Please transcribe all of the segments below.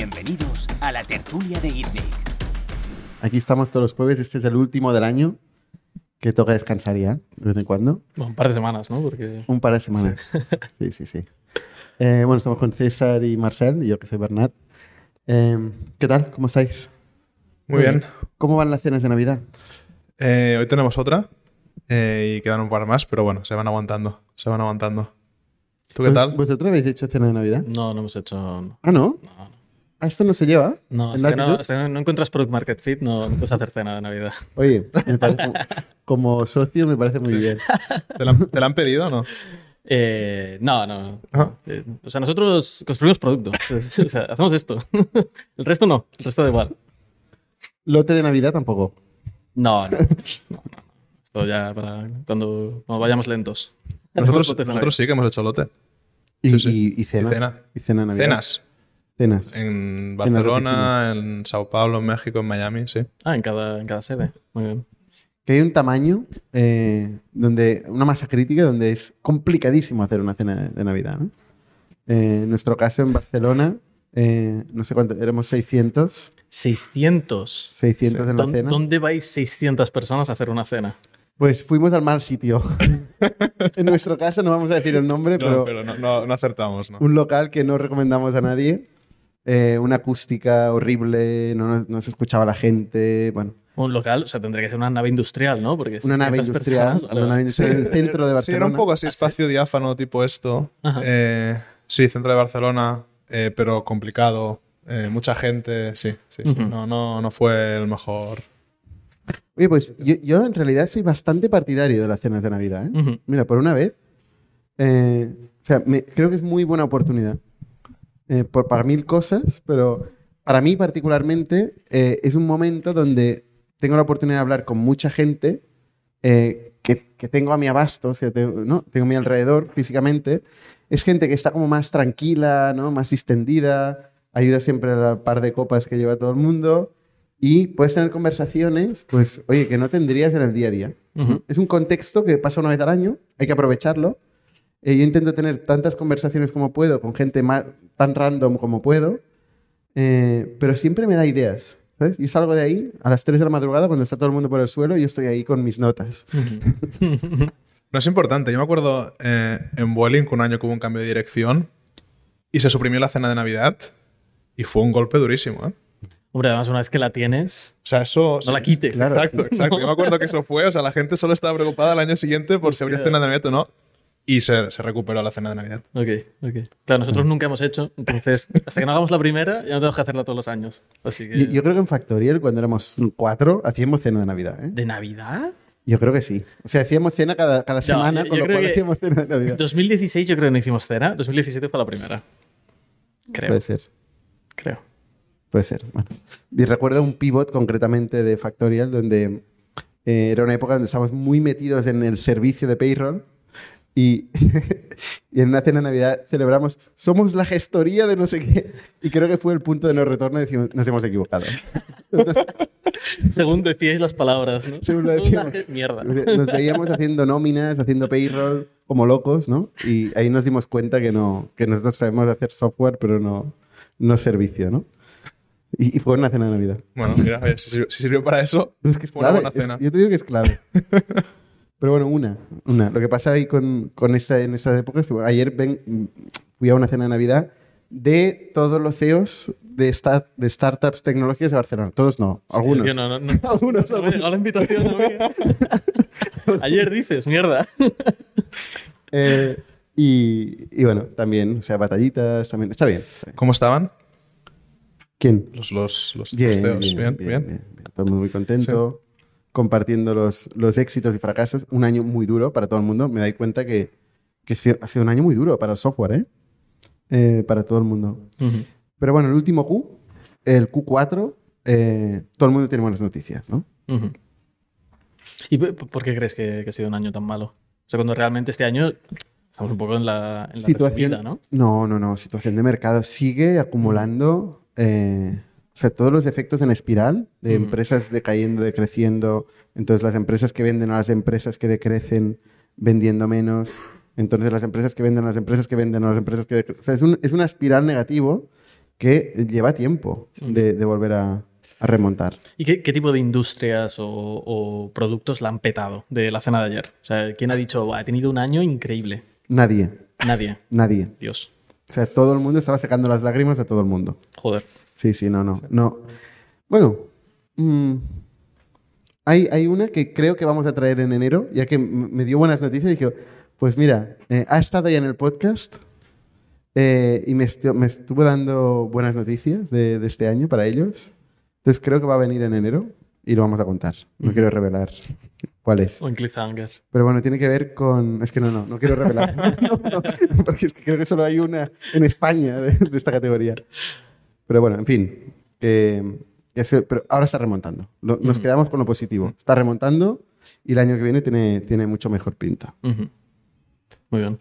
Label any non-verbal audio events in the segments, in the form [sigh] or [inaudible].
Bienvenidos a la tertulia de ITNIC. Aquí estamos todos los jueves. Este es el último del año que toca descansar ya, de vez en cuando. Bueno, un par de semanas, ¿no? Porque... Un par de semanas. [laughs] Sí, sí, sí. Eh, bueno, estamos con César y Marcel, y yo que soy Bernat. Eh, ¿Qué tal? ¿Cómo estáis? Muy bien. ¿Cómo van las cenas de Navidad? Eh, hoy tenemos otra eh, y quedan un par más, pero bueno, se van aguantando. Se van aguantando. ¿Tú qué ¿Vos- tal? ¿Vosotros habéis hecho cena de Navidad? No, no hemos hecho... No, Ah, ¿no? no. ¿Ah, esto no se lleva? No, ¿En hasta que no, Latitude? hasta que no encuentras Product Market Fit no, no puedes hacer cena de Navidad. Oye, me [laughs] parece- como socio me parece muy bien. ¿Te la, han- te la han pedido o no? Eh, no, no. Ah. Eh, O sea, nosotros construimos producto. [laughs] O sea, hacemos esto. [laughs] El resto no. El resto da igual. Lote de Navidad tampoco. No, no. no, no. Esto ya para cuando, cuando vayamos lentos. Nosotros, sí que hemos hecho lote. Y, Sí, sí. y- y cena. Y cena. Y cena de Navidad. Cenas. Cenas. En Barcelona, en Sao Paulo, en México, en Miami, sí. Ah, en cada, en cada sede. Muy bien. Que hay un tamaño eh, donde, una masa crítica donde es complicadísimo hacer una cena de, de Navidad. ¿no? Eh, en nuestro caso en Barcelona, eh, no sé cuánto, éramos 600, 600. 600 en la ¿Dó- cena. ¿Dónde vais 600 personas a hacer una cena? Pues fuimos al mal sitio. [laughs] en nuestro caso, no vamos a decir el nombre, No, pero, pero no, no- no acertamos, ¿no? un local que no recomendamos a nadie. Eh, una acústica horrible, no, nos- no se escuchaba la gente. Bueno, Un local, o sea, tendría que ser una nave industrial, ¿no? Porque una nave 600 industrial, personas, vale, una nave industrial en el centro de Barcelona. Sí, era un poco así, espacio diáfano, tipo esto. Eh, sí, centro de Barcelona, eh, pero complicado. eh, mucha gente, sí, sí, sí. Ujú. No, no, no fue el mejor. Oye, pues yo, yo en realidad soy bastante partidario de las cenas de Navidad. ¿eh? Ujú. Mira, por una vez, eh, o sea, me- creo que es muy buena oportunidad eh, por, para mil cosas, pero para mí particularmente eh, es un momento donde tengo la oportunidad de hablar con mucha gente eh, que, que tengo a mi abasto, o sea, tengo, ¿no? tengo a mi alrededor físicamente. Es gente que está como más tranquila, ¿no? más distendida, ayuda siempre al par de copas que lleva todo el mundo y puedes tener conversaciones, pues, oye, que no tendrías en el día a día. Es un contexto que pasa una vez al año, hay que aprovecharlo. Eh, yo intento tener tantas conversaciones como puedo con gente ma- tan random como puedo, eh, pero siempre me da ideas. ¿sabes? Yo salgo de ahí a las 3 de la madrugada cuando está todo el mundo por el suelo y yo estoy ahí con mis notas. [laughs] No es importante. Yo me acuerdo eh, en Vueling que un año que hubo un cambio de dirección y se suprimió la cena de Navidad y fue un golpe durísimo. ¿eh? Hombre, además, una vez que la tienes, O sea, eso... no la quites. Claro. Exacto, exacto. Yo me acuerdo que eso fue. O sea, la gente solo estaba preocupada el año siguiente por si habría cena de Navidad o no. Y se, se recuperó la cena de Navidad. Ok, ok. Claro, nosotros nunca hemos hecho, entonces, hasta que no hagamos la primera, ya no tenemos que hacerla todos los años. Así que... Yo, yo creo que en Factorial, cuando éramos cuatro, hacíamos cena de Navidad. ¿eh? ¿De Navidad? Yo creo que sí. O sea, hacíamos cena cada, cada semana, yo- con yo lo cual hacíamos cena de Navidad. 2016 yo creo que no hicimos cena, 2017 fue la primera. Creo, Puede ser. creo. Puede ser. Bueno. Y recuerdo un pivot concretamente de Factorial donde eh, era una época donde estábamos muy metidos en el servicio de payroll y, [laughs] y en una cena de Navidad celebramos somos la gestoría de no sé qué y creo que fue el punto de no retorno y decimos nos hemos equivocado. Entonces, [laughs] Según decíais las palabras, ¿no? Según lo decíamos. Mierda. nos veíamos haciendo nóminas, haciendo payroll como locos, ¿no? Y ahí nos dimos cuenta que no que nosotros sabemos hacer software pero no, no servicio, ¿no? Y, y fue una cena de Navidad. Bueno, mira, si, sirvió, si sirvió para eso, es que es fue una clave. buena cena. Es- Yo te digo que es clave. [laughs] Pero bueno, una. una. Lo que pasa ahí con, con esta, en estas épocas, es que bueno, ayer ven- fui a una cena de Navidad de todos los CEOs de, sta- de startups tecnológicas de Barcelona. Todos no, algunos. Yo no, no, no. [laughs] Algunos, No me llegado la invitación a mí. [laughs] Ayer dices, mierda. [laughs] Eh, y, y bueno, también, o sea, batallitas, también. Está bien. ¿Cómo estaban? ¿Quién? Los, los, los, los Bien, CEOs. bien, Bien, bien, bien. bien, bien. Todo el mundo muy contento, compartiendo los, los éxitos y fracasos. Un año muy duro para todo el mundo. Me doy cuenta que, que ha sido un año muy duro para el software, ¿eh? Eh, para todo el mundo. Pero bueno, el último Q, el Q4, eh, todo el mundo tiene buenas noticias, ¿no? ¿Y por qué crees que, que ha sido un año tan malo? O sea, cuando realmente este año estamos un poco en la, en la situación, ¿no? no, no, no, situación de mercado sigue acumulando, eh, o sea, todos los efectos en espiral de empresas decayendo, decreciendo, entonces las empresas que venden a las empresas que decrecen vendiendo menos, entonces las empresas que venden a las empresas que venden a las empresas que decrecen, o sea, es, un- es una espiral negativo que lleva tiempo de, de volver a, a remontar. ¿Y qué, qué tipo de industrias o, o productos la han petado de la cena de ayer? O sea, ¿quién ha dicho, "Buah, he tenido un año increíble? Nadie, Nadie. nadie. Dios. O sea, todo el mundo estaba sacando las lágrimas a todo el mundo. Joder. Sí, sí, no, no. no. Bueno, mm, hay, hay una que creo que vamos a traer en enero, ya que me dio buenas noticias y dije, pues mira, eh, ha estado ya en el podcast eh, y me, estu- me estuvo dando buenas noticias de, de este año para ellos. Entonces creo que va a venir en enero y lo vamos a contar. No quiero revelar cuál es. O en cliffhanger. Pero bueno, tiene que ver con... Es que no, no, no quiero revelar. [laughs] No, no, porque es que creo que solo hay una en España de, de esta categoría. Pero bueno, en fin. se- pero ahora está remontando. Lo- nos quedamos con lo positivo. Está remontando y el año que viene tiene, tiene mucho mejor pinta. Muy bien.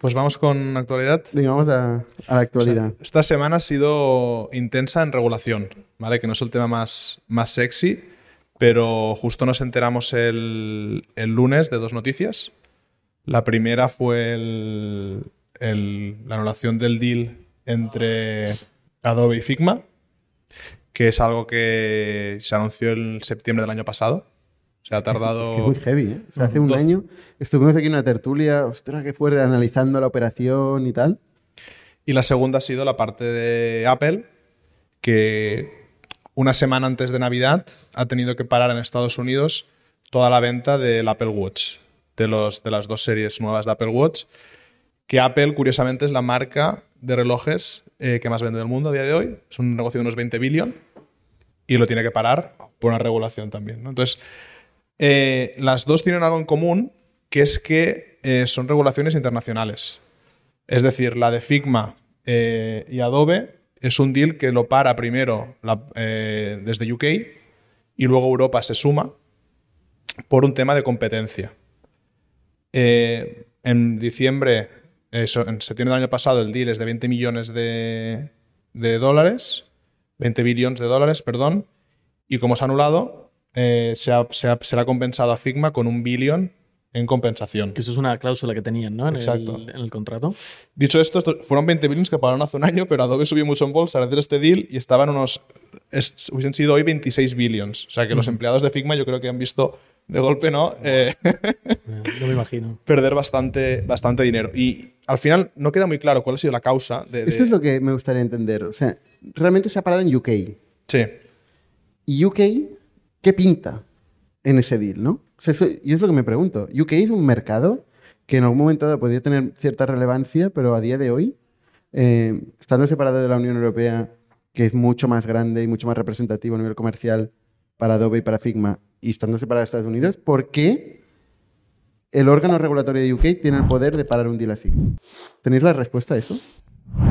Pues vamos con actualidad. Venga, vamos a, a la actualidad. Esta semana ha sido intensa en regulación, ¿vale? Que no es el tema más, más sexy, pero justo nos enteramos el, el lunes de dos noticias. La primera fue el- el- la anulación del deal entre Adobe y Figma, que es algo que se anunció en septiembre del año pasado. Se ha tardado... Es que es muy heavy, ¿eh? O sea, hace un Dos- año estuvimos aquí en una tertulia, ostras, qué fuerte, analizando la operación y tal. Y la segunda ha sido la parte de Apple, que una semana antes de Navidad ha tenido que parar en Estados Unidos toda la venta del Apple Watch, de, los, de las dos series nuevas de Apple Watch, que Apple, curiosamente, es la marca de relojes eh, que más vende del mundo a día de hoy. Es un negocio de unos 20 billones y lo tiene que parar por una regulación también. Entonces, eh, las dos tienen algo en común, que es que eh, son regulaciones internacionales. Es decir, la de Figma y Adobe es un deal que lo para primero desde UK y luego Europa se suma por un tema de competencia. En diciembre, en septiembre del año pasado, el deal es de 20 millones de, de dólares, 20 billones de dólares, perdón, y como se ha anulado, eh, se, ha, se ha- se le ha compensado a Figma con un billón en compensación. Que eso es una cláusula que tenían, ¿no? En, Exacto. el, en el contrato. Dicho esto, esto- fueron 20 billones que pagaron hace un año, pero Adobe subió mucho en bolsa al hacer este deal y estaban unos. es- hubiesen sido hoy 26 billions. O sea que los empleados de Figma yo creo que han visto de golpe, ¿no? Eh, No me imagino. [laughs] perder bastante, bastante dinero. Y al final no queda muy claro cuál ha sido la causa de. de- Esto es lo que me gustaría entender. O sea, realmente se ha parado en UK. Sí. ¿Y UK qué pinta en ese deal, no? O yo es lo que me pregunto. UK es un mercado que en algún momento podría tener cierta relevancia, pero a día de hoy, eh, estando separado de la Unión Europea, que es mucho más grande y mucho más representativo a nivel comercial para Adobe y para Figma, y estando separado de Estados Unidos, ¿por qué el órgano regulatorio de UK tiene el poder de parar un deal así? ¿Tenéis la respuesta a eso?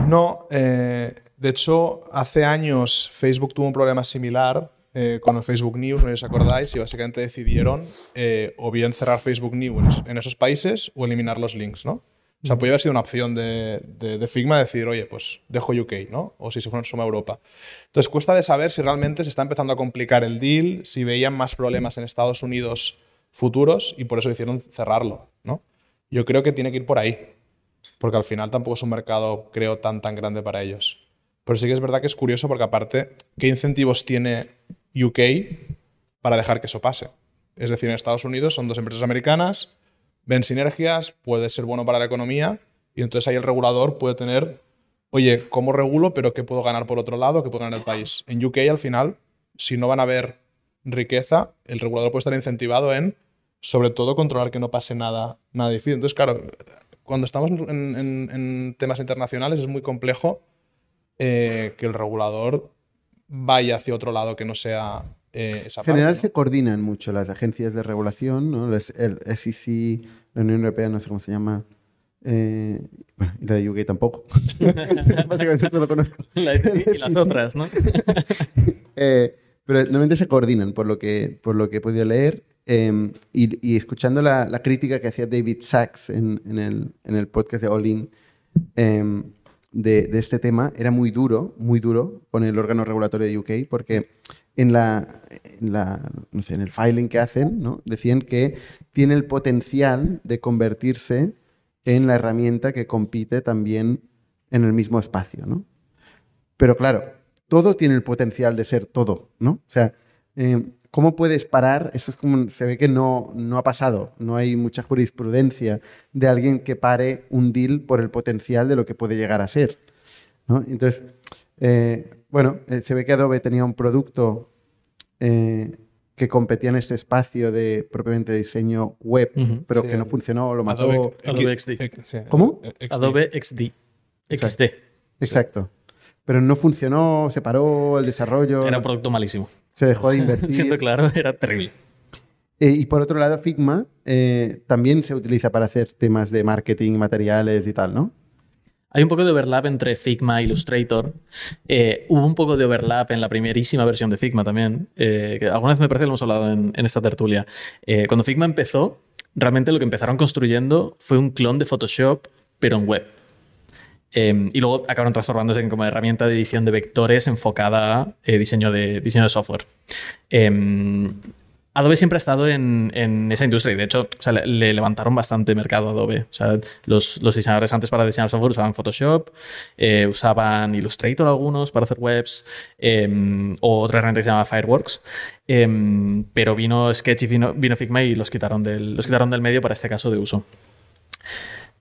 No, eh, de hecho, hace años Facebook tuvo un problema similar eh, con el Facebook News, no sé si os acordáis, y básicamente decidieron eh, o bien cerrar Facebook News en, esos- países o eliminar los links, ¿no? O sea, podría haber sido una opción de, de- de Figma decir, oye, pues dejo UK, ¿no? O si se suma a Europa. Entonces, cuesta de saber si realmente se está empezando a complicar el deal, si veían más problemas en Estados Unidos futuros y por eso decidieron cerrarlo, ¿no? Yo creo que tiene que ir por ahí porque al final tampoco es un mercado, creo, tan tan grande para ellos. Pero sí que es verdad que es curioso porque aparte, ¿qué incentivos tiene UK para dejar que eso pase? Es decir, en Estados Unidos son dos empresas americanas, ven sinergias, puede ser bueno para la economía y entonces ahí el regulador puede tener, oye, ¿cómo regulo pero qué puedo ganar por otro lado, qué puedo ganar el país? En UK al final, si no van a ver riqueza, el regulador puede estar incentivado en, sobre todo, controlar que no pase nada, nada difícil. Entonces, claro, cuando estamos en temas internacionales es muy complejo eh, que el regulador vaya hacia otro lado que no sea eh, esa En general parte, se coordinan mucho las agencias de regulación, ¿no? El, SEC, la Unión Europea, no sé cómo se llama. eh, bueno, y la de UK tampoco. [laughs] Básicamente solo conozco. La SEC y las otras, ¿no? [laughs] Eh, pero normalmente se coordinan, por lo que, por lo que he podido leer. eh, y, y escuchando la, la crítica que hacía David Sachs en, en el, en el podcast de All In eh, de, este tema, era muy duro, muy duro con el órgano regulatorio de UK, porque en, la, en, la, no sé, en el filing que hacen, decían que tiene el potencial de convertirse en la herramienta que compite también en el mismo espacio. ¿no? Pero claro, todo tiene el potencial de ser todo, ¿no? O sea, eh, ¿cómo puedes parar? Eso es como, se ve que no, no ha pasado, no hay mucha jurisprudencia de alguien que pare un deal por el potencial de lo que puede llegar a ser, ¿no? Entonces, eh, bueno, eh, se ve que Adobe tenía un producto eh, que competía en este espacio de propiamente diseño web, pero Sí, que no funcionó, lo mató. Adobe, XD. ¿Cómo? XD. Adobe XD. XD. Exacto. Pero no funcionó, se paró el desarrollo, Era un producto malísimo. se dejó de invertir. [laughs] Siendo claro, era terrible. Eh, y por otro lado, Figma eh, también se utiliza para hacer temas de marketing, materiales y tal, ¿no? Hay un poco de overlap entre Figma e Illustrator. Eh, hubo un poco de overlap en la primerísima versión de Figma también. que alguna vez me parece que lo hemos hablado en, en esta tertulia. Cuando Figma empezó, realmente lo que empezaron construyendo fue un clon de Photoshop, pero en web. Eh, y luego acabaron transformándose en como herramienta de edición de vectores enfocada a eh, diseño, de, diseño de software. Eh, Adobe siempre ha estado en, en esa industria y de hecho le, le levantaron bastante mercado a Adobe. O sea, los, los diseñadores antes para diseñar software usaban Photoshop, eh, usaban Illustrator algunos para hacer webs eh, o otra herramienta que se llama Fireworks. Pero vino Sketch y vino, vino Figma y los quitaron, del, los quitaron del medio para este caso de uso.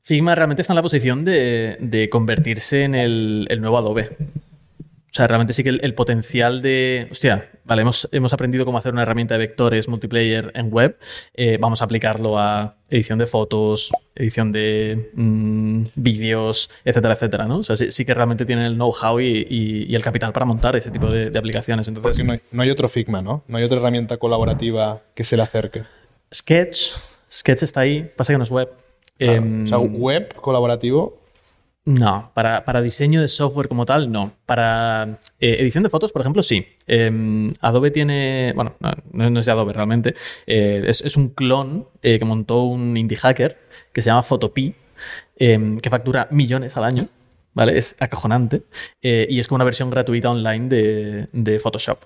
Figma realmente está en la posición de, de convertirse en el, el nuevo Adobe. O sea, realmente sí que el, el potencial de. Hostia, vale, hemos, hemos aprendido cómo hacer una herramienta de vectores multiplayer en web. eh, vamos a aplicarlo a edición de fotos, edición de mm, vídeos, etcétera, etcétera, ¿no? O sea, sí, sí que realmente tienen el know-how y, y- y el capital para montar ese tipo de, de aplicaciones. Entonces, Porque no hay, no hay otro Figma, ¿no? No hay otra herramienta colaborativa que se le acerque. Sketch. Sketch está ahí, pasa que no es web. Claro. Em, o sea, web colaborativo. No, para, para diseño de software como tal, no. Para eh, edición de fotos, por ejemplo, sí. Eh, Adobe tiene, bueno, no, no es de Adobe realmente, eh, es, es un clon eh, que montó un indie hacker que se llama Photopea, eh, que factura millones al año, ¿vale? Es acojonante. y es como una versión gratuita online de, de Photoshop.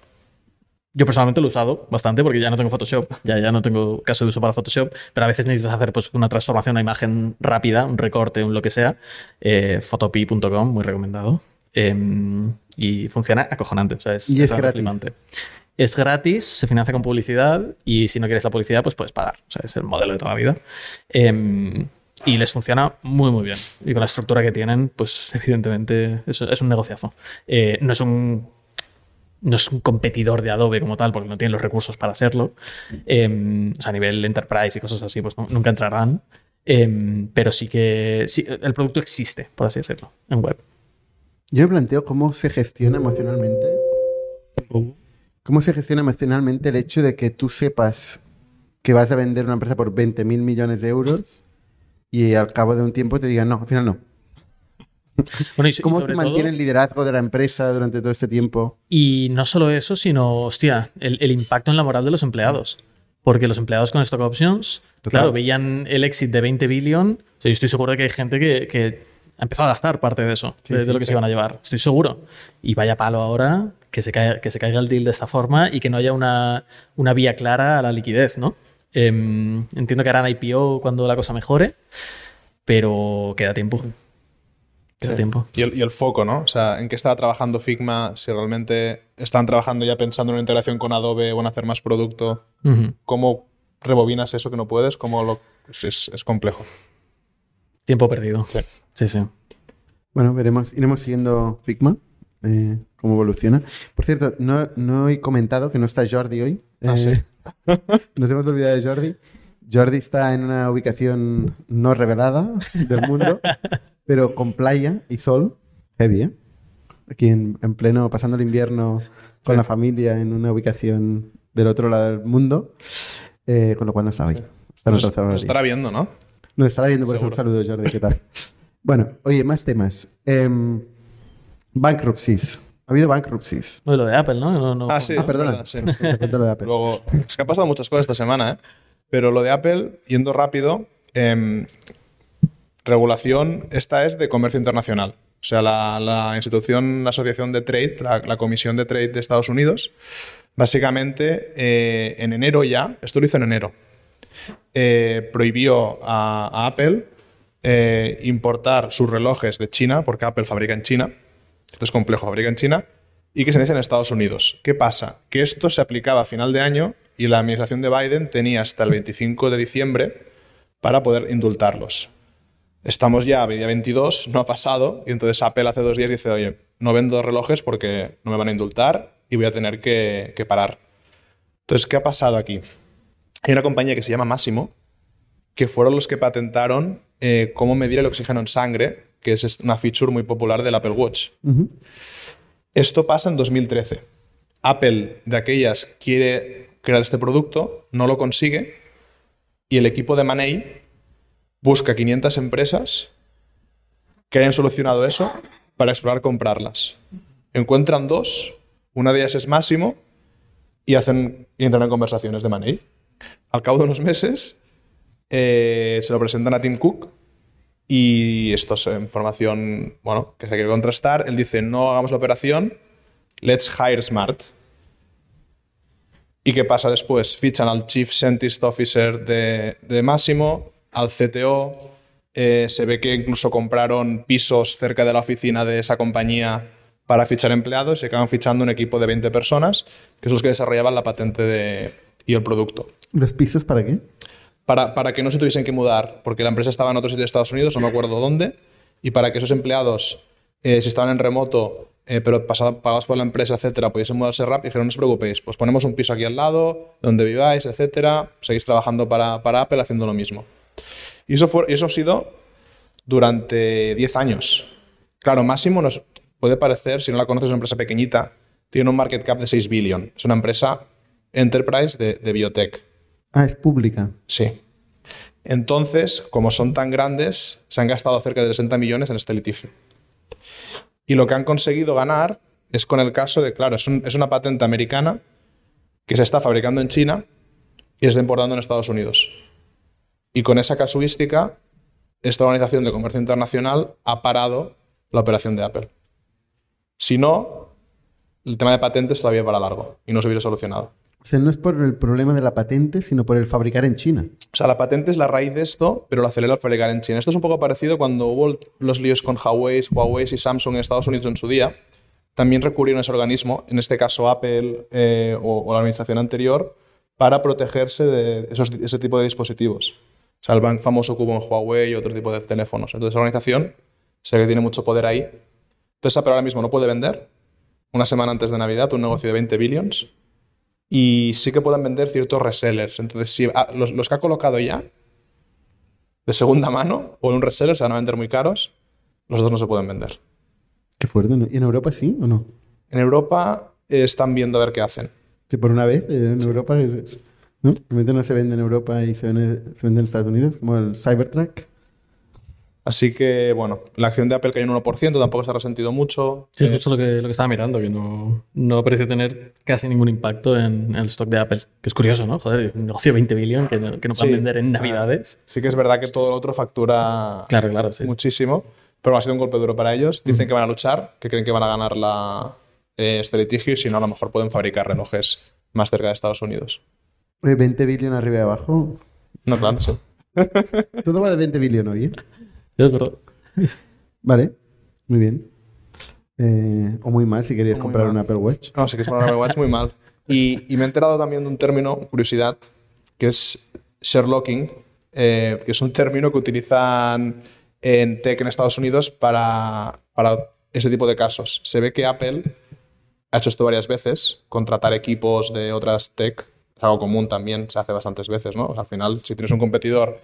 Yo personalmente lo he usado bastante porque ya no tengo Photoshop, ya, ya no tengo caso de uso para Photoshop, pero a veces necesitas hacer pues, una transformación, una imagen rápida, un recorte, un lo que sea. Eh, Photopea.com, muy recomendado. Eh, y funciona acojonante. O sea, es, Y es gratis. flipante. Es gratis, se financia con publicidad y si no quieres la publicidad, pues puedes pagar. O sea, es el modelo de toda la vida. Eh, y les funciona muy, muy bien. Y con la estructura que tienen, pues evidentemente es, es un negociazo. Eh, no es un no es un competidor de Adobe como tal, porque no tiene los recursos para serlo. Eh, o sea, a nivel enterprise y cosas así, pues no- nunca entrarán. Eh, pero sí que el producto existe, por así decirlo, en web. Yo me planteo cómo se gestiona emocionalmente. ¿Cómo se gestiona emocionalmente el hecho de que tú sepas que vas a vender una empresa por 20 mil millones de euros y al cabo de un tiempo te digan, no, al final no? [laughs] Bueno, y, so- y ¿Cómo se mantiene todo- el liderazgo de la empresa durante todo este tiempo? Y no solo eso, sino, hostia, el, el impacto en la moral de los empleados. Porque los empleados con stock options, Total. claro, veían el exit de 20 billion. O sea, yo estoy seguro de que hay gente que, que ha empezado a gastar parte de eso, de, de sí, lo que se iban a llevar. Estoy seguro. Y vaya palo ahora que se, caiga, que se caiga el deal de esta forma y que no haya una, una vía clara a la liquidez, ¿no? Em, entiendo que harán IPO cuando la cosa mejore, pero queda tiempo. Sí. tiempo. Y el, y el foco, ¿no? O sea, ¿en qué estaba trabajando Figma? Si realmente están trabajando ya pensando en una integración con Adobe, van a hacer más producto. ¿Cómo rebobinas eso que no puedes? ¿Cómo lo... es, es complejo. Tiempo perdido. Sí. Sí, sí. Bueno, veremos, iremos siguiendo Figma, eh, cómo evoluciona. Por cierto, no, no he comentado que no está Jordi hoy. Ah, Eh, sí. [laughs] Nos hemos olvidado de Jordi. Jordi está en una ubicación no revelada del mundo, [laughs] pero con playa y sol. Heavy, ¿eh? Aquí en, en pleno, pasando el invierno con la familia en una ubicación del otro lado del mundo, eh, con lo cual no está hoy. Está en Nos, nos estará viendo, ¿no? nos estará viendo por eso un saludo, Jordi. ¿Qué tal? [laughs] bueno, oye, más temas. Em, bankruptcies. Ha habido bankruptcies. Bueno, lo de Apple, ¿no? No, no- Ah, sí. Ah, perdona. verdad, sí. [laughs] Lo de Apple. Luego, es que ha pasado muchas cosas esta semana, ¿eh? Pero lo de Apple, yendo rápido, em, regulación, esta es de comercio internacional. O sea, la, institución, la asociación de trade, la, comisión de trade de Estados Unidos, básicamente eh, en enero ya, esto lo hizo en enero, eh, prohibió a, Apple eh, importar sus relojes de China, porque Apple fabrica en China, Esto es complejo, fabrica en China y que se inicia en Estados Unidos. ¿Qué pasa? Que esto se aplicaba a final de año y la administración de Biden tenía hasta el 25 de diciembre para poder indultarlos. Estamos ya a día 22, no ha pasado, y entonces Apple hace dos días dice, oye, no vendo relojes porque no me van a indultar y voy a tener que, que parar. Entonces, ¿qué ha pasado aquí? Hay una compañía que se llama Massimo, que fueron los que patentaron eh, cómo medir el oxígeno en sangre, que es una feature muy popular del Apple Watch. Esto pasa en 2013. Apple, de aquellas, quiere crear este producto, no lo consigue, y el equipo de Manei busca 500 empresas que hayan solucionado eso para explorar comprarlas. Encuentran dos, una de ellas es Máximo, y, hacen, y entran en conversaciones de Manei. Al cabo de unos meses, eh, se lo presentan a Tim Cook y esto es información bueno, que se quiere contrastar. Él dice, no hagamos la operación, let's hire smart. ¿Y qué pasa después? Fichan al Chief Scientist Officer de Máximo, al CTO, eh, se ve que incluso compraron pisos cerca de la oficina de esa compañía para fichar empleados y acaban fichando un equipo de 20 personas, que son los que desarrollaban la patente de, y el producto. ¿Los pisos para qué? para, que no se tuviesen que mudar, porque la empresa estaba en otro sitio de Estados Unidos, no me acuerdo dónde, y para que esos empleados, eh, si estaban en remoto, eh, pero pagados por la empresa, etcétera, pudiesen mudarse rápido, dijeron, no os preocupéis, pues ponemos un piso aquí al lado, donde viváis, etcétera, seguís trabajando para, para Apple haciendo lo mismo. Y eso, fue, eso ha sido durante 10 años. Claro, Máximo nos puede parecer, si no la conoces, es una empresa pequeñita, tiene un market cap de 6 billion. Es una empresa enterprise de, de biotech. Ah, es pública. Sí. Entonces, como son tan grandes, se han gastado cerca de 60 millones en este litigio. Y lo que han conseguido ganar es con el caso de, claro, es, una patente americana que se está fabricando en China y se está importando en Estados Unidos. Y con esa casuística, esta organización de comercio internacional ha parado la operación de Apple. Si no, el tema de patentes todavía para largo y no se hubiera solucionado. O sea, no es por el problema de la patente, sino por el fabricar en China. O sea, la patente es la raíz de esto, pero lo acelera al fabricar en China. Esto es un poco parecido cuando hubo los líos con Huawei, Huawei y Samsung en Estados Unidos en su día. También recurrieron a ese organismo, en este caso Apple eh, o, la administración anterior, para protegerse de ese tipo de dispositivos. O sea, el famoso que hubo en Huawei y otro tipo de teléfonos. Entonces, la organización sé que tiene mucho poder ahí. Entonces, Apple ahora mismo no puede vender. Una semana antes de Navidad, un negocio de 20 billions y sí que pueden vender ciertos resellers. Entonces, si ah, los, que ha colocado ya de segunda mano o en un reseller se van a vender muy caros, los otros no se pueden vender. Qué fuerte. ¿Y en Europa sí o no? En Europa eh, están viendo a ver qué hacen. Sí, por una vez, eh, en Europa, ¿no? no se vende en Europa y se vende, se vende en Estados Unidos, como el Cybertruck. Así que, bueno, la acción de Apple cayó un 1%, tampoco se ha resentido mucho. Sí, es justo lo que, lo que estaba mirando, que no, no parece tener casi ningún impacto en, el stock de Apple. Que es curioso, ¿no? Joder, un negocio de 20 billones que no, que no pueden vender en Navidades. Sí que es verdad que todo lo otro factura claro, claro, muchísimo, pero ha sido un golpe duro para ellos. Dicen que van a luchar, que creen que van a ganar la, eh, este litigio y si no, a lo mejor pueden fabricar relojes más cerca de Estados Unidos. ¿20 billones arriba y abajo? No, sí. [laughs] Todo va de 20 billones, ¿oye? Es verdad. Vale, muy bien. Eh, o muy mal si querías comprar un Apple Watch. No, si quieres comprar un Apple Watch, muy mal. [laughs] Y, me he enterado también de un término, curiosidad, que es Sherlocking, eh, que es un término que utilizan en tech en Estados Unidos para, para ese tipo de casos. Se ve que Apple ha hecho esto varias veces, contratar equipos de otras tech, es algo común también, se hace bastantes veces, ¿no? al final, si tienes un competidor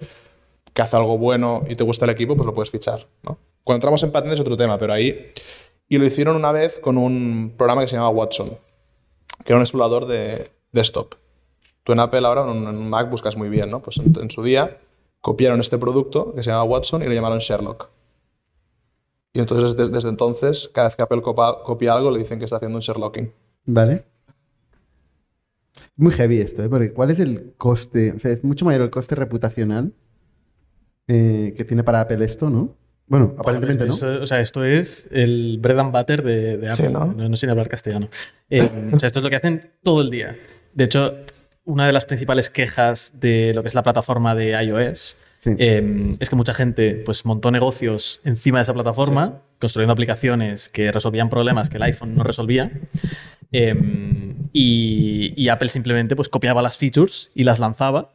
que hace algo bueno y te gusta el equipo, pues lo puedes fichar. ¿no? Cuando entramos en patentes es otro tema, pero ahí... Y lo hicieron una vez con un programa que se llamaba Watson, que era un explorador de desktop. Tú en Apple ahora, en un Mac, buscas muy bien, ¿no? Pues en, su día copiaron este producto que se llama Watson y lo llamaron Sherlock. Y entonces desde, entonces, cada vez que Apple copia, algo, le dicen que está haciendo un Sherlocking. Vale. Muy heavy esto, ¿eh? Porque ¿cuál es el coste? O sea, es mucho mayor el coste reputacional eh, que tiene para Apple esto, ¿no? Bueno, aparentemente no. o sea, esto es el bread and butter de, Apple. ¿no? ¿no? sé hablar castellano. Eh, o sea, esto es lo que hacen todo el día. De hecho, una de las principales quejas de lo que es la plataforma de iOS Sí. eh, es que mucha gente pues, montó negocios encima de esa plataforma, construyendo aplicaciones que resolvían problemas que el iPhone no resolvía. Eh, y, y Apple simplemente pues, copiaba las features y las lanzaba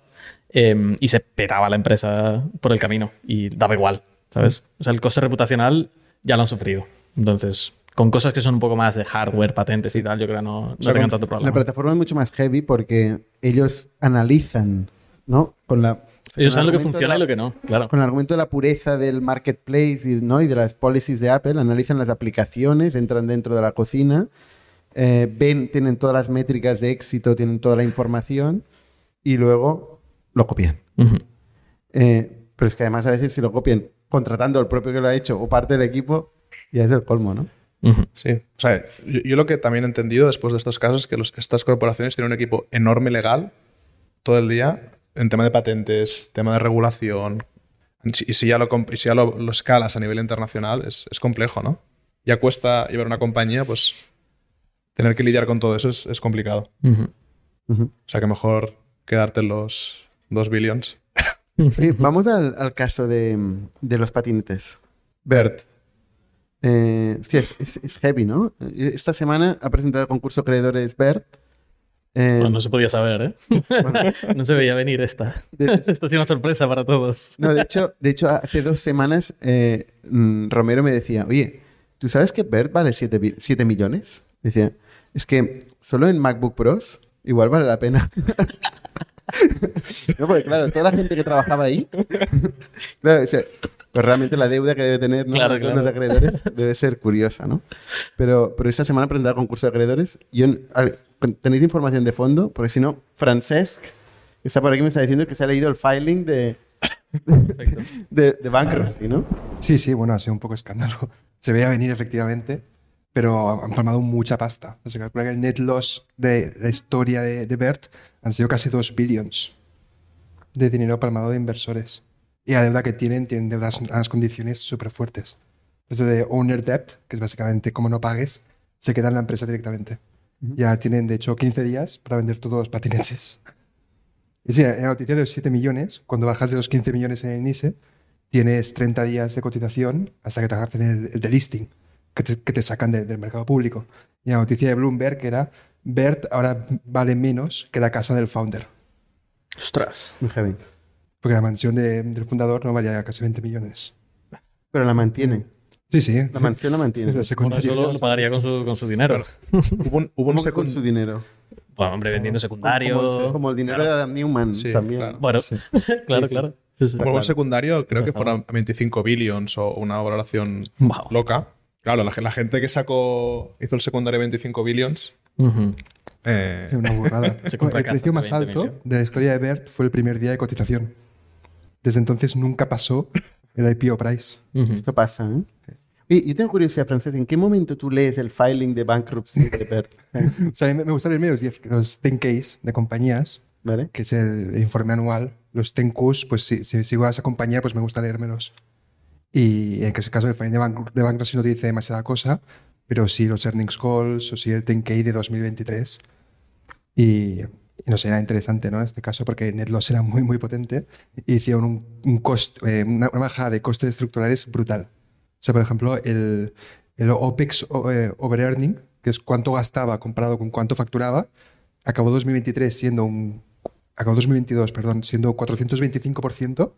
eh, y se petaba la empresa por el camino y daba igual, ¿sabes? O sea, el coste reputacional ya lo han sufrido. Entonces, con cosas que son un poco más de hardware, patentes y tal, yo creo que no, no sea, tengan tanto La problema. plataforma es mucho más heavy porque ellos analizan, ¿no? Con la, Ellos saben lo que funciona la- y lo que no, claro. Con el argumento de la pureza del marketplace y, ¿no? y de las policies de Apple, analizan las aplicaciones, entran dentro de la cocina, eh, ven, tienen todas las métricas de éxito, tienen toda la información y luego lo copian. Eh, pero es que además a veces si lo copian contratando al propio que lo ha hecho o parte del equipo, ya es el colmo, ¿no? Sí. O sea, yo, yo lo que también he entendido después de estos casos es que los- estas corporaciones tienen un equipo enorme legal todo el día en tema de patentes, tema de regulación. Y si ya lo, y si ya lo, lo escalas a nivel internacional, es, es complejo, ¿no? Ya cuesta llevar una compañía, pues tener que lidiar con todo eso es, es complicado. O sea que mejor quedarte en los 2 billions. Oye, vamos al, al caso de, de los patinetes. Bert, Eh, sí, es, es- es heavy, ¿no? Eh, Esta semana ha presentado el concurso Creadores Bert. Eh, Bueno, no se podía saber, ¿eh? [laughs] no se veía venir esta. De- [laughs] Esta ha sido una sorpresa para todos. no, de hecho, de hecho, hace dos semanas eh, mm, Romero me decía, oye, ¿tú sabes que Bert vale 7 millones? Decía, es que solo en MacBook Pros igual vale la pena. [laughs] no, porque claro, toda la gente que trabajaba ahí, claro, o sea, pues realmente la deuda que debe tener ¿no? Claro, los acreedores debe ser curiosa, ¿no? Pero, pero esta semana ha presentado concurso de acreedores. Yo, ¿Tenéis información de fondo? Porque si no, Francesc, que está por aquí, me está diciendo que se ha leído el filing de, Perfecto. de, de bankruptcy, ¿no? Sí, sí, bueno, ha sido un poco escándalo. Se veía venir efectivamente, pero han palmado mucha pasta. Se calcula que el net loss de la historia de, de Bert han sido casi 2 billions de dinero palmado de inversores. Y la deuda que tienen, tienen deudas a unas condiciones súper fuertes. Eso de owner debt, que es básicamente como no pagues, se queda en la empresa directamente. Ya tienen, de hecho, 15 días para vender todos los patinetes. [laughs] Y sí, en la noticia de los 7 millones, cuando bajas de los 15 millones en el NISE, tienes 30 días de cotización hasta que te hacen el, el delisting, que te, que te sacan de- del mercado público. Y la noticia de Bloomberg era, Bert ahora vale menos que la casa del founder, Ostras. Muy heavy. porque la mansión de- del fundador no valía casi 20 millones. Pero la mantiene. Sí, sí. La mansión la mantiene. Bueno, eso lo, lo pagaría con su, con su dinero. hubo un, hubo un ¿Cómo que con su dinero? Bueno, hombre, vendiendo secundario. Como, el- como el dinero de Adam Newman Sí, también. claro. Bueno, claro, [laughs] claro. Sí, un secundario, creo que fueron 25 billions o una valoración Wow. loca. Claro, la, la gente que sacó, hizo el secundario 25 billions. Ujú. eh, Es una burrada. [laughs] Se el precio más 20 alto millones. de la historia de Bert fue el primer día de cotización. Desde entonces nunca pasó el IPO price. Ujú. Esto pasa, ¿eh? Y yo tengo curiosidad, Francés, ¿en qué momento tú lees el filing de bankruptcy de Bert? [laughs] O sea, a mí me gusta leerme los 10 los 10Ks de compañías, ¿Vale? que es el informe anual. Los 10Qs, pues si, si sigo a esa compañía, pues me gusta leérmelos. Y en ese caso el filing de, bank, bankruptcy no te dice demasiada cosa, pero sí los earnings calls o sí el 10K de 2023. Y, y no sé, era interesante, ¿no? En este caso, porque net loss era muy, muy potente y hicieron un, un cost, eh, una, una bajada de costes estructurales brutal. O sea, por ejemplo, el, el OPEX eh, over earning, que es cuánto gastaba comparado con cuánto facturaba, acabó 2023 siendo un. Acabó 2022, perdón, siendo 425%. O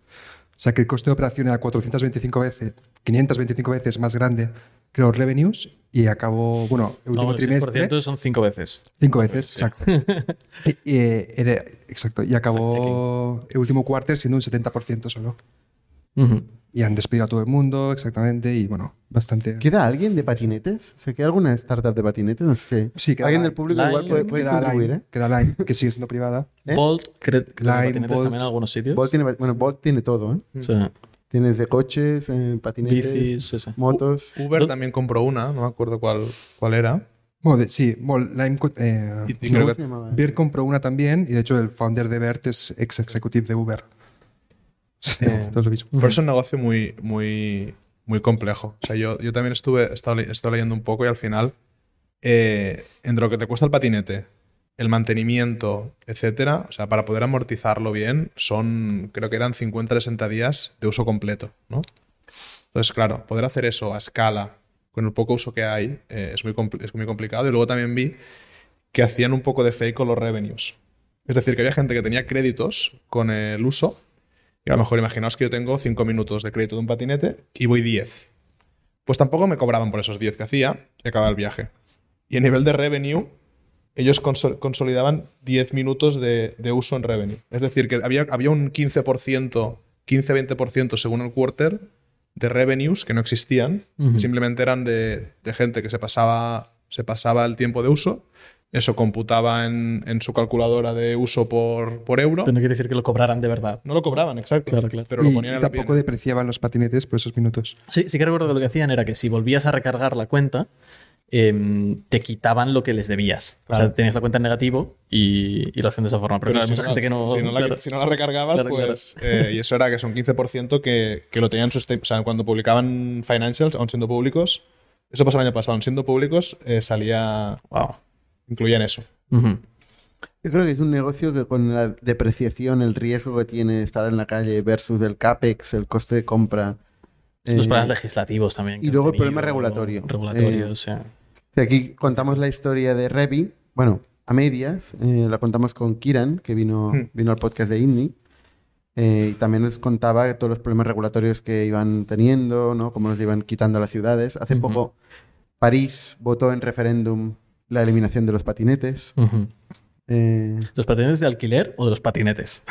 sea que el coste de operación era 425 veces, 525 veces más grande que los revenues y acabó, bueno, el último No, el trimestre. 6% son cinco veces. Cinco veces, exacto. [laughs] y, eh, era- exacto. Y acabó el último quarter siendo un 70% solo. Ujú. Y han despedido a todo el mundo, exactamente. Y bueno, bastante. ¿Queda alguien de patinetes? ¿Se queda alguna startup de patinetes? No sé. Sí, queda Alguien Line. del público Line, igual puede, puede queda, contribuir, Line, ¿eh? queda Line, que sigue siendo privada. [laughs] ¿Eh? Bolt, creo que patinetes Bolt. también en algunos sitios. Bolt tiene, bueno, Bolt tiene todo, ¿eh? Sí. Tienes de coches, eh, patinetes, Bicis, motos. Uber ¿Dó- también compró una, no me acuerdo cuál, cuál era. Bueno, de- sí, bueno, Lime, eh. Bert compró una también. Y de hecho, el founder de Bert es ex executive de Uber. Eh, Todo lo mismo. Pero es un negocio muy, muy, muy complejo. O sea, yo, yo también estuve, leyendo un poco y al final, eh, entre lo que te cuesta el patinete el mantenimiento, etcétera, o sea, para poder amortizarlo bien, son, creo que eran 50-60 días de uso completo, ¿no? Entonces, claro, poder hacer eso a escala, con el poco uso que hay, eh, es, muy es muy complicado. Y luego también vi que hacían un poco de fake con los revenues. Es decir, que había gente que tenía créditos con el uso. Y a lo mejor imaginaos que yo tengo 5 minutos de crédito de un patinete y voy 10. Pues tampoco me cobraban por esos 10 que hacía y acababa el viaje. Y a nivel de revenue, ellos consol- consolidaban 10 minutos de, de uso en revenue. Es decir, que había, había un 15%, 15-20% según el quarter de revenues que no existían, simplemente eran de, de gente que se pasaba, se pasaba el tiempo de uso, eso computaba en, en su calculadora de uso por, por euro. Pero no quiere decir que lo cobraran de verdad. No lo cobraban, exacto. Claro, claro. Pero lo y ponían en la tampoco depreciaban los patinetes por esos minutos. Sí, sí que recuerdo que lo que hacían era que si volvías a recargar la cuenta, em, te quitaban lo que les debías. O sea, tenías la cuenta en negativo y, y lo hacen de esa forma. Pero, hay si mucha no- gente que no. Si no, la, claro. si no la recargabas, Claro, pues. eh, y eso era que son 15% que, que lo tenían en su sta- O sea, cuando publicaban financials, aún siendo públicos, eso pasó el año pasado, aún siendo públicos, eh, salía. Wow. Incluían eso. Ujú. Yo creo que es un negocio que con la depreciación, el riesgo que tiene estar en la calle versus el CAPEX, el coste de compra. Los eh, problemas legislativos también. y luego el problema regulatorio. Regulatorio, Eh, o sea. Aquí contamos la historia de Revi, bueno, a medias, eh, la contamos con Kiran, que vino, Hmm. vino al podcast de Indie, eh, y también nos contaba todos los problemas regulatorios que iban teniendo, ¿no? Cómo los iban quitando a las ciudades. Hace Ujú. poco París votó en referéndum la eliminación de los patinetes. Eh, ¿Los patinetes de alquiler o de los patinetes?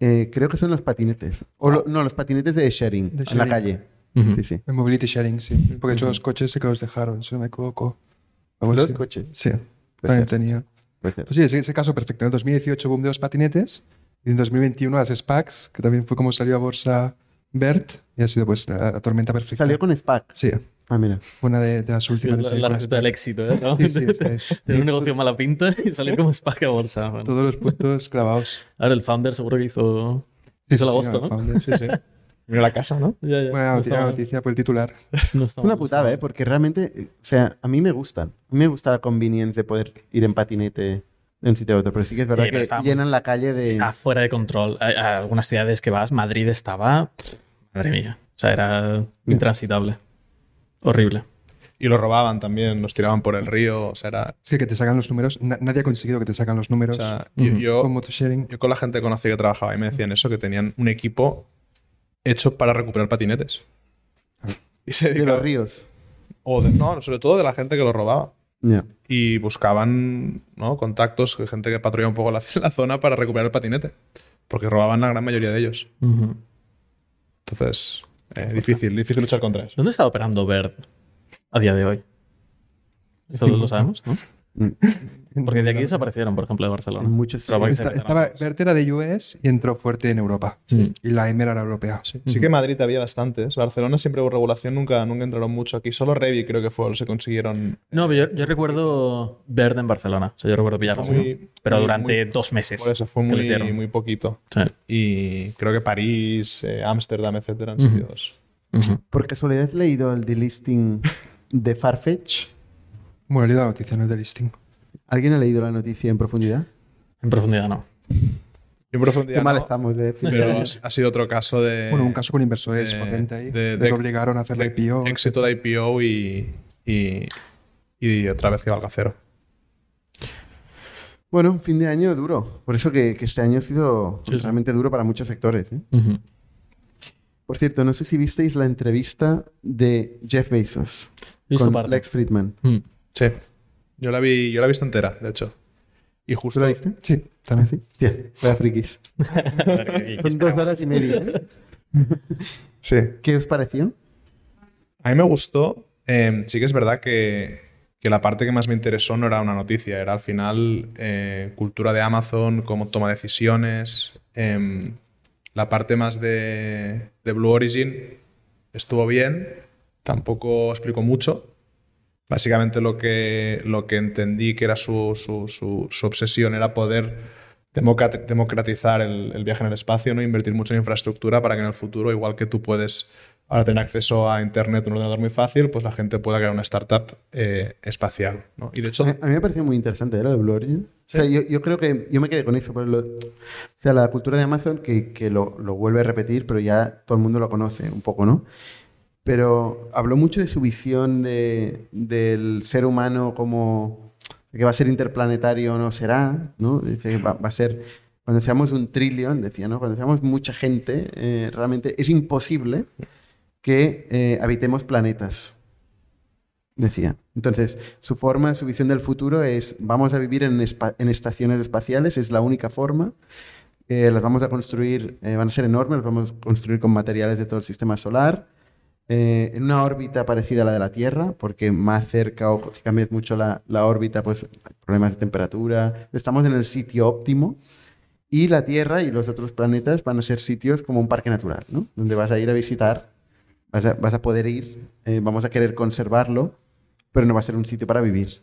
eh, creo que son los patinetes. O lo- no, los patinetes de sharing, De en la calle. Sí, sí. El mobility sharing, sí. Porque de hecho los coches sí que los dejaron, si no me equivoco. Los coches. Sí, Puede también ser. tenía. Puede ser. Pues sí, ese, ese caso perfecto. En el 2018 boom de los patinetes y en 2021 las SPACs, que también fue como salió a bolsa BERT y ha sido pues la, la tormenta perfecta. Salió con SPAC. Sí, Ah, mira. fue una de, de las Sí, últimas. de la, salir la con receta del éxito, ¿eh? ¿No? Sí, sí, es- [laughs] Tener un negocio mala pinta y salir como SPAC a bolsa. [laughs] Bueno. Todos los puntos clavados. Ahora el founder seguro que hizo, Sí, hizo sí, la sí, bosta, no, founder, sí, sí. [laughs] Mira la casa, ¿no? Ya, ya. Buena No noticia, por el titular. no Es una putada, ¿eh? Porque realmente, eh, o sea, a mí me gustan. A mí me gusta la convenience de poder ir en patinete de un sitio a otro. Pero sí que es verdad que está- llenan la calle de... Está fuera de control. Hay, hay algunas ciudades que vas, Madrid estaba. Madre mía. O sea, era intransitable. Horrible. Y lo robaban también, los tiraban por el río. O sea, era. Sí, que te sacan los números. Na- nadie ha conseguido que te sacan los O números sea, yo, con motosharing. yo con la gente que conocí que trabajaba y me decían eso, que tenían un equipo hecho para recuperar patinetes. [laughs] Y se de los ríos. o de- no, sobre todo de la gente que lo robaba. Ya. y buscaban ¿no? contactos, gente que patrulla un poco la, [laughs] la zona para recuperar el patinete. Porque robaban la gran mayoría de ellos. Entonces, eh, difícil, difícil luchar contra eso. ¿Dónde está operando Bird a día de hoy? Eso lo [laughs] sabemos, ¿no? Porque de aquí desaparecieron, por ejemplo, de Barcelona. En muchos Esta- que estaba, era de US y entró fuerte en Europa. Sí. Y la EMER era europea. Sí, sí que en Madrid había bastantes. Barcelona siempre hubo regulación, nunca, nunca entraron mucho aquí. Solo Revi creo que fue los que consiguieron. No, pero yo, yo recuerdo Bird en Barcelona. O sea, yo recuerdo pillarlo. Pero muy- durante muy- dos meses. Por eso fue que muy, muy poquito. Sí. Y creo que París, eh, Ámsterdam, etcétera, han Ujú. sitios. Ujú. ¿Por casualidad has leído el delisting de Farfetch? Bueno, he leído la noticia, no el de listing. ¿Alguien ha leído la noticia en profundidad? En profundidad no. Yo en profundidad. Qué mal no, estamos de... Pero ha sido otro caso de. Bueno, un caso con inversores de- potente ahí. de- De, de- que obligaron a hacer la IPO. Éxito de IPO y, y, y otra vez que valga cero. Bueno, fin de año duro. Por eso que, que este año ha sido Sí, sí. realmente duro para muchos sectores. ¿eh? Por cierto, no sé si visteis la entrevista de Jeff Bezos visto con parte. Lex Friedman. Mm. Sí. Yo la vi, yo la he visto entera, de hecho. Y ¿Tú justo. la viste? Sí, también. Sí. Hostia, vaya frikis. ¿Qué [laughs] Son dos horas y media. ¿eh? [laughs] Sí. ¿Qué os pareció? A mí me gustó. eh, sí que es verdad que, que la parte que más me interesó no era una noticia, era al final eh, cultura de Amazon, cómo toma decisiones. em, la parte más de, de Blue Origin estuvo bien, tampoco explicó mucho. Básicamente lo que, lo que entendí que era su, su- su- su obsesión era poder democrat- democratizar el, el viaje en el espacio, ¿no? invertir mucho en infraestructura para que en el futuro, igual que tú puedes ahora tener acceso a Internet, un ordenador muy fácil, pues la gente pueda crear una startup eh, espacial. ¿no? Y de hecho, A mí me pareció muy interesante ¿eh? lo de Blue Origin. O sea, yo, yo creo que yo me quedé con eso. Pero lo- o sea, la cultura de Amazon, que, que lo, lo vuelve a repetir, pero ya todo el mundo lo conoce un poco, ¿no? Pero habló mucho de su visión de- del ser humano como que va a ser interplanetario o no será, ¿no? Va, a ser, cuando seamos un trillón, decía, ¿no? Cuando seamos mucha gente, eh, realmente es imposible que eh, habitemos planetas decía. Entonces, su forma, su visión del futuro es, vamos a vivir en, en estaciones espaciales, es la única forma. Eh, las vamos a construir, eh, van a ser enormes, las vamos a construir con materiales de todo el sistema solar, eh, en una órbita parecida a la de la Tierra, porque más cerca o si cambias mucho la, la órbita, pues problemas de temperatura. Estamos en el sitio óptimo. Y la Tierra y los otros planetas van a ser sitios como un parque natural, ¿no? Donde vas a ir a visitar, vas a, vas a poder ir, eh, vamos a querer conservarlo, pero no va a ser un sitio para vivir.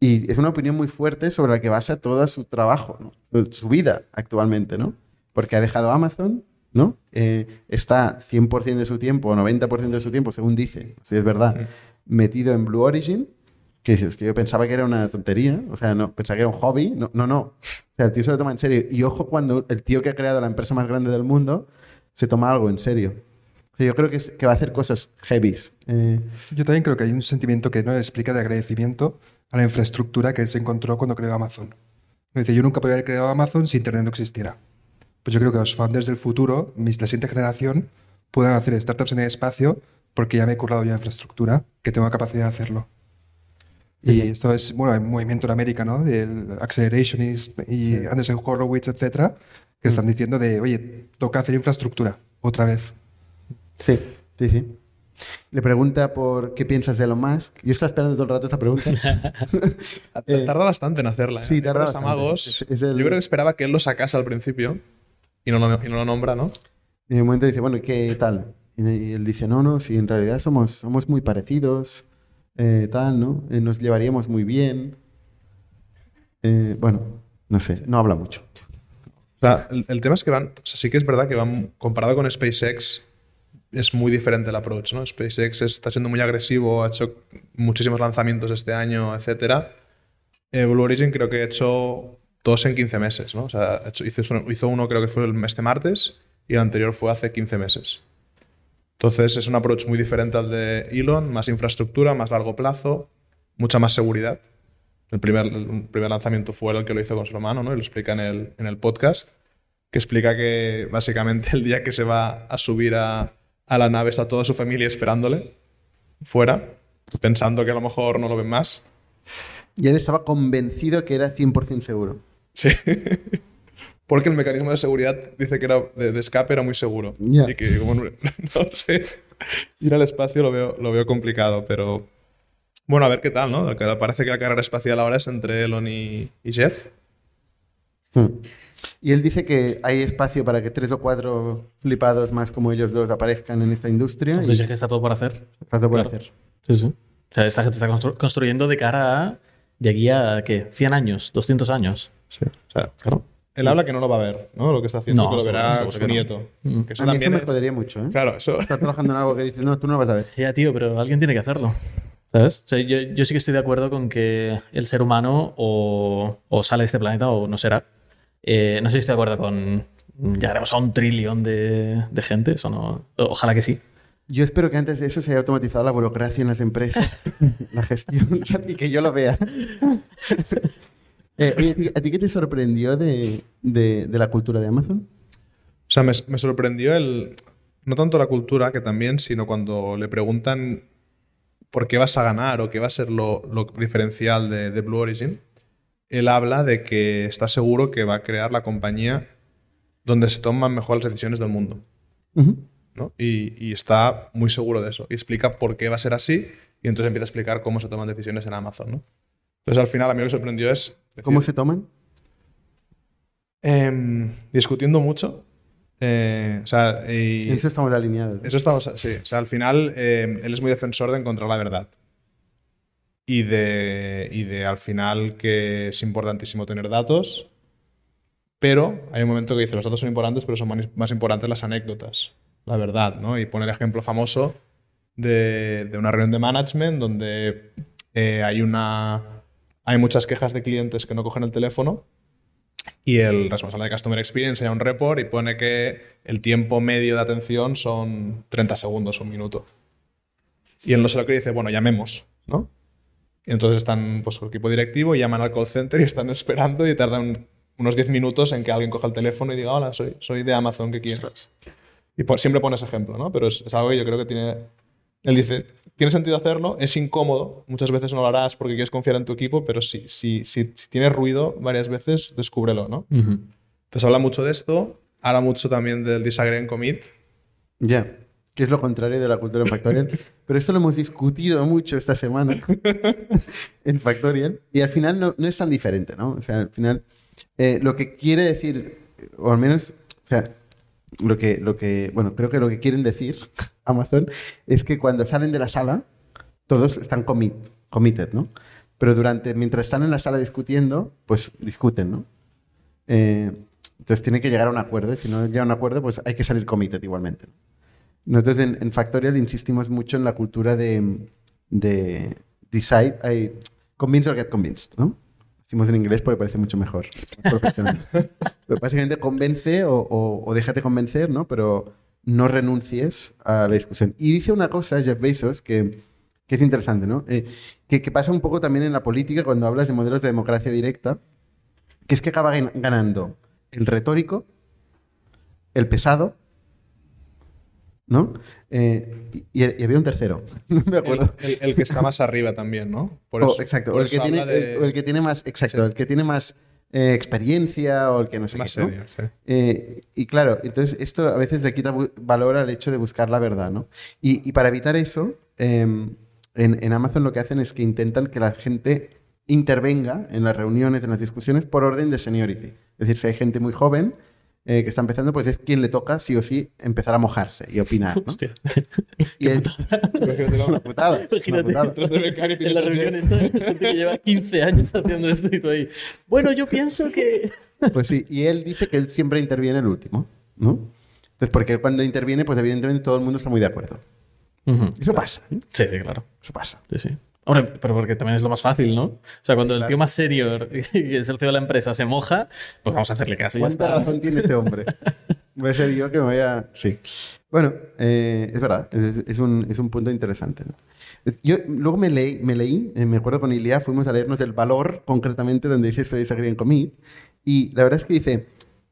Y es una opinión muy fuerte sobre la que basa todo su trabajo, su vida actualmente, ¿no? Porque ha dejado Amazon, ¿no? Eh, está 100% de su tiempo, o 90% de su tiempo, según dice, si es verdad, metido en Blue Origin, que dices, yo pensaba que era una tontería, o sea, no, pensaba que era un hobby, no, no, no. O sea, el tío se lo toma en serio. Y ojo cuando el tío que ha creado la empresa más grande del mundo se toma algo en serio. O sea, yo creo que, es- que va a hacer cosas heavies. Eh, Yo también creo que hay un sentimiento que no explica de agradecimiento a la infraestructura que él se encontró cuando creó Amazon. Dice, yo nunca podría haber creado Amazon si Internet no existiera. Pues yo creo que los founders del futuro, mis- la siguiente generación, puedan hacer startups en el espacio porque ya me he currado ya infraestructura, que tengo la capacidad de hacerlo. Y esto es, bueno, el movimiento en América, ¿no? El Accelerationist y Anderson Horowitz, etcétera, que están diciendo de, oye, toca hacer infraestructura otra vez. Sí, sí, sí. Le pregunta por qué piensas de Elon Musk. Yo estaba esperando todo el rato esta pregunta. [laughs] [laughs] Eh, Tarda bastante en hacerla. ¿eh? sí, Hay tarda bastante. amagos. Es- es el- Yo creo que esperaba que él lo sacase al principio y no lo, y no lo nombra, ¿no? Y en un momento dice, bueno, ¿y ¿qué tal? Y él dice, no, no, si en realidad somos, somos muy parecidos, eh, tal, ¿no? Eh, nos llevaríamos muy bien. Eh, bueno, no sé, no habla mucho. O sea, el, el tema es que van, o sea, sí que es verdad que van, comparado con SpaceX, es muy diferente el approach, ¿no? SpaceX está siendo muy agresivo, ha hecho muchísimos lanzamientos este año. Eh, Blue Origin creo que ha hecho dos en 15 meses, ¿no? O sea, hizo, uno creo que fue este martes y el anterior fue hace 15 meses. Entonces es un approach muy diferente al de Elon, más infraestructura, más largo plazo, mucha más seguridad. El primer, lanzamiento fue el que lo hizo con su hermano, ¿no? Y lo explica en el, en el podcast, que explica que básicamente el día que se va a subir a, a la nave está toda su familia esperándole fuera, pensando que a lo mejor no lo ven más. Y él estaba convencido que era 100% seguro. Sí. [laughs] Porque el mecanismo de seguridad dice que era de, de escape era muy seguro. Y que como no, [laughs] no sé, ir al espacio lo veo, lo veo complicado, pero bueno, a ver qué tal, ¿no? Que Parece que la carrera espacial ahora es entre Elon y, y Jeff. Hmm. Y él dice que hay espacio para que tres o cuatro flipados más como ellos dos aparezcan en esta industria. Pues y es que está todo por hacer. está todo por claro. hacer. Sí, sí. O sea, esta gente está constru- construyendo de cara a. de aquí a. ¿qué? ¿100 años? ¿200 años? Sí. O sea, Claro. él habla que no lo va a ver, ¿no? Lo que está haciendo, No, que lo verá su que no. nieto. Que eso A mí eso también me es- jodería mucho, ¿eh? Claro, eso. Estar trabajando en algo que dices, no, tú no lo vas a ver. Ya, tío, pero alguien tiene que hacerlo. ¿Sabes? O sea, yo, yo sí que estoy de acuerdo con que el ser humano o, o sale de este planeta o no será. Eh, no sé si estoy de acuerdo con. Llegaremos a un trillón de, de gente. Eso no. Ojalá que sí. Yo espero que antes de eso se haya automatizado la burocracia en las empresas, [laughs] la gestión, [laughs] y que yo lo vea. Eh, ¿a ti- ¿a ti qué te sorprendió de, de- de la cultura de Amazon? O sea, me, me sorprendió el. No tanto la cultura, que también, sino cuando le preguntan por qué vas a ganar o qué va a ser lo, lo diferencial de, de Blue Origin. Él habla de que está seguro que va a crear la compañía donde se toman mejor las decisiones del mundo. ¿no? Y, y está muy seguro de eso. Y explica por qué va a ser así. Y entonces empieza a explicar cómo se toman decisiones en Amazon. ¿no? Entonces, al final, a mí lo que sorprendió es. ¿Cómo se toman? em, discutiendo mucho. Eh, o sea, y- eso estamos alineados. eso estamos, sí. O sea, al final eh, él es muy defensor de encontrar la verdad. Y de, y de al final que es importantísimo tener datos. Pero hay un momento que dice, los datos son importantes, pero son más, importantes las anécdotas, la verdad, ¿no? Y pone el ejemplo famoso de, de una reunión de management donde eh, hay una hay muchas quejas de clientes que no cogen el teléfono y el responsable de Customer Experience haya un report y pone que el tiempo medio de atención son 30 segundos, un minuto. Y él no sé lo que dice, bueno, llamemos, ¿no? Y entonces están, pues, el equipo directivo, llaman al call center y están esperando y tardan unos 10 minutos en que alguien coja el teléfono y diga, hola, soy, soy de Amazon, ¿qué quieres? Y por- siempre pones ejemplo, ¿no? Pero es, es algo que yo creo que tiene... Él dice, tiene sentido hacerlo, es incómodo, muchas veces no lo harás porque quieres confiar en tu equipo, pero si, si, si, si tienes ruido varias veces, descúbrelo, ¿no? Ujú. Entonces habla mucho de esto, habla mucho también del disagree and commit. Ya, que es lo contrario de la cultura en Factorial. [laughs] Pero esto lo hemos discutido mucho esta semana [laughs] en Factorial. Y al final no, no es tan diferente, ¿no? O sea, al final eh, lo que quiere decir, o al menos, o sea, lo que, lo que, bueno, creo que lo que quieren decir Amazon es que cuando salen de la sala, todos están commit, committed, ¿no? Pero durante, mientras están en la sala discutiendo, pues discuten, ¿no? Eh, entonces tiene que llegar a un acuerdo. y Si no llega a un acuerdo, pues hay que salir committed igualmente. Nosotros en, en Factorial insistimos mucho en la cultura de, de decide, I, convince or get convinced, ¿no? Decimos en inglés porque parece mucho mejor. profesional. [laughs] Pero básicamente convence o, o- o déjate convencer, ¿no? Pero no renuncies a la discusión. Y dice una cosa, Jeff Bezos, que, que es interesante, ¿no? Eh, que, que pasa un poco también en la política cuando hablas de modelos de democracia directa, que es que acaba gan- ganando el retórico, el pesado, ¿no? Eh, y, y había un tercero, [laughs] no me El, acuerdo. el- el que está más arriba también, ¿no? Por O, eso- exacto, por el, que tiene, habla de- el, o el que tiene más, exacto, Sí. el que tiene más eh, experiencia o el que no sé más qué, ¿no? serio. sí. Eh, y claro, entonces esto a veces le quita valor al hecho de buscar la verdad, ¿no? Y, y para evitar eso, eh, en, en Amazon lo que hacen es que intentan que la gente intervenga en las reuniones, en las discusiones, por orden de seniority. Es decir, si hay gente muy joven eh, que está empezando, pues es quien le toca, sí o sí, empezar a mojarse y opinar, ¿no? Hostia. [laughs] Y es Imagínate la- una putada. es una Imagínate. putada. Detrás de becario En la reunión. Hay gente que lleva 15 años haciendo esto y tú ahí. Bueno, yo pienso que. [laughs] Pues sí, y él dice que él siempre interviene el último, ¿no? Entonces, porque cuando interviene, pues evidentemente todo el mundo está muy de acuerdo. Ujú. Eso pasa, ¿eh? Sí, sí, claro. Eso pasa. Sí, sí. Hombre, pero porque también es lo más fácil, ¿no? O sea, cuando el tío más serio, que es el CEO de la empresa, se moja, pues vamos a hacerle caso. y Ya ¿Cuánta está. razón tiene este hombre? [laughs] Voy a ser yo que me voy a... Sí. Bueno, eh, es verdad, es, es un, es un punto interesante. ¿no? Yo luego me leí, me, leí eh, me acuerdo con Ilia, fuimos a leernos el valor concretamente donde dice esto de disagree and commit, y la verdad es que dice,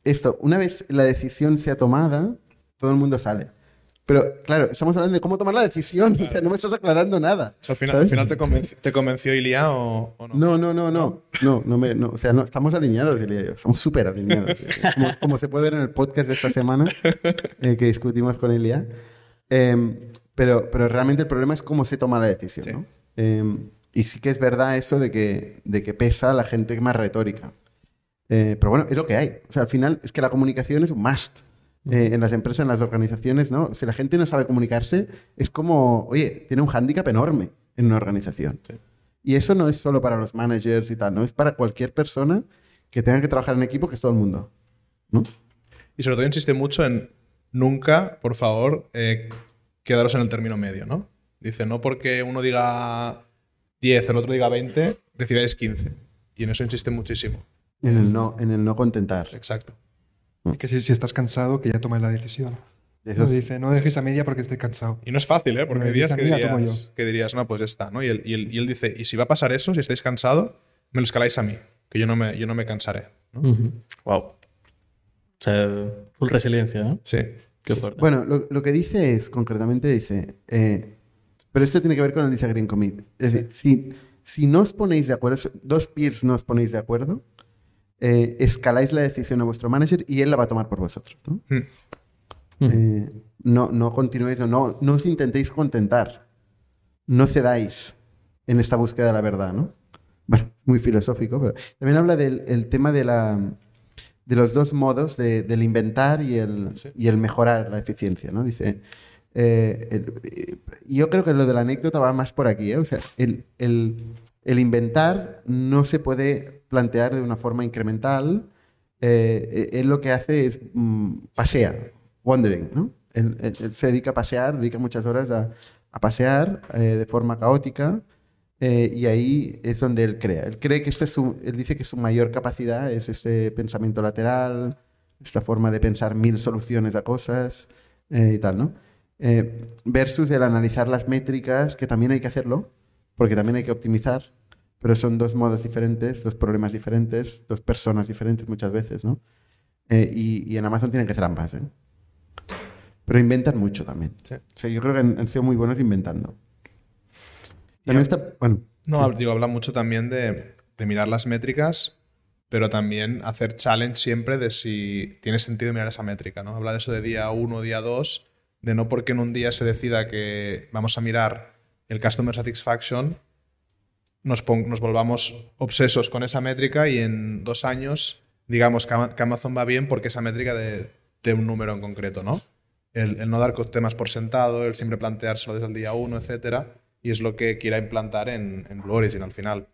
esto, una vez la decisión sea tomada, todo el mundo sale. Pero claro, estamos hablando de cómo tomar la decisión, o sea, no me estás aclarando nada. O sea, al final, al final te, convenció, te convenció Ilia o, o no? No, no, no, no. No, no me, no. O sea, no, estamos alineados, diría yo. Estamos súper alineados. Como, como se puede ver en el podcast de esta semana [laughs] eh, que discutimos con Elia. Em, pero, pero realmente el problema es cómo se toma la decisión, Sí. ¿no? Em, y sí que es verdad eso de que, de que pesa la gente más retórica. Eh, pero bueno, es lo que hay. O sea, al final es que la comunicación es un must. Eh, en las empresas, en las organizaciones, ¿no? Si la gente no sabe comunicarse, es como, oye, tiene un hándicap enorme en una organización. Y eso no es solo para los managers y tal, no es para cualquier persona que tenga que trabajar en equipo, que es todo el mundo. ¿no? Y sobre todo insiste mucho en nunca, por favor, eh, quedaros en el término medio, ¿no? Dice, no porque uno diga 10, el otro diga 20, decidáis 15. Y en eso insiste muchísimo. En el no, en el no contentar. Exacto. Y que si, si estás cansado, que ya tomes la decisión. Eso No dice, no dejes a media porque esté cansado. Y no es fácil, ¿eh? Porque Me hay días que dices, "Mira, tomo dirías, que dirías, no, pues ya está, ¿no? Y él, y él- y él dice, y si va a pasar eso, si estáis cansados, me lo escaláis a mí, que yo no me, yo no me cansaré. ¿no? Wow. O sea, full resiliencia, ¿no? Sí. Qué fuerte. Bueno, lo, lo que dice es, concretamente dice, eh, pero esto tiene que ver con el disagree and commit. Es decir, si, si no os ponéis de acuerdo, dos peers no os ponéis de acuerdo, eh, escaláis la decisión a vuestro manager y él la va a tomar por vosotros. ¿no? Mm. Eh, no, no continuéis, no, no, os intentéis contentar. No cedáis en esta búsqueda de la verdad, ¿no? Bueno, muy filosófico, pero también habla del el tema de, la, de los dos modos, de- del inventar y el, y el mejorar la eficiencia, ¿no? Dice, eh, el- yo creo que lo de la anécdota va más por aquí, ¿eh? O sea, el, el- el inventar no se puede plantear de una forma incremental. Eh, él lo que hace es mm, pasea, wandering, ¿no? Él, se dedica a pasear, dedica muchas horas a, pasear eh, de forma caótica Eh, y ahí es donde él crea. Él cree que este es su, él dice que su mayor capacidad es este pensamiento lateral, esta forma de pensar mil soluciones a cosas eh, y tal, ¿no? Versus el analizar las métricas, que también hay que hacerlo, porque también hay que optimizar, pero son dos modos diferentes, dos problemas diferentes, dos personas diferentes muchas veces, ¿no? Eh, y, y en Amazon tienen que ser ambas, ¿eh? Pero inventan mucho también. Sí. O sea, yo creo que han, han sido muy buenos inventando. También está, bueno, No, digo, habla mucho también de, de mirar las métricas, pero también hacer challenge siempre de si tiene sentido mirar esa métrica, ¿no? Habla de eso de día 1, día 2, de no porque en un día se decida que vamos a mirar el Customer Satisfaction, nos, volvamos obsesos con esa métrica y en dos años digamos que, Ama- que Amazon va bien porque esa métrica de, un número en concreto, ¿no? El, no dar temas por sentado, el siempre planteárselo desde el día 1, etcétera, y es lo que quiera implantar en, en Blue Origin al final,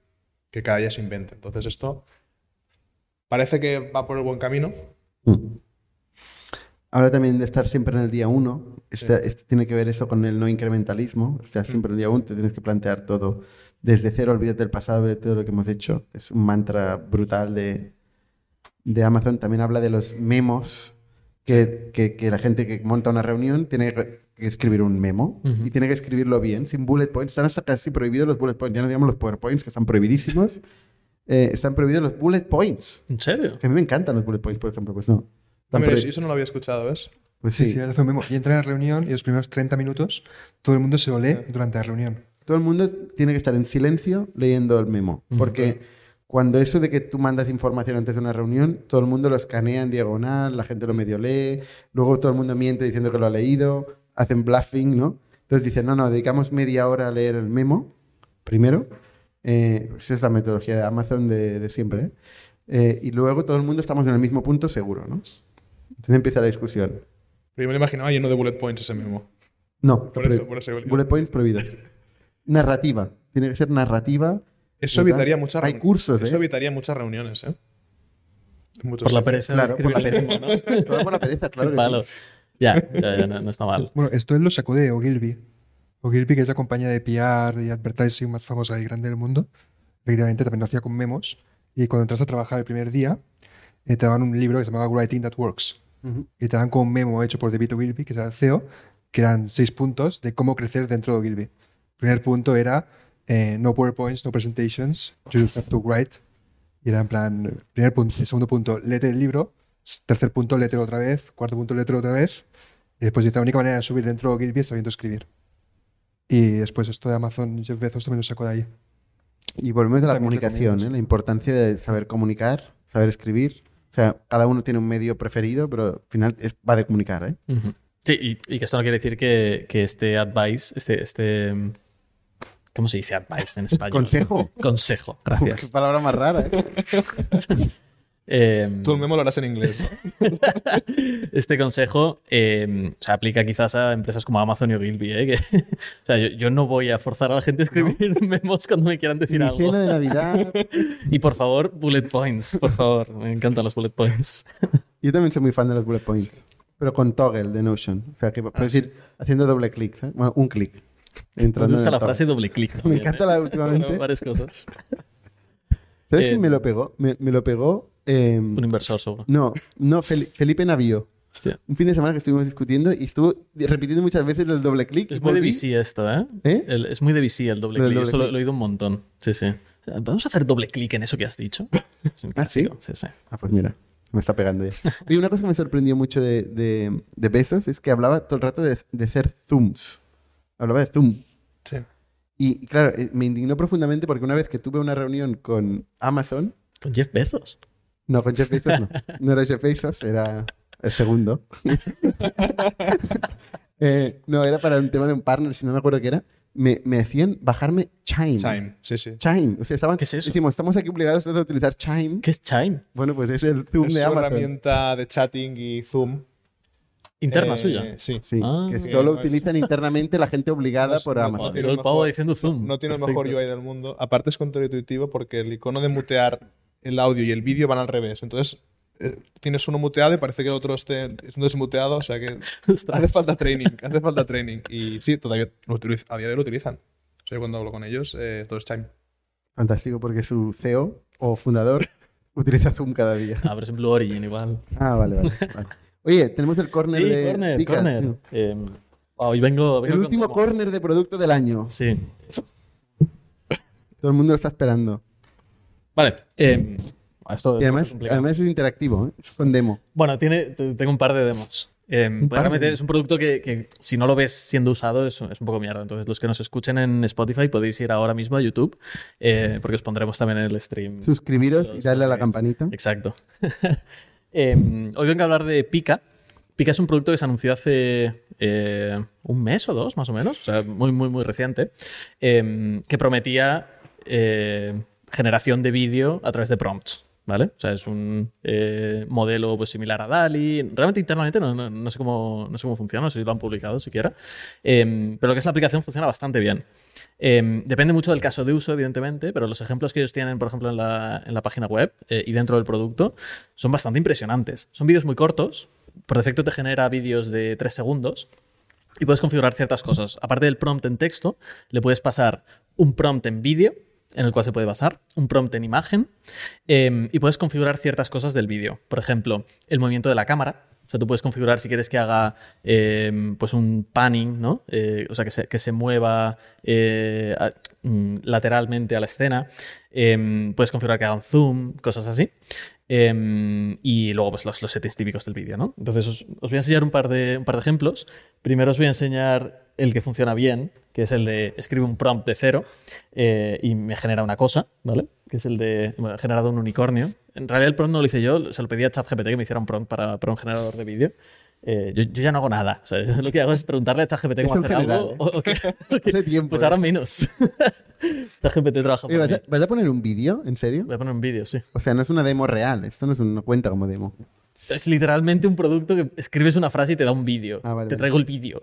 que cada día se invente. Entonces esto parece que va por el buen camino. Ahora también de estar siempre en el día uno, este- este tiene que ver eso con el no incrementalismo. Estar siempre en el día uno, te tienes que plantear todo desde cero, olvídate del pasado, de todo lo que hemos hecho. Es un mantra brutal de, de Amazon. También habla de los memos, que, que- que la gente que monta una reunión tiene que que escribir un memo y tiene que escribirlo bien, sin bullet points. Están hasta casi prohibidos los bullet points. Ya no digamos los PowerPoints, que están prohibidísimos. Eh, están prohibidos los bullet points. ¿En serio? Que a mí me encantan los bullet points, por ejemplo. Pues no. Ah, mira, eso no lo había escuchado, ¿ves? pues Sí, sí. sí, hace un memo. Y entra en la reunión y los primeros 30 minutos todo el mundo se lo lee durante la reunión. Todo el mundo tiene que estar en silencio leyendo el memo. Porque cuando eso de que tú mandas información antes de una reunión, todo el mundo lo escanea en diagonal, la gente lo medio lee, luego todo el mundo miente diciendo que lo ha leído, hacen bluffing, ¿no? Entonces dicen, no, no, dedicamos media hora a leer el memo, primero. Eh, esa es la metodología de Amazon de, de siempre. ¿eh? Eh, y luego todo el mundo estamos en el mismo punto seguro, ¿no? Entonces empieza la discusión. Pero yo me lo imaginaba lleno de bullet points ese mismo. No, Por eso- por eso bullet points prohibidos. Narrativa. Tiene que ser narrativa. Eso ¿verdad? evitaría muchas Hay cursos, Eso ¿eh? evitaría muchas reuniones, ¿eh? Muchos Por la pereza. Claro, por la pereza. ¿no? [laughs] Claro, por la pereza, claro que sí. palo. Ya, ya, ya, no, no está mal. Bueno, esto él lo sacó de Ogilvy. Ogilvy, que es la compañía de PR y advertising más famosa y grande del mundo, efectivamente también lo hacía con memos. Y cuando entras a trabajar el primer día, te daban un libro que se llamaba Writing That Works. Ujú. Y te daban con un memo hecho por David Ogilvy, que era el CEO, que eran seis puntos de cómo crecer dentro de Ogilvy. El primer punto era eh, no PowerPoints, no presentations, you just have to write. Y era en plan, primer punto, el segundo punto, léete el libro. Tercer punto, léetelo otra vez. Cuarto punto, léetelo otra vez. Y después la única manera de subir dentro de Ogilvy es sabiendo escribir. Y después esto de Amazon, Jeff Bezos también lo sacó de ahí. Y volvemos a la También comunicación, ¿eh? la importancia de saber comunicar, saber escribir. O sea, cada uno tiene un medio preferido, pero al final es- va de comunicar, ¿eh? Sí, y, y que esto no quiere decir que, que este advice, este, este. ¿Cómo se dice advice en español? Consejo. Consejo, Qué gracias. palabra más rara, ¿eh? [laughs] Eh, Tú el memo lo harás en inglés. [laughs] este consejo eh, se aplica quizás a empresas como Amazon y Ogilvy. ¿eh? Que- [laughs] o sea, yo, yo no voy a forzar a la gente a escribir memos cuando me quieran decir Mi algo. de Navidad. [laughs] Y por favor, bullet points, por favor. Me encantan los bullet points. Yo también soy muy fan de los bullet points, pero con toggle de Notion. O sea, que puedes ir haciendo doble clic. Bueno, un clic. Me gusta en la toggle. frase doble clic. Me encanta ¿eh? la últimamente. Varias cosas. ¿Sabes Eh, quién me lo pegó? Me, me lo pegó. Eh, Un inversor, seguro. no, no, Fel- Felipe Navío. Hostia. Un fin de semana que estuvimos discutiendo y estuvo repitiendo muchas veces el doble clic. Es muy de. VC esto, ¿eh? ¿Eh? El- es muy de VC el doble clic. Eso lo, he oído un montón. Sí, sí. A hacer doble clic en eso que has dicho. [laughs] ¿Ah, sí? sí, sí. Ah, pues mira, me está pegando ya. [laughs] Y una cosa que me sorprendió mucho de, de, de Bezos es que hablaba todo el rato de, de hacer zooms. Hablaba de zoom. Sí. Y claro, eh, me indignó profundamente porque una vez que tuve una reunión con Amazon, Con Jeff Bezos. No, con Jeff Bezos no, no era Jeff Bezos, era el segundo. [laughs] Eh, no, era para un tema de un partner, si no me acuerdo qué era. Me, me hacían bajarme Chime. Chime, sí, sí. Chime. O sea, estaban, ¿Qué es eso? Decimos, estamos aquí obligados a utilizar Chime. ¿Qué es Chime? Bueno, pues es el Zoom Es de una Amazon. herramienta de chatting y Zoom. Interna Eh, suya. Sí. Sí, Ah. que solo no es- utilizan internamente la gente obligada No es- por Amazon. no tiene Pero el pavo mejor- diciendo Zoom. No tiene el mejor. UI del mundo. Aparte es contraintuitivo porque el icono de mutear el audio y el vídeo van al revés. Entonces eh, tienes uno muteado y parece que el otro esté desmuteado. O sea que [laughs] Ostras. hace falta training. Hace falta training. Y sí, todavía lo a día de hoy lo utilizan. O sea, yo cuando hablo con ellos, eh, todo es Chime. Fantástico, porque su CEO o fundador [laughs] utiliza Zoom cada día. Ah, en Blue Origin igual. Ah, vale, vale. vale. Oye, tenemos el corner Sí, de corner, Pika, corner. tío. Eh, hoy vengo, vengo El con último todo. corner de producto del año. Sí. Todo el mundo lo está esperando. Vale. eh, esto Y es además, complicado. además es interactivo, ¿eh? es con demo. Bueno, tiene, te- tengo un par de demos. Eh, Un pues par realmente de- es un producto que, que si no lo ves siendo usado es, es un poco mierda. Entonces, los que nos escuchen en Spotify podéis ir ahora mismo a YouTube eh, porque os pondremos también en el stream. Suscribiros y darle a la campanita. Exacto. [laughs] Eh, hoy vengo a hablar de Pika. Pika es un producto que se anunció hace eh, un mes o dos, más o menos, o sea, muy, muy, muy reciente, eh, que prometía eh, generación de vídeo a través de prompts. ¿Vale? O sea, es un eh, modelo pues, similar a DALI. Realmente internamente no, sé cómo, no sé cómo funciona, no sé si lo han publicado siquiera. Eh, pero lo que es la aplicación funciona bastante bien. Eh, depende mucho del caso de uso, evidentemente, pero los ejemplos que ellos tienen, por ejemplo, en la, en la página web eh, y dentro del producto son bastante impresionantes. Son vídeos muy cortos, por defecto te genera vídeos de 3 segundos y puedes configurar ciertas cosas. Aparte del prompt en texto, le puedes pasar un prompt en vídeo en el cual se puede basar, un prompt en imagen eh, y puedes configurar ciertas cosas del vídeo. Por ejemplo, el movimiento de la cámara. O sea, tú puedes configurar si quieres que haga eh, pues un panning, ¿no? Eh, o sea, que se, que se mueva eh, mm, lateralmente a la escena. Eh, puedes configurar que haga un zoom, cosas así. Eh, y luego, pues los, los settings típicos del vídeo, ¿no? Entonces, os, os voy a enseñar un par, de, un par de ejemplos. Primero os voy a enseñar el que funciona bien, que es el de escribe un prompt de cero eh, y me genera una cosa, ¿vale? Que es el de, bueno, he generado un unicornio. En realidad el prompt no lo hice yo, se lo pedí a ChatGPT que me hiciera un prompt para, para un generador de vídeo. Eh, yo, yo ya no hago nada. O sea, yo [laughs] lo que hago es preguntarle a ChatGPT cómo hacer general, algo. ¿eh? o- o que- o que- Hace tiempo. pues ¿eh? ahora menos. [laughs] ChatGPT trabaja por ¿vas, a, mí. vas a poner un vídeo? ¿En serio? Voy a poner un vídeo, sí. O sea, no es una demo real. Esto no es una cuenta como demo. Es literalmente un producto que escribes una frase y te da un vídeo. Ah, vale, te vale. traigo el vídeo.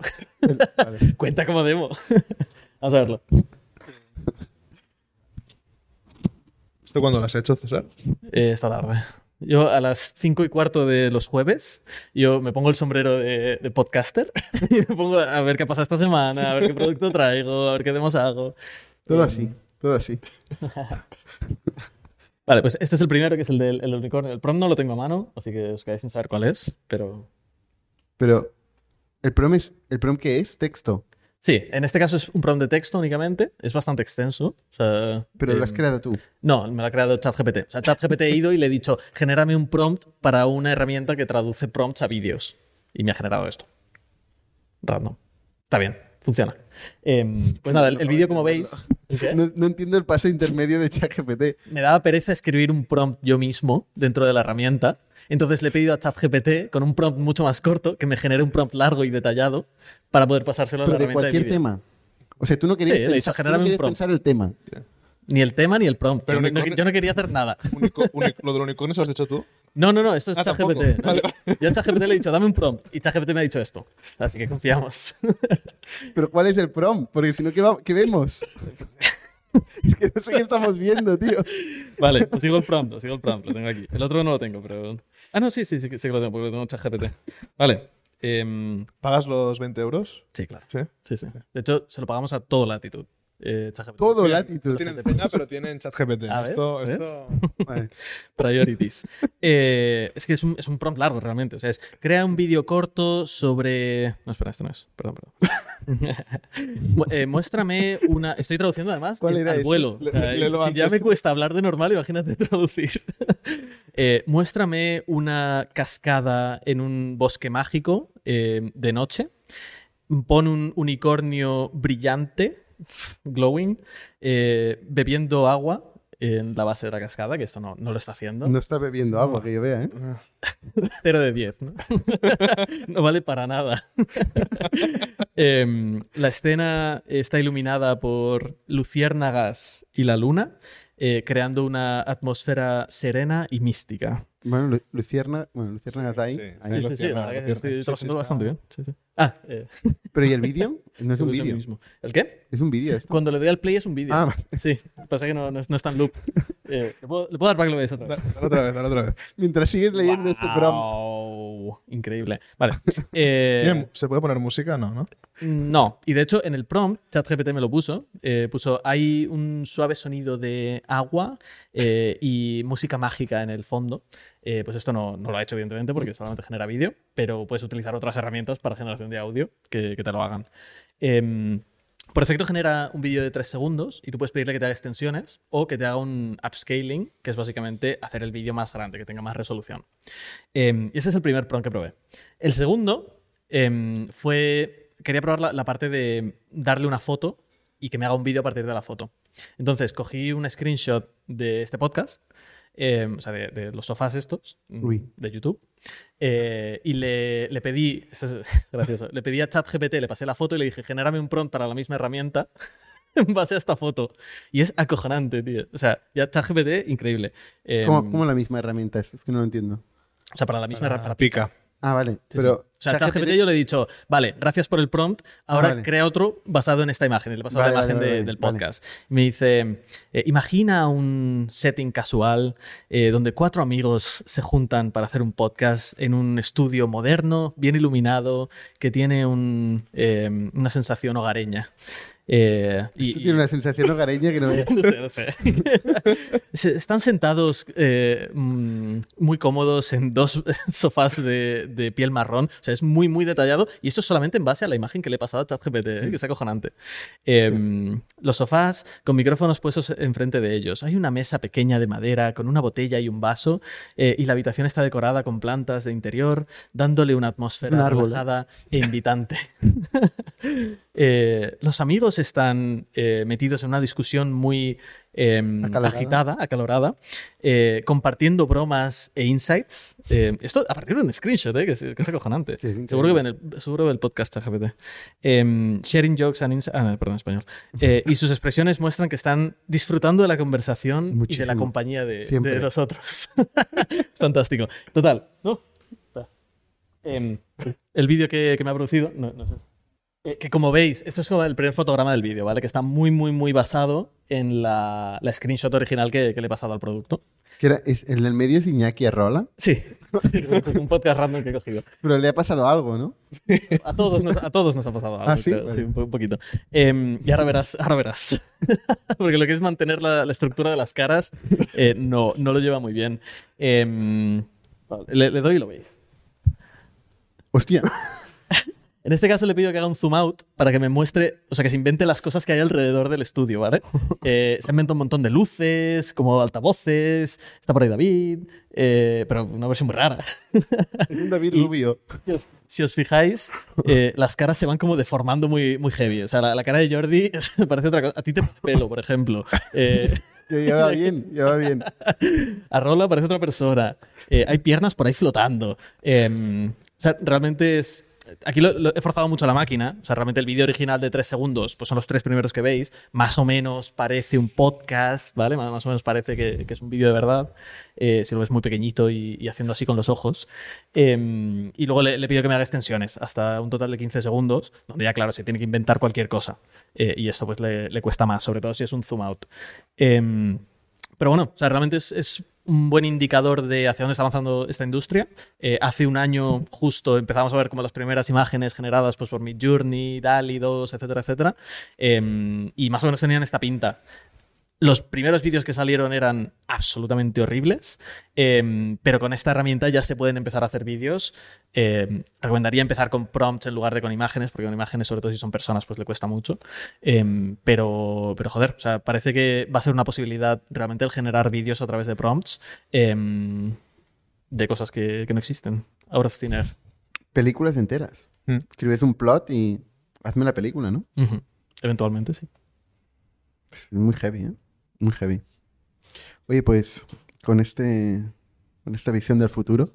Vale. [laughs] Cuenta como demo. Vamos a verlo. ¿Esto cuándo lo has hecho, César? Eh, esta tarde. Yo a las 5 y cuarto de los jueves, yo me pongo el sombrero de, de podcaster [laughs] y me pongo a ver qué pasa esta semana, a ver qué producto traigo, a ver qué demos hago. Todo Eh, así. Todo así. [laughs] Vale, pues este es el primero, que es el del el unicornio. El prom no lo tengo a mano, así que os quedáis sin saber cuál es, pero... Pero, ¿el prom, es, ¿el prom qué es? Texto. Sí, en este caso es un prompt de texto únicamente, es bastante extenso. o sea, Pero lo has em, creado tú. No, me lo ha creado ChatGPT. O sea, ChatGPT he ido y le he dicho, genérame un prompt para una herramienta que traduce prompts a vídeos. Y me ha generado esto. Random. Está bien, funciona. Em, pues nada, el, el vídeo, como veis, no entiendo el paso intermedio de ChatGPT. me daba pereza escribir un prompt yo mismo dentro de la herramienta. Entonces le he pedido a ChatGPT con un prompt mucho más corto que me genere un prompt largo y detallado para poder pasárselo a la Pero de herramienta de cualquier vídeo. tema. O sea, tú no querías, Sí, le he dicho, pensar, tú no querías prompt. pensar el tema. Ni el tema ni el prompt. Pero No- un no- icono- yo no quería hacer nada. [laughs] Unico- ¿Lo del unicornio se lo has hecho tú? No, no, no, esto es Ah. ChatGPT. [laughs] ¿no? Vale, Yo a ChatGPT le he dicho, dame un prompt. Y ChatGPT me ha dicho esto. Así que confiamos. Pero ¿cuál es el prom? Porque si no, ¿qué, va- qué vemos? [laughs] [laughs] es que no sé qué estamos viendo, tío. vale, os sigo el prompt, os sigo el prompt, lo tengo aquí. El otro no lo tengo, pero. Ah, no, sí, sí, sí, que- sí que lo tengo, porque lo tengo en ChatGPT. Vale. em, ¿Pagas los 20 euros? sí, claro. Sí. Sí, sí. De hecho, se lo pagamos a todo latitud. Eh, ChatGPT. Todo Tienen- latitud. No tienen pena, pero tienen ChatGPT. A ver, Esto, ¿ves? esto... Vale. [laughs] Priorities. Eh, es que es un, es un prompt largo realmente. O sea, es crea un vídeo corto sobre. No, espera, esto no es. Perdón, perdón. [laughs] Eh, muéstrame una. Estoy traduciendo además ¿Cuál en- era al vuelo. O Le- sea, ya me cuesta hablar de normal, imagínate traducir. [laughs] Eh, muéstrame una cascada en un bosque mágico eh, de noche. Pon un unicornio brillante, glowing, eh, bebiendo agua en la base de la cascada, que eso no, no lo está haciendo. No está bebiendo agua, que yo vea, ¿eh? [laughs] 0 de 10, ¿no? [laughs] no vale para nada. [laughs] Em, la escena está iluminada por luciérnagas y la luna, eh, creando una atmósfera serena y mística. Bueno, Lu- Lucierna, bueno, Lucierna está ahí. Sí, ahí. Sí, sí, sí, la verdad que estoy trabajando bastante bien. Sí, sí. Ah, eh, [laughs] Pero ¿y el vídeo? No es [laughs] un es el vídeo. ¿El qué? Es un vídeo esto. Cuando le doy al play es un vídeo. Ah, vale. [laughs] Sí, pasa que no, no, es- no está en loop. Eh, ¿le, puedo, le puedo dar para que lo veáis otra vez? Dale otra vez, dale otra vez. Mientras sigues leyendo este prom. Increíble. Vale. [laughs] eh, ¿Tiene- ¿Se puede poner música? No, ¿no? no, y de hecho en el prompt, ChatGPT me lo puso, eh, puso, hay un suave sonido de agua eh, y música mágica en el fondo. Pues esto no, no lo ha hecho evidentemente porque solamente genera vídeo, pero puedes utilizar otras herramientas para generación de audio que, que te lo hagan. Por defecto genera un vídeo de 3 segundos y tú puedes pedirle que te haga extensiones o que te haga un upscaling, que es básicamente hacer el vídeo más grande, que tenga más resolución. Y ese es el primer prompt que probé. El segundo em, fue. Quería probar la, la parte de darle una foto y que me haga un vídeo a partir de la foto. Entonces cogí un screenshot de este podcast, em, o sea, de, de los sofás estos, mm, Uy. de YouTube, eh, y le, le pedí, [laughs] eso es gracioso, le pedí a ChatGPT, le pasé la foto y le dije, genérame un prompt para la misma herramienta [laughs] en base a esta foto. Y es acojonante, tío. O sea, ya ChatGPT, increíble. Em, ¿Cómo, cómo la misma herramienta es? Es que no lo entiendo. O sea, para la misma herramienta. Pica. Ah, vale. Sí, pero sí. O sea, ChatGPT yo le he dicho, vale, gracias por el prompt, ahora Ah, vale. crea otro basado en esta imagen. Y le he pasado Vale, la imagen vale, del podcast. Me dice, eh, imagina un setting casual eh, donde cuatro amigos se juntan para hacer un podcast en un estudio moderno, bien iluminado, que tiene un, eh, una sensación hogareña. Eh, Esto y- tiene una sensación hogareña que no [laughs] no sé, no sé. [laughs] Están sentados eh, mm, muy cómodos en dos [laughs] sofás de, de piel marrón. O sea, es muy, muy detallado. Y esto es solamente en base a la imagen que le he pasado a ChatGPT, ¿eh? que es acojonante. Eh, Los sofás con micrófonos puestos enfrente de ellos. Hay una mesa pequeña de madera con una botella y un vaso. eh, y la habitación está decorada con plantas de interior, dándole una atmósfera un e invitante. Eh, los amigos están eh, metidos en una discusión muy eh, Acalorada. agitada, acalorada, eh, compartiendo bromas e insights. Esto a partir de un screenshot, eh, que, es, que es acojonante. Sí, seguro que ven el, seguro el podcast GPT. Eh, sharing jokes and insights. Ah, no, perdón, español. Y sus expresiones muestran que están disfrutando de la conversación y de la compañía de, de los otros. [laughs] Fantástico. Total. ¿no? Em, el vídeo que, que me ha producido. No, no sé. Eh, que como veis, esto es como el primer fotograma del vídeo, ¿vale? Que está muy, muy, muy basado en la, la screenshot original que, que le he pasado al producto. Que era- es- el medio es Iñaki Arrola, Sí, [laughs] un podcast random que he cogido. pero le ha pasado algo, ¿no? A todos nos, a todos nos ha pasado algo, Ah, ¿sí? creo, Vale. un, po- un poquito. Em, y ahora verás, ahora verás. [laughs] Porque lo que es mantener la, la estructura de las caras eh, no, no lo lleva muy bien. Em, le doy y lo veis. Hostia. En este caso le pido que haga un zoom out para que me muestre, o sea, que se invente las cosas que hay alrededor del estudio, ¿vale? [laughs] Eh, se inventa un montón de luces, como altavoces, está por ahí David, eh, pero una versión muy rara. Un David [laughs] Y- Rubio. Si os fijáis, eh, las caras se van como deformando muy, muy heavy. O sea, la, la cara de Jordi [laughs] parece otra cosa. A ti te pelo, por ejemplo. Eh, ya va bien, ya va bien. a Rola parece otra persona. Hay piernas por ahí flotando. Eh, o sea, realmente es. Aquí he forzado mucho la máquina. O sea, realmente el vídeo original de tres segundos, pues son los tres primeros que veis. Más o menos parece un podcast, ¿vale? Más, o menos parece que, es un vídeo de verdad. Eh, si lo ves muy pequeñito y, haciendo así con los ojos. Eh, y luego le, le pido que me haga extensiones hasta un total de 15 segundos, donde ya, claro, se tiene que inventar cualquier cosa. Eh, y esto pues le, cuesta más, sobre todo si es un zoom out. Em, pero bueno, o sea, realmente es un buen indicador de hacia dónde está avanzando esta industria. Eh, hace un año justo empezamos a ver como las primeras imágenes generadas pues, por Midjourney, DALI 2, etcétera, etcétera. Em, y más o menos tenían esta pinta. Los primeros vídeos que salieron eran absolutamente horribles, em, pero con esta herramienta ya se pueden empezar a hacer vídeos. Em, recomendaría empezar con prompts en lugar de con imágenes, porque con imágenes, sobre todo si son personas, pues le cuesta mucho. Em, pero, pero joder, o sea, parece que va a ser una posibilidad realmente el generar vídeos a través de prompts de cosas que, que no existen. Out of thin air. Películas enteras. Mm. Escribes un plot y hazme la película, ¿no? Eventualmente, sí. Es muy heavy, ¿eh? Muy heavy. Oye, pues con este con esta visión del futuro,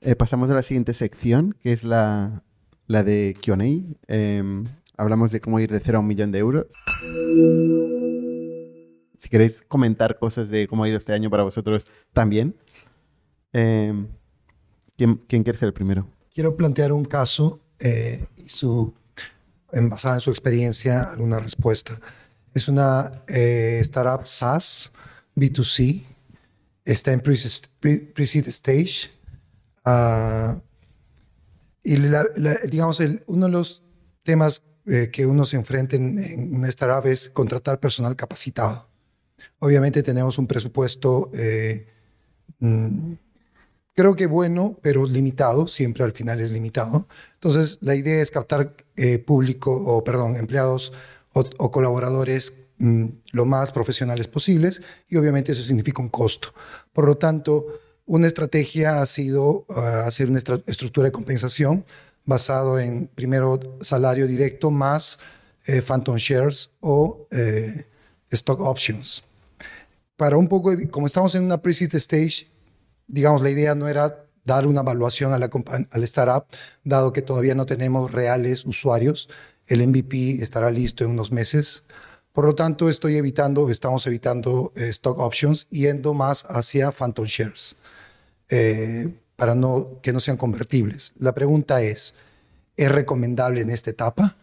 eh, pasamos a la siguiente sección, que es la, la de Q&A. Em, hablamos de cómo ir de cero a un millón de euros. Si queréis comentar cosas de cómo ha ido este año para vosotros también. Em, ¿quién, ¿Quién quiere ser el primero? Quiero plantear un caso eh, y su, en, basada en su experiencia, alguna respuesta. Es una eh, startup SaaS B2C. Está en pre- pre- pre-seed stage. Ah, Y la- digamos, uno de los temas eh, que uno se enfrenta en, en una startup es contratar personal capacitado. Obviamente tenemos un presupuesto, eh, mm, creo que bueno, pero limitado, siempre al final es limitado. Entonces, la idea es captar eh, público, o perdón, empleados o, colaboradores mm, lo más profesionales posibles y obviamente eso significa un costo. Por lo tanto, una estrategia ha sido ah, hacer una estructura de compensación basado en primero salario directo más eh, phantom shares o eh, stock options. Para un poco, como estamos en una pre-seed stage, digamos, la idea no era dar una evaluación a la, compa- al startup, dado que todavía no tenemos reales usuarios. El MVP estará listo en unos meses. Por lo tanto, estoy evitando, estamos evitando eh, stock options yendo más hacia phantom shares eh, para no, que no sean convertibles. La pregunta es, ¿es recomendable en esta etapa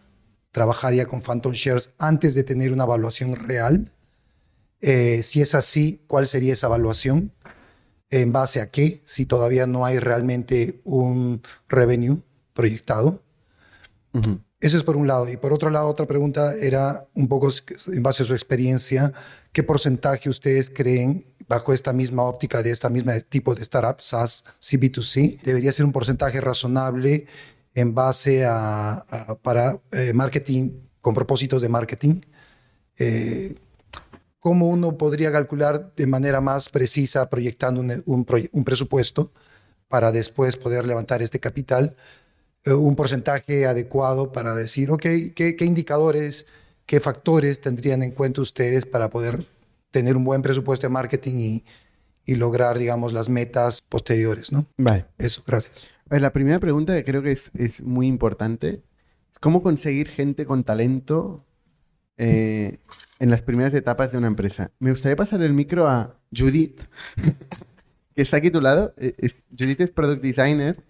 trabajar con phantom shares antes de tener una evaluación real? Eh, si es así, ¿cuál sería esa evaluación? ¿En base a qué? Si todavía no hay realmente un revenue proyectado. Eso es por un lado. Y por otro lado, otra pregunta era un poco en base a su experiencia, ¿qué porcentaje ustedes creen, bajo esta misma óptica de esta misma tipo de startup, SaaS, CB2C, debería ser un porcentaje razonable en base a, a- para eh, marketing, con propósitos de marketing? Eh, ¿Cómo uno podría calcular de manera más precisa, proyectando un, un un presupuesto para después poder levantar este capital? Eh, un porcentaje adecuado para decir, ok, ¿qué, qué indicadores, qué factores tendrían en cuenta ustedes para poder tener un buen presupuesto de marketing y, y lograr, digamos, las metas posteriores, ¿no? Vale. Eso, gracias. La primera pregunta que creo que es, es muy importante es cómo conseguir gente con talento eh, en las primeras etapas de una empresa. Me gustaría pasar el micro a Judith, [laughs] que está aquí a tu lado. Eh, Judith es Product Designer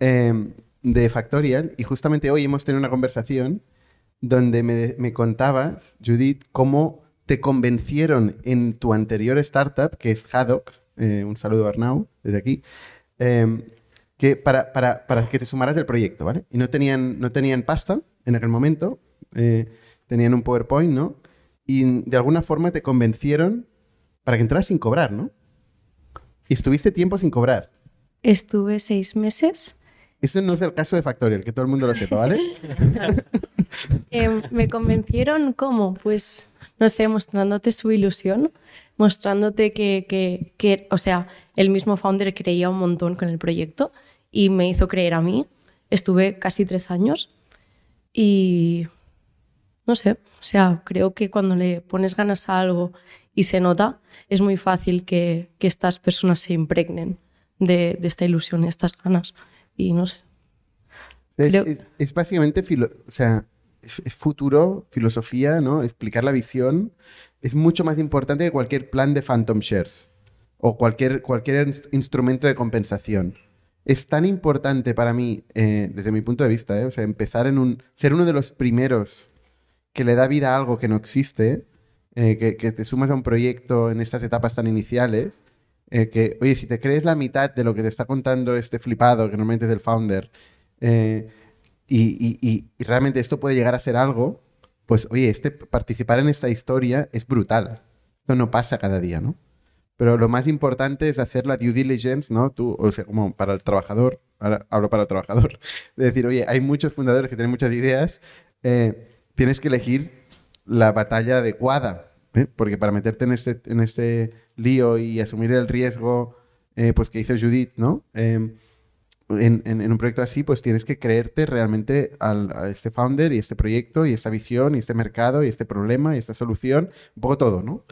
eh, de Factorial y justamente hoy hemos tenido una conversación donde me, me contabas, Judith, cómo te convencieron en tu anterior startup, que es Haddock, eh, un saludo a Arnau desde aquí, eh, que para, para, para que te sumaras del proyecto, ¿vale? Y no tenían, no tenían pasta en aquel momento, eh, tenían un PowerPoint, ¿no? Y de alguna forma te convencieron para que entraras sin cobrar, ¿no? Y estuviste tiempo sin cobrar. Estuve seis meses. Eso no es el caso de Factorial, que todo el mundo lo sepa, ¿vale? [laughs] Eh, me convencieron cómo, pues, no sé, mostrándote su ilusión, mostrándote que, que, que, o sea, el mismo founder creía un montón con el proyecto y me hizo creer a mí. Estuve casi tres años y, no sé, o sea, creo que cuando le pones ganas a algo y se nota, es muy fácil que, que estas personas se impregnen de, de esta ilusión y estas ganas. Y no sé. Es, Creo- es- es básicamente, filo- o sea, es, es futuro, filosofía, ¿no? Explicar la visión es mucho más importante que cualquier plan de Phantom Shares o cualquier, cualquier ins- instrumento de compensación. Es tan importante para mí, eh, desde mi punto de vista, ¿eh? o sea, empezar en un... ser uno de los primeros que le da vida a algo que no existe, eh, que, que te sumas a un proyecto en estas etapas tan iniciales, eh, que, oye, si te crees la mitad de lo que te está contando este flipado, que normalmente es el founder, eh, y, y- y- y realmente esto puede llegar a ser algo, pues, oye, este, participar en esta historia es brutal. Esto no pasa cada día, ¿no? Pero lo más importante es hacer la due diligence, ¿no? Tú, o sea, como para el trabajador, ahora hablo para el trabajador, [laughs] de decir, oye, hay muchos fundadores que tienen muchas ideas, eh, tienes que elegir la batalla adecuada, ¿eh? porque para meterte en este, en este lío y asumir el riesgo, eh, pues que hizo Judith, ¿no? En, en- en un proyecto así, pues tienes que creerte realmente al- a este founder y este proyecto y esta visión y este mercado y este problema y esta solución, un poco todo, ¿no?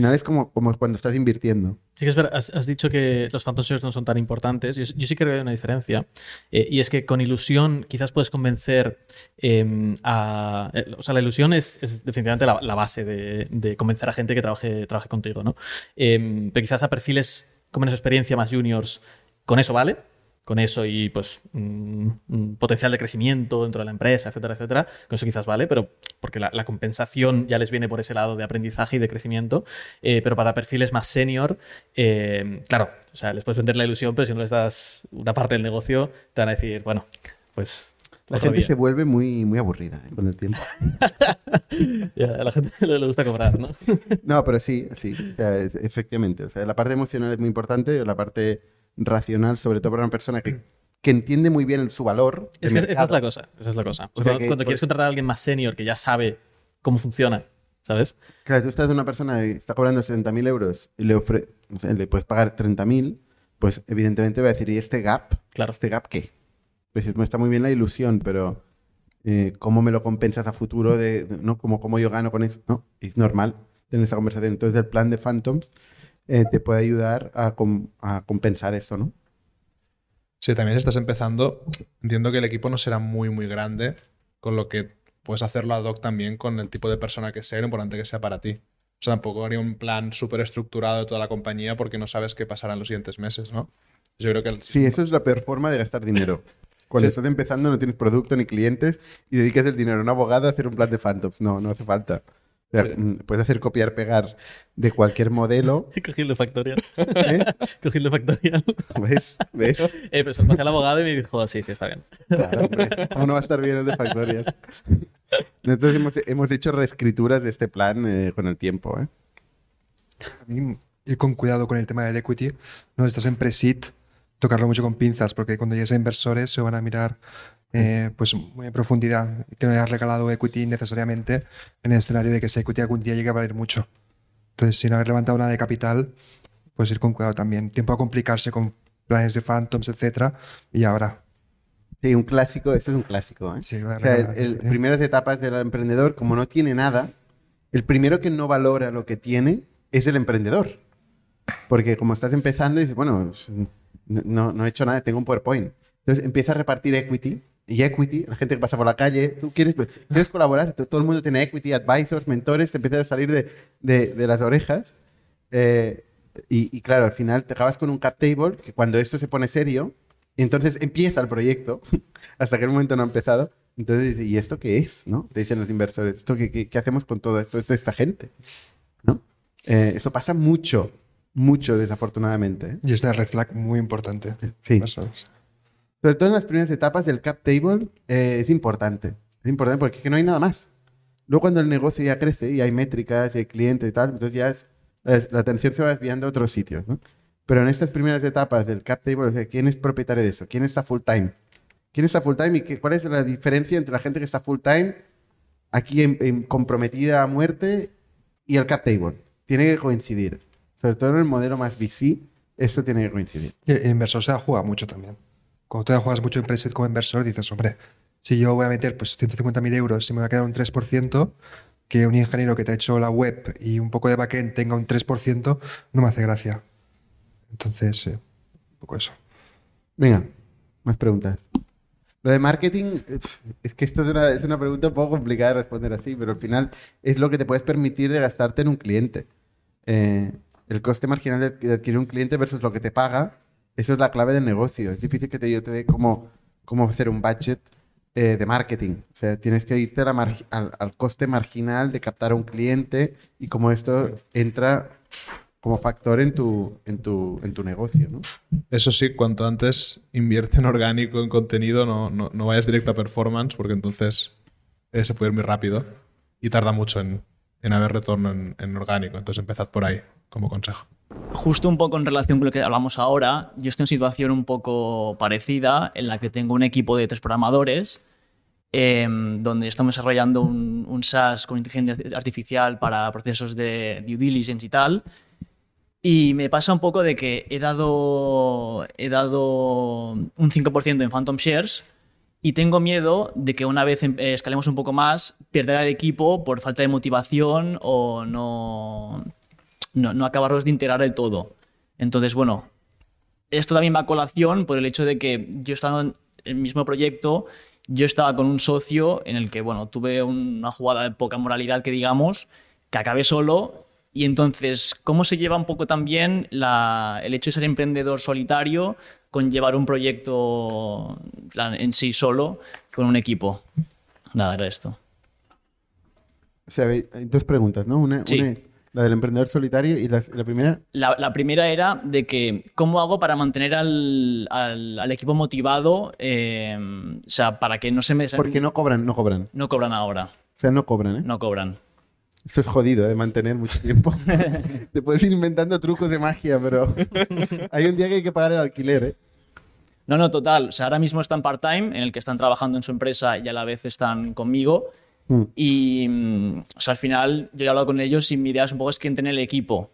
Al final es como, cuando estás invirtiendo. Sí que es verdad, has, dicho que los Phantom Shares no son tan importantes. Yo, sí creo que hay una diferencia. Eh, y es que con ilusión quizás puedes convencer eh, a... eh, o sea, la ilusión es, definitivamente la, base de, de convencer a gente que trabaje, trabaje contigo, ¿no? Eh, pero quizás a perfiles con menos experiencia, más juniors, con eso vale. Con eso y pues mm, mm, potencial de crecimiento dentro de la empresa, etcétera, etcétera. Con eso quizás vale, pero porque la, la compensación ya les viene por ese lado de aprendizaje y de crecimiento. Eh, pero para perfiles más senior, eh, claro, o sea, les puedes vender la ilusión, pero si no les das una parte del negocio, te van a decir, bueno, pues. La gente día. se vuelve muy, muy aburrida ¿eh? con el tiempo. [laughs] Ya, a la gente le, le gusta cobrar, ¿no? [laughs] No, pero sí, sí. O sea, es- efectivamente. O sea, la parte emocional es muy importante, la parte racional, sobre todo para una persona que, que entiende muy bien su valor. Es que esa es la cosa. Esa es la cosa. O sea cuando que- cuando quieres contratar a alguien más senior que ya sabe cómo funciona, ¿sabes? Claro, tú estás de una persona que está cobrando 60.000 euros y le, ofre- le puedes pagar 30.000, pues evidentemente va a decir, ¿y este gap? Claro. ¿Este gap qué? Pues dices, "Bueno, está muy bien la ilusión, pero eh, ¿cómo me lo compensas a futuro? De, de- ¿no? ¿Cómo, ¿Cómo yo gano con eso? No, es normal tener esa conversación. Entonces el plan de Phantoms eh, te puede ayudar a, com- a compensar eso, ¿no? Si también estás empezando, entiendo que el equipo no será muy, muy grande, con lo que puedes hacerlo ad hoc también con el tipo de persona que sea, lo importante que sea para ti. O sea, tampoco haría un plan súper estructurado de toda la compañía porque no sabes qué pasará en los siguientes meses, ¿no? Yo creo que el- Sí, eso es la peor forma de gastar dinero. [laughs] Cuando Sí. estás empezando no tienes producto ni clientes y dedicas el dinero a un abogado a hacer un plan de Phantoms. No, no hace falta. O sea, Sí. mm, puedes hacer copiar, pegar de cualquier modelo. Cogí el de Factorial. ¿eh? [laughs] De Factorial. ¿Ves? ¿Ves? [laughs] Eh, pero se lo pasé al abogado y me dijo, sí, sí, está bien. Claro, hombre. ¿Cómo no va a estar bien el de Factorial? [laughs] Nosotros hemos, hemos hecho reescrituras de este plan eh, con el tiempo. ¿eh? A mí, ir con cuidado con el tema del equity. No estás en pre-seed, tocarlo mucho con pinzas, porque cuando llegues a inversores se van a mirar eh, pues muy en profundidad. Que no hayas regalado equity necesariamente en el escenario de que ese equity algún día llegue a valer mucho. Entonces, sin haber levantado nada de capital, pues ir con cuidado también. Tiempo a complicarse con planes de phantoms, etcétera, y ahora. Sí, un clásico, este es un clásico. ¿eh? Sí, O sea, el, el- primeras etapas del emprendedor, como no tiene nada, el primero que no valora lo que tiene es el emprendedor. Porque como estás empezando, dices, bueno, pues, no, no he hecho nada, tengo un PowerPoint. Entonces empieza a repartir equity. Y equity, la gente que pasa por la calle, tú quieres, quieres colaborar, Todo- el mundo tiene equity, advisors, mentores, te empiezan a salir de, de- de las orejas. Eh, y, y claro, al final te acabas con un cap table que cuando esto se pone serio, entonces empieza el proyecto, [laughs] hasta que el momento no ha empezado. Entonces ¿y esto qué es? ¿no? Te dicen los inversores, ¿esto qué, qué- qué hacemos con todo esto? Esto es esta gente. ¿no? Eh, eso pasa mucho, mucho desafortunadamente. ¿eh? Y es una red flag muy importante. Sí. Eso es. Sobre todo en las primeras etapas del cap table eh, es importante. Es importante porque es que no hay nada más. Luego cuando el negocio ya crece y hay métricas y hay clientes y tal, entonces ya es, es- la atención se va desviando a otros sitios. ¿no? Pero en estas primeras etapas del cap table, o sea, ¿quién es propietario de eso? ¿Quién está full time? ¿Quién está full time y qué, cuál es la diferencia entre la gente que está full time aquí en- en comprometida a muerte y el cap table? Tiene que coincidir. Sobre todo en el modelo más VC, esto tiene que coincidir. Y el inversor se juega mucho también. Cuando tú ya juegas mucho en preset como inversor, dices, hombre, si yo voy a meter pues 150.000 euros y me va a quedar un 3%, que un ingeniero que te ha hecho la web y un poco de backend tenga un 3%, no me hace gracia. Entonces, eh, un poco eso. Venga, más preguntas. Lo de marketing, eh, es que esto es una, es una pregunta un poco complicada de responder así, pero al final es lo que te puedes permitir de gastarte en un cliente. Eh, el coste marginal de adquirir un cliente versus lo que te paga, eso es la clave del negocio. Es difícil que te, yo te dé cómo, hacer un budget eh, de marketing. O sea, tienes que irte a la al, al coste marginal de captar a un cliente y cómo esto entra como factor en tu, en tu, en tu negocio, ¿no? Eso sí, cuanto antes invierte en orgánico, en contenido, no, no, no vayas directo a performance, porque entonces eh, se puede ir muy rápido y tarda mucho en, en haber retorno en, en orgánico. Entonces empezad por ahí, como consejo. Justo un poco en relación con lo que hablamos ahora, yo estoy en situación un poco parecida en la que tengo un equipo de tres programadores em, donde estamos desarrollando un, un SaaS con inteligencia artificial para procesos de due diligence y tal. Y me pasa un poco de que he dado, he dado un 5% en Phantom Shares y tengo miedo de que una vez em- eh, escalemos un poco más, perder al equipo por falta de motivación o no, no, no acabarlos de integrar del todo. Entonces, bueno, esto también va a colación por el hecho de que yo estando en el mismo proyecto, yo estaba con un socio en el que, bueno, tuve una jugada de poca moralidad que digamos, que acabé solo. Y entonces, ¿cómo se lleva un poco también la- el hecho de ser emprendedor solitario con llevar un proyecto en sí solo con un equipo? Nada, era esto. O sea, hay hay dos preguntas, ¿no? Una, Sí. una es, La del emprendedor solitario y la, la primera. La, la primera era de que, ¿cómo hago para mantener al, al- al equipo motivado? eh, o sea, para que no se me... Porque no cobran, no cobran. No cobran ahora, O sea, no cobran, ¿eh? no cobran. Eso es jodido, de mantener mucho tiempo. [laughs] Te puedes ir inventando trucos de magia, pero [laughs] hay un día que hay que pagar el alquiler, ¿eh? No, no, total. O sea, ahora mismo están part-time, en el que están trabajando en su empresa y a la vez están conmigo. Mm. Y, mm, o sea, al final yo he hablado con ellos y mi idea es un poco es que entren en el equipo.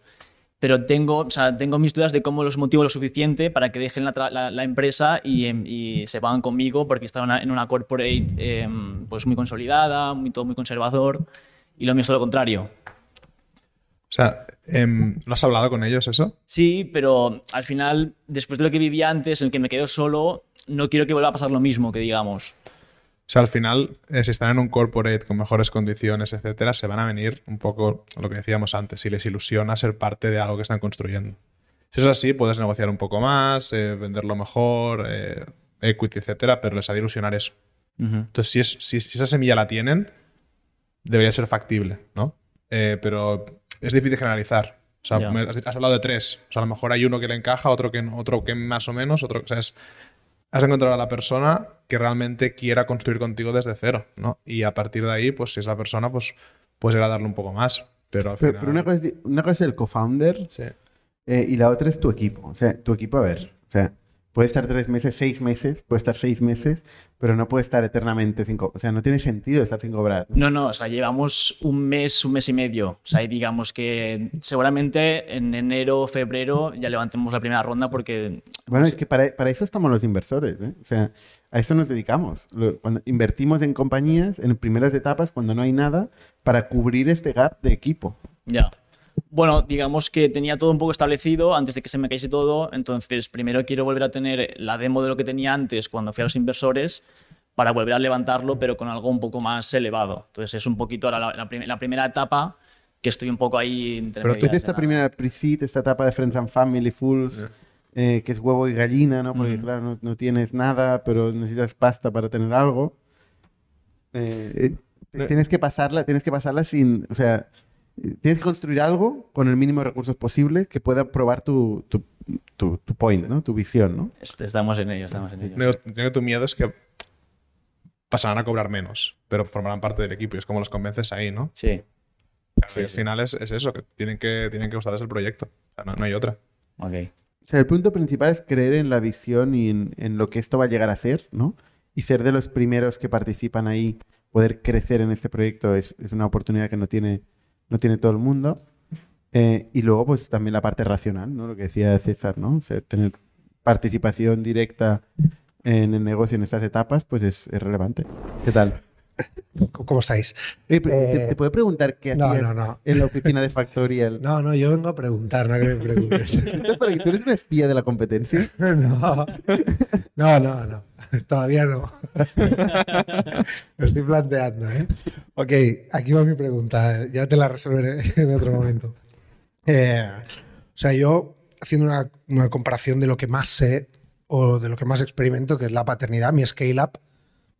Pero tengo, o sea, tengo mis dudas de cómo los motivo lo suficiente para que dejen la, la- la empresa y, em, y se vayan conmigo porque están en una- corporate em, pues muy consolidada, muy, todo muy conservador. Y lo mío es todo lo contrario. O sea, em, ¿no has hablado con ellos eso? Sí, pero al final, después de lo que vivía antes, en el que me quedo solo, no quiero que vuelva a pasar lo mismo, que digamos. O sea, al final, eh, si están en un corporate con mejores condiciones, etcétera, se van a venir un poco lo que decíamos antes, si les ilusiona ser parte de algo que están construyendo. Si es así, puedes negociar un poco más, eh, venderlo mejor, eh, equity, etcétera, pero les ha de ilusionar eso. Entonces, si, es, si, si esa semilla la tienen, debería ser factible, ¿no? Eh, pero es difícil generalizar. O sea, me- has, has hablado de tres. O sea, a lo mejor hay uno que le encaja, otro que, otro que más o menos, otro... O sea, es- has encontrado a la persona que realmente quiera construir contigo desde cero, ¿no? Y a partir de ahí, pues si es la persona, pues puedes ir a darle un poco más. Pero al Pero, final... pero una, cosa es, una cosa es el co-founder Sí. eh, y la otra es tu equipo. O sea, tu equipo, a ver, o sea, puede estar tres meses, seis meses, puede estar seis meses, pero no puede estar eternamente cobrar. O sea, no tiene sentido estar sin cobrar. No, no, o sea, llevamos un mes, un mes y medio. O sea, digamos que seguramente en enero, febrero ya levantemos la primera ronda porque Bueno, es que para, para eso estamos los inversores, ¿eh? O sea, a eso nos dedicamos. Cuando invertimos en compañías, en primeras etapas, cuando no hay nada, para cubrir este gap de equipo. ya. Bueno, digamos que tenía todo un poco establecido antes de que se me cayese todo, entonces primero quiero volver a tener la demo de lo que tenía antes cuando fui a los inversores para volver a levantarlo, pero con algo un poco más elevado. Entonces es un poquito ahora la, la prim- la primera etapa que estoy un poco ahí entre Pero tú de esta nada. primera pre-seed, esta etapa de Friends and Family, Fools, eh, que es huevo y gallina, ¿no? Porque, claro, no, no tienes nada, pero necesitas pasta para tener algo. Eh, eh, tienes que pasarla, tienes que pasarla sin, o sea, tienes que construir algo con el mínimo de recursos posible que pueda probar tu, tu, tu, tu point, ¿no? Tu visión, ¿no? Est- Estamos en ello, estamos en ello. Creo que tu miedo es que pasarán a cobrar menos, pero formarán parte del equipo y es como los convences ahí, ¿no? Sí, Claro, y al final es, es eso, que tienen que, tienen que gustarles el proyecto. O sea, no, no hay otra. ok. O sea, el punto principal es creer en la visión y en, en lo que esto va a llegar a ser, ¿no? Y ser de los primeros que participan ahí, poder crecer en este proyecto es, es una oportunidad que no tiene, no tiene todo el mundo. Eh, y luego, pues también la parte racional, ¿no? Lo que decía César, ¿no? O sea, tener participación directa en el negocio en estas etapas, pues es, es relevante. ¿Qué tal? ¿Cómo estáis? Oye, pero ¿te, Eh, te puedo preguntar qué no, hacías no, no. en la oficina de Factorial? [laughs] No, no, yo vengo a preguntar, no que me preguntes. [laughs] Para que tú eres una espía de la competencia. [laughs] No, no, no, no. Todavía no. Lo estoy planteando, ¿eh? Ok, aquí va mi pregunta. Ya te la resolveré en otro momento. Eh, o sea, yo haciendo una, una comparación de lo que más sé o de lo que más experimento, que es la paternidad, mi scale-up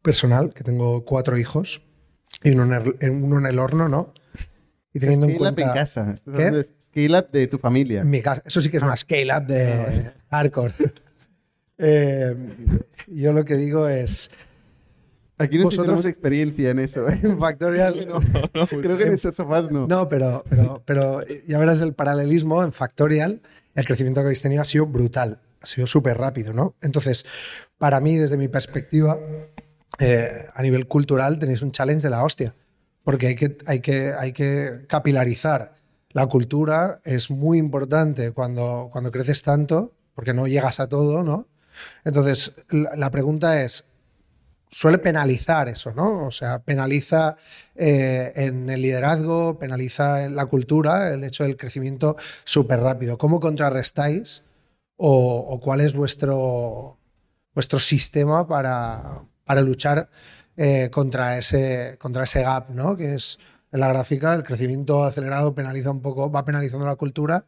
personal, que tengo cuatro hijos y uno en el, uno en el horno, ¿no? Y teniendo en Scale up cuenta... en casa. ¿Qué? Scale up de tu familia. En mi casa, eso sí que es una scale up de hardcore. [laughs] Eh, yo lo que digo es, Aquí no tenemos experiencia en eso. ¿eh? en [laughs] Factorial, [laughs] Creo que en esos sofás no. no, pero, pero, pero ya verás el paralelismo en Factorial, el crecimiento que habéis tenido ha sido brutal, ha sido súper rápido, ¿no? Entonces, para mí, desde mi perspectiva, eh, a nivel cultural tenéis un challenge de la hostia, porque hay que, hay que, hay que capilarizar. La cultura es muy importante cuando, cuando creces tanto, porque no llegas a todo, ¿no? Entonces, la, pregunta es, suele penalizar eso, ¿no? O sea, penaliza eh, en el liderazgo, penaliza en la cultura el hecho del crecimiento súper rápido. ¿Cómo contrarrestáis o, o cuál es vuestro, vuestro sistema para, para luchar eh, contra, ese, contra ese gap, ¿no? Que es en la gráfica, el crecimiento acelerado penaliza un poco, va penalizando la cultura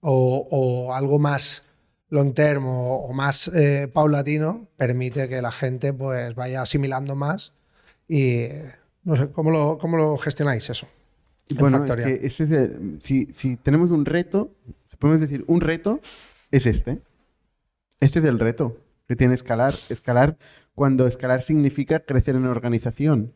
o, o algo más long term o, o más eh, paulatino permite que la gente pues vaya asimilando más y no sé, ¿cómo lo, cómo lo gestionáis eso? en Bueno, es Factorial. que ese es el- si, si tenemos un reto, si podemos decir, un reto es este. Este es el reto que tiene escalar. Escalar cuando escalar significa crecer en organización.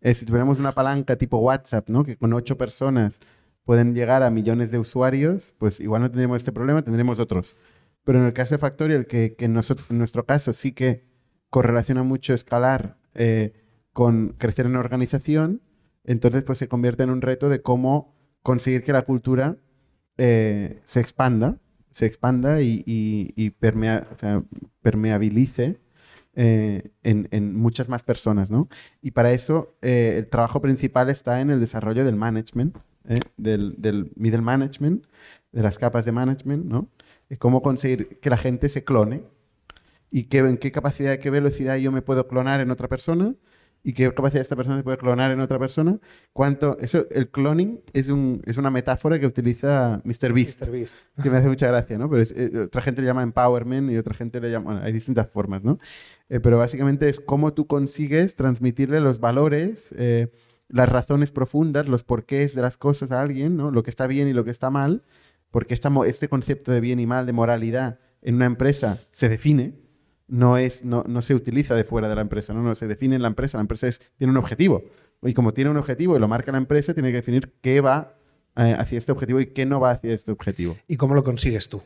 Eh, si tuviéramos una palanca tipo WhatsApp, ¿no? que con ocho personas pueden llegar a millones de usuarios, pues igual no tendríamos este problema, tendríamos otros. Pero en el caso de Factorial, que, que nosotros- en nuestro caso sí que correlaciona mucho escalar eh, con crecer en organización, entonces pues se convierte en un reto de cómo conseguir que la cultura eh, se expanda, se expanda y, y- y permea- o sea, permeabilice eh, en, en muchas más personas, ¿no? Y para eso eh, el trabajo principal está en el desarrollo del management, ¿eh? del, del middle management, de las capas de management, ¿no? Y cómo conseguir que la gente se clone y qué, en qué capacidad, qué velocidad yo me puedo clonar en otra persona y qué capacidad esta persona se puede clonar en otra persona. Cuánto, eso, el cloning es, un, es una metáfora que utiliza Mr. Beast, Mr. Beast. que me [laughs] hace mucha gracia, ¿no? Pero es- eh, otra gente le llama empowerment y otra gente le llama, bueno, hay distintas formas, ¿no? Eh, pero básicamente es cómo tú consigues transmitirle los valores, eh, las razones profundas, los porqués de las cosas a alguien, ¿no? Lo que está bien y lo que está mal, porque esta este concepto de bien y mal, de moralidad, en una empresa se define, no, es, no, no se utiliza de fuera de la empresa, no, no se define en la empresa, la empresa es- tiene un objetivo. Y como tiene un objetivo y lo marca la empresa, tiene que definir qué va eh, hacia este objetivo y qué no va hacia este objetivo. ¿Y cómo lo consigues tú?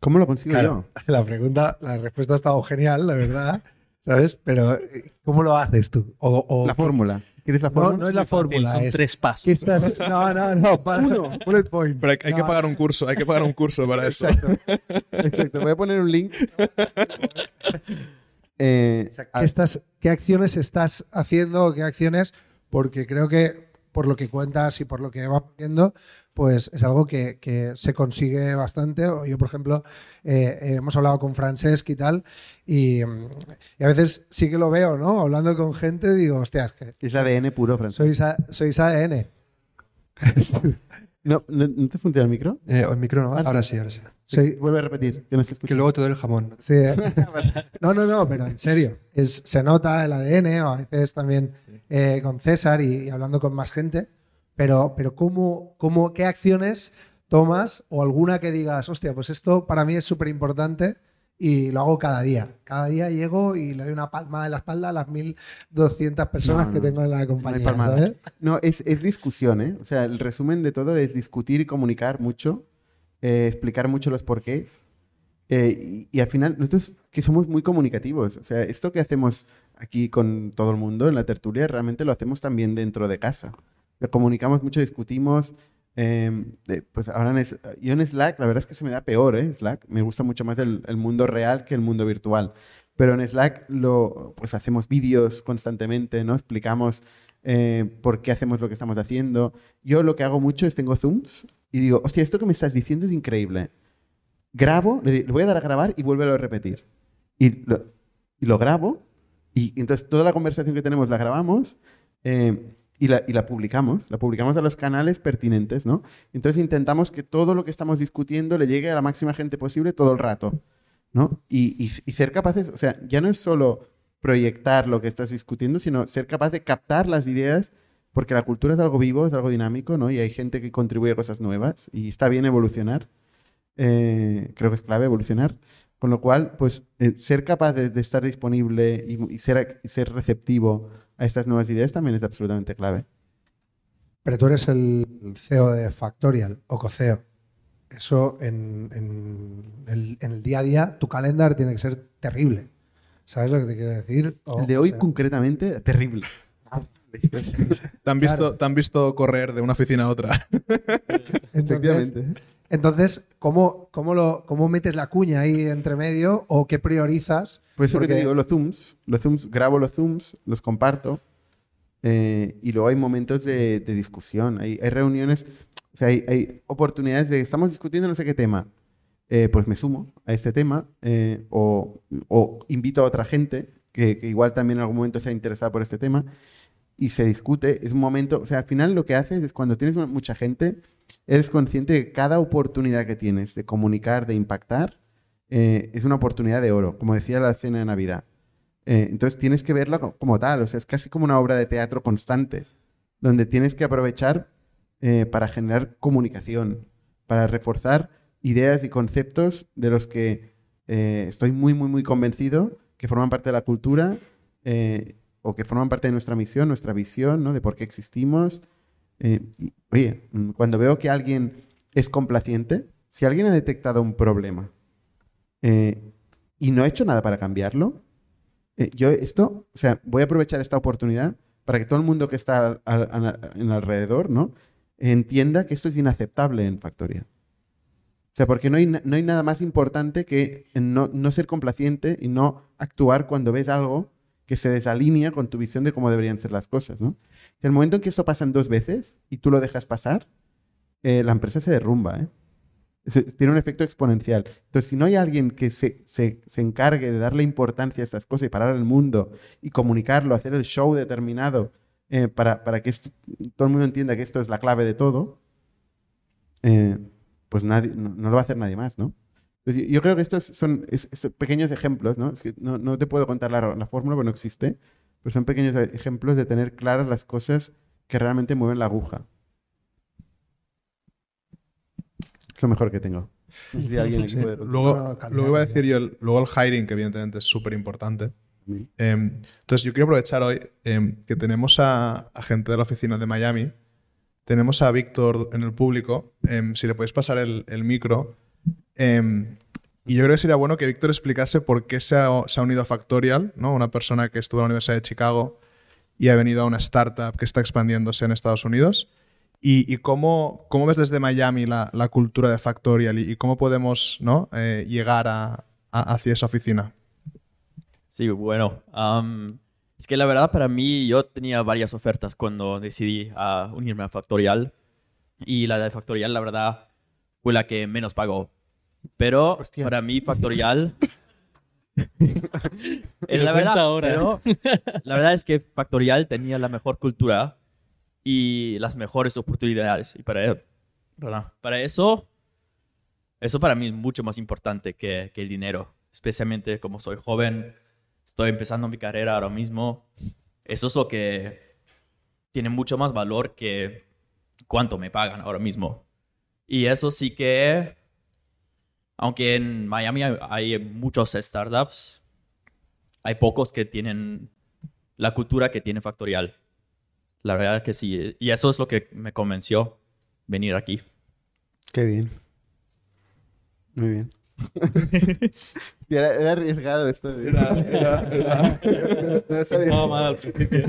¿Cómo lo consigo Claro, [laughs] la pregunta, la respuesta ha estado genial, la verdad, ¿sabes? Pero eh, ¿cómo lo haces tú? O, o- yo? La fórmula. ¿Quieres la No, fórmula? no es la fórmula, Son es tres pasos. ¿qué estás- [laughs] No, no, no, para, bullet points. Pero hay, hay que pagar un curso, hay que pagar un curso para eso. Exacto. [laughs] Exacto. Voy a poner un link. [laughs] Eh, ¿qué, estás, ¿Qué acciones estás haciendo qué acciones? Porque creo que por lo que cuentas y por lo que va viendo, pues es algo que, que se consigue bastante. O Yo, por ejemplo, eh, hemos hablado con Francesc y tal, y, y a veces sí que lo veo, ¿no? Hablando con gente, digo, hostias, que es ADN puro, Francisco. sois, A- sois ADN. [laughs] No, no, ¿no te funciona el micro? Eh, el micro no, ahora sí, ahora sí. Soy- Vuelve a repetir, que no luego te doy el jamón. Sí, ¿eh? [laughs] [laughs] No, no, no, pero en serio. Es, se nota el ADN, o a veces también eh, con César y, y hablando con más gente. Pero, pero ¿cómo, cómo, ¿qué acciones tomas o alguna que digas, hostia, pues esto para mí es súper importante y lo hago cada día? Cada día llego y le doy una palmada en la espalda a las 1.200 personas No, que no. tengo en la No compañía, palmada. ¿sabes? No, es, es discusión, ¿eh? O sea, el resumen de todo es discutir y comunicar mucho, eh, explicar mucho los porqués. Eh, y, y al final, nosotros que somos muy comunicativos, o sea, esto que hacemos aquí con todo el mundo en la tertulia, realmente lo hacemos también dentro de casa. Comunicamos mucho, discutimos. eh, pues ahora en, yo en Slack, la verdad es que se me da peor, ¿eh? Slack. Me gusta mucho más el, el mundo real que el mundo virtual. Pero en Slack lo, pues hacemos vídeos constantemente, ¿no? Explicamos eh, por qué hacemos lo que estamos haciendo. Yo lo que hago mucho es tengo Zooms y digo, hostia, esto que me estás diciendo es increíble. Grabo, le, voy a dar a grabar y vuélvelo a repetir. Y lo, y lo grabo y, entonces toda la conversación que tenemos la grabamos eh, y, la, publicamos. La publicamos a los canales pertinentes, ¿no? Entonces intentamos que todo lo que estamos discutiendo le llegue a la máxima gente posible todo el rato, ¿no? Y, ser capaces, o sea, ya no es solo proyectar lo que estás discutiendo, sino ser capaz de captar las ideas, porque la cultura es algo vivo, es algo dinámico, ¿no? Y hay gente que contribuye a cosas nuevas y está bien evolucionar. Eh, creo que es clave evolucionar. Con lo cual, pues eh, ser capaz de, de estar disponible y, ser, ser receptivo a estas nuevas ideas también es absolutamente clave. Pero tú eres el CEO de Factorial o coceo. Eso en, en el, en el día a día, tu calendar tiene que ser terrible. ¿Sabes lo que te quiero decir? O- El de o hoy sea, concretamente, terrible. ¿Te han, visto, Claro. te han visto correr de una oficina a otra. entonces, Efectivamente. Entonces ¿cómo, cómo, lo, ¿cómo metes la cuña ahí entre medio o qué priorizas? Pues eso que te digo, los Zooms, los Zooms, grabo los Zooms, los comparto eh, y luego hay momentos de, de discusión, hay, hay reuniones, o sea, hay, hay oportunidades de, estamos discutiendo no sé qué tema, eh, pues me sumo a este tema eh, o, o invito a otra gente que, que igual también en algún momento se ha interesado por este tema y se discute, es un momento, o sea, al final lo que haces es cuando tienes mucha gente, eres consciente de que cada oportunidad que tienes de comunicar, de impactar, eh, es una oportunidad de oro, como decía la cena de Navidad. Eh, entonces tienes que verlo co- como tal, o sea, es casi como una obra de teatro constante. donde tienes que aprovechar eh, para generar comunicación, para reforzar ideas y conceptos de los que estoy muy, muy, muy convencido que forman parte de la cultura o que forman parte de nuestra misión, nuestra visión, ¿no? De por qué existimos. Eh, oye, mm, cuando veo que alguien es complaciente, si alguien ha detectado un problema eh, y no ha hecho nada para cambiarlo, eh, yo esto, o sea, voy a aprovechar esta oportunidad para que todo el mundo que está al- al- en alrededor, ¿no? Entienda que esto es inaceptable en Factoria. O sea, porque no hay, no hay nada más importante que no, no ser complaciente y no actuar cuando ves algo que se desalinea con tu visión de cómo deberían ser las cosas, ¿no? En el momento en que esto pasa en dos veces y tú lo dejas pasar, eh, la empresa se derrumba, ¿eh? Tiene un efecto exponencial. Entonces, si no hay alguien que se, se- se encargue de darle importancia a estas cosas y parar el mundo y comunicarlo, hacer el show determinado eh, para, para que todo el mundo entienda que esto es la clave de todo, eh, pues nadie, no, no lo va a hacer nadie más, ¿no? Entonces, yo- yo creo que estos son es- es pequeños ejemplos, ¿no? Es que no, no te puedo contar la, la fórmula porque no existe, pero son pequeños e- ejemplos de tener claras las cosas que realmente mueven la aguja. Es lo mejor que tengo. Alguien Sí. Luego, luego iba a decir yo, el- luego el hiring, que evidentemente es súper importante. También. entonces, yo quiero aprovechar hoy em, que tenemos a, a gente de la oficina de Miami. Tenemos a Víctor en el público. em, si le podéis pasar el, el micro. Em, y yo creo que sería bueno que Víctor explicase por qué se ha, se ha unido a Factorial, ¿no? una persona que estuvo en la Universidad de Chicago y ha venido a una startup que está expandiéndose en Estados Unidos. ¿Y, y cómo, cómo ves desde Miami la, la cultura de Factorial y, y cómo podemos ¿no? eh, llegar a- a- hacia esa oficina? Sí, bueno. am, es que la verdad para mí yo tenía varias ofertas cuando decidí a unirme a Factorial. Y la de Factorial, la verdad, fue la que menos pagó. Pero Hostia. para mí Factorial... [laughs] Pero la, verdad, ahora. pero [laughs] la verdad es que Factorial tenía la mejor cultura y las mejores oportunidades. Y para, para eso, eso para mí es mucho más importante que, que el dinero. Especialmente como soy joven, estoy empezando mi carrera ahora mismo. Eso es lo que tiene mucho más valor que cuánto me pagan ahora mismo. Y eso sí que, aunque en Miami hay, hay muchos startups, hay pocos que tienen la cultura que tiene Factorial. La verdad que sí. Y eso es lo que me convenció venir aquí. Qué bien. Muy bien. [laughs] Era, era arriesgado esto. ¿eh? [laughs] No sabía. No, mal al principio.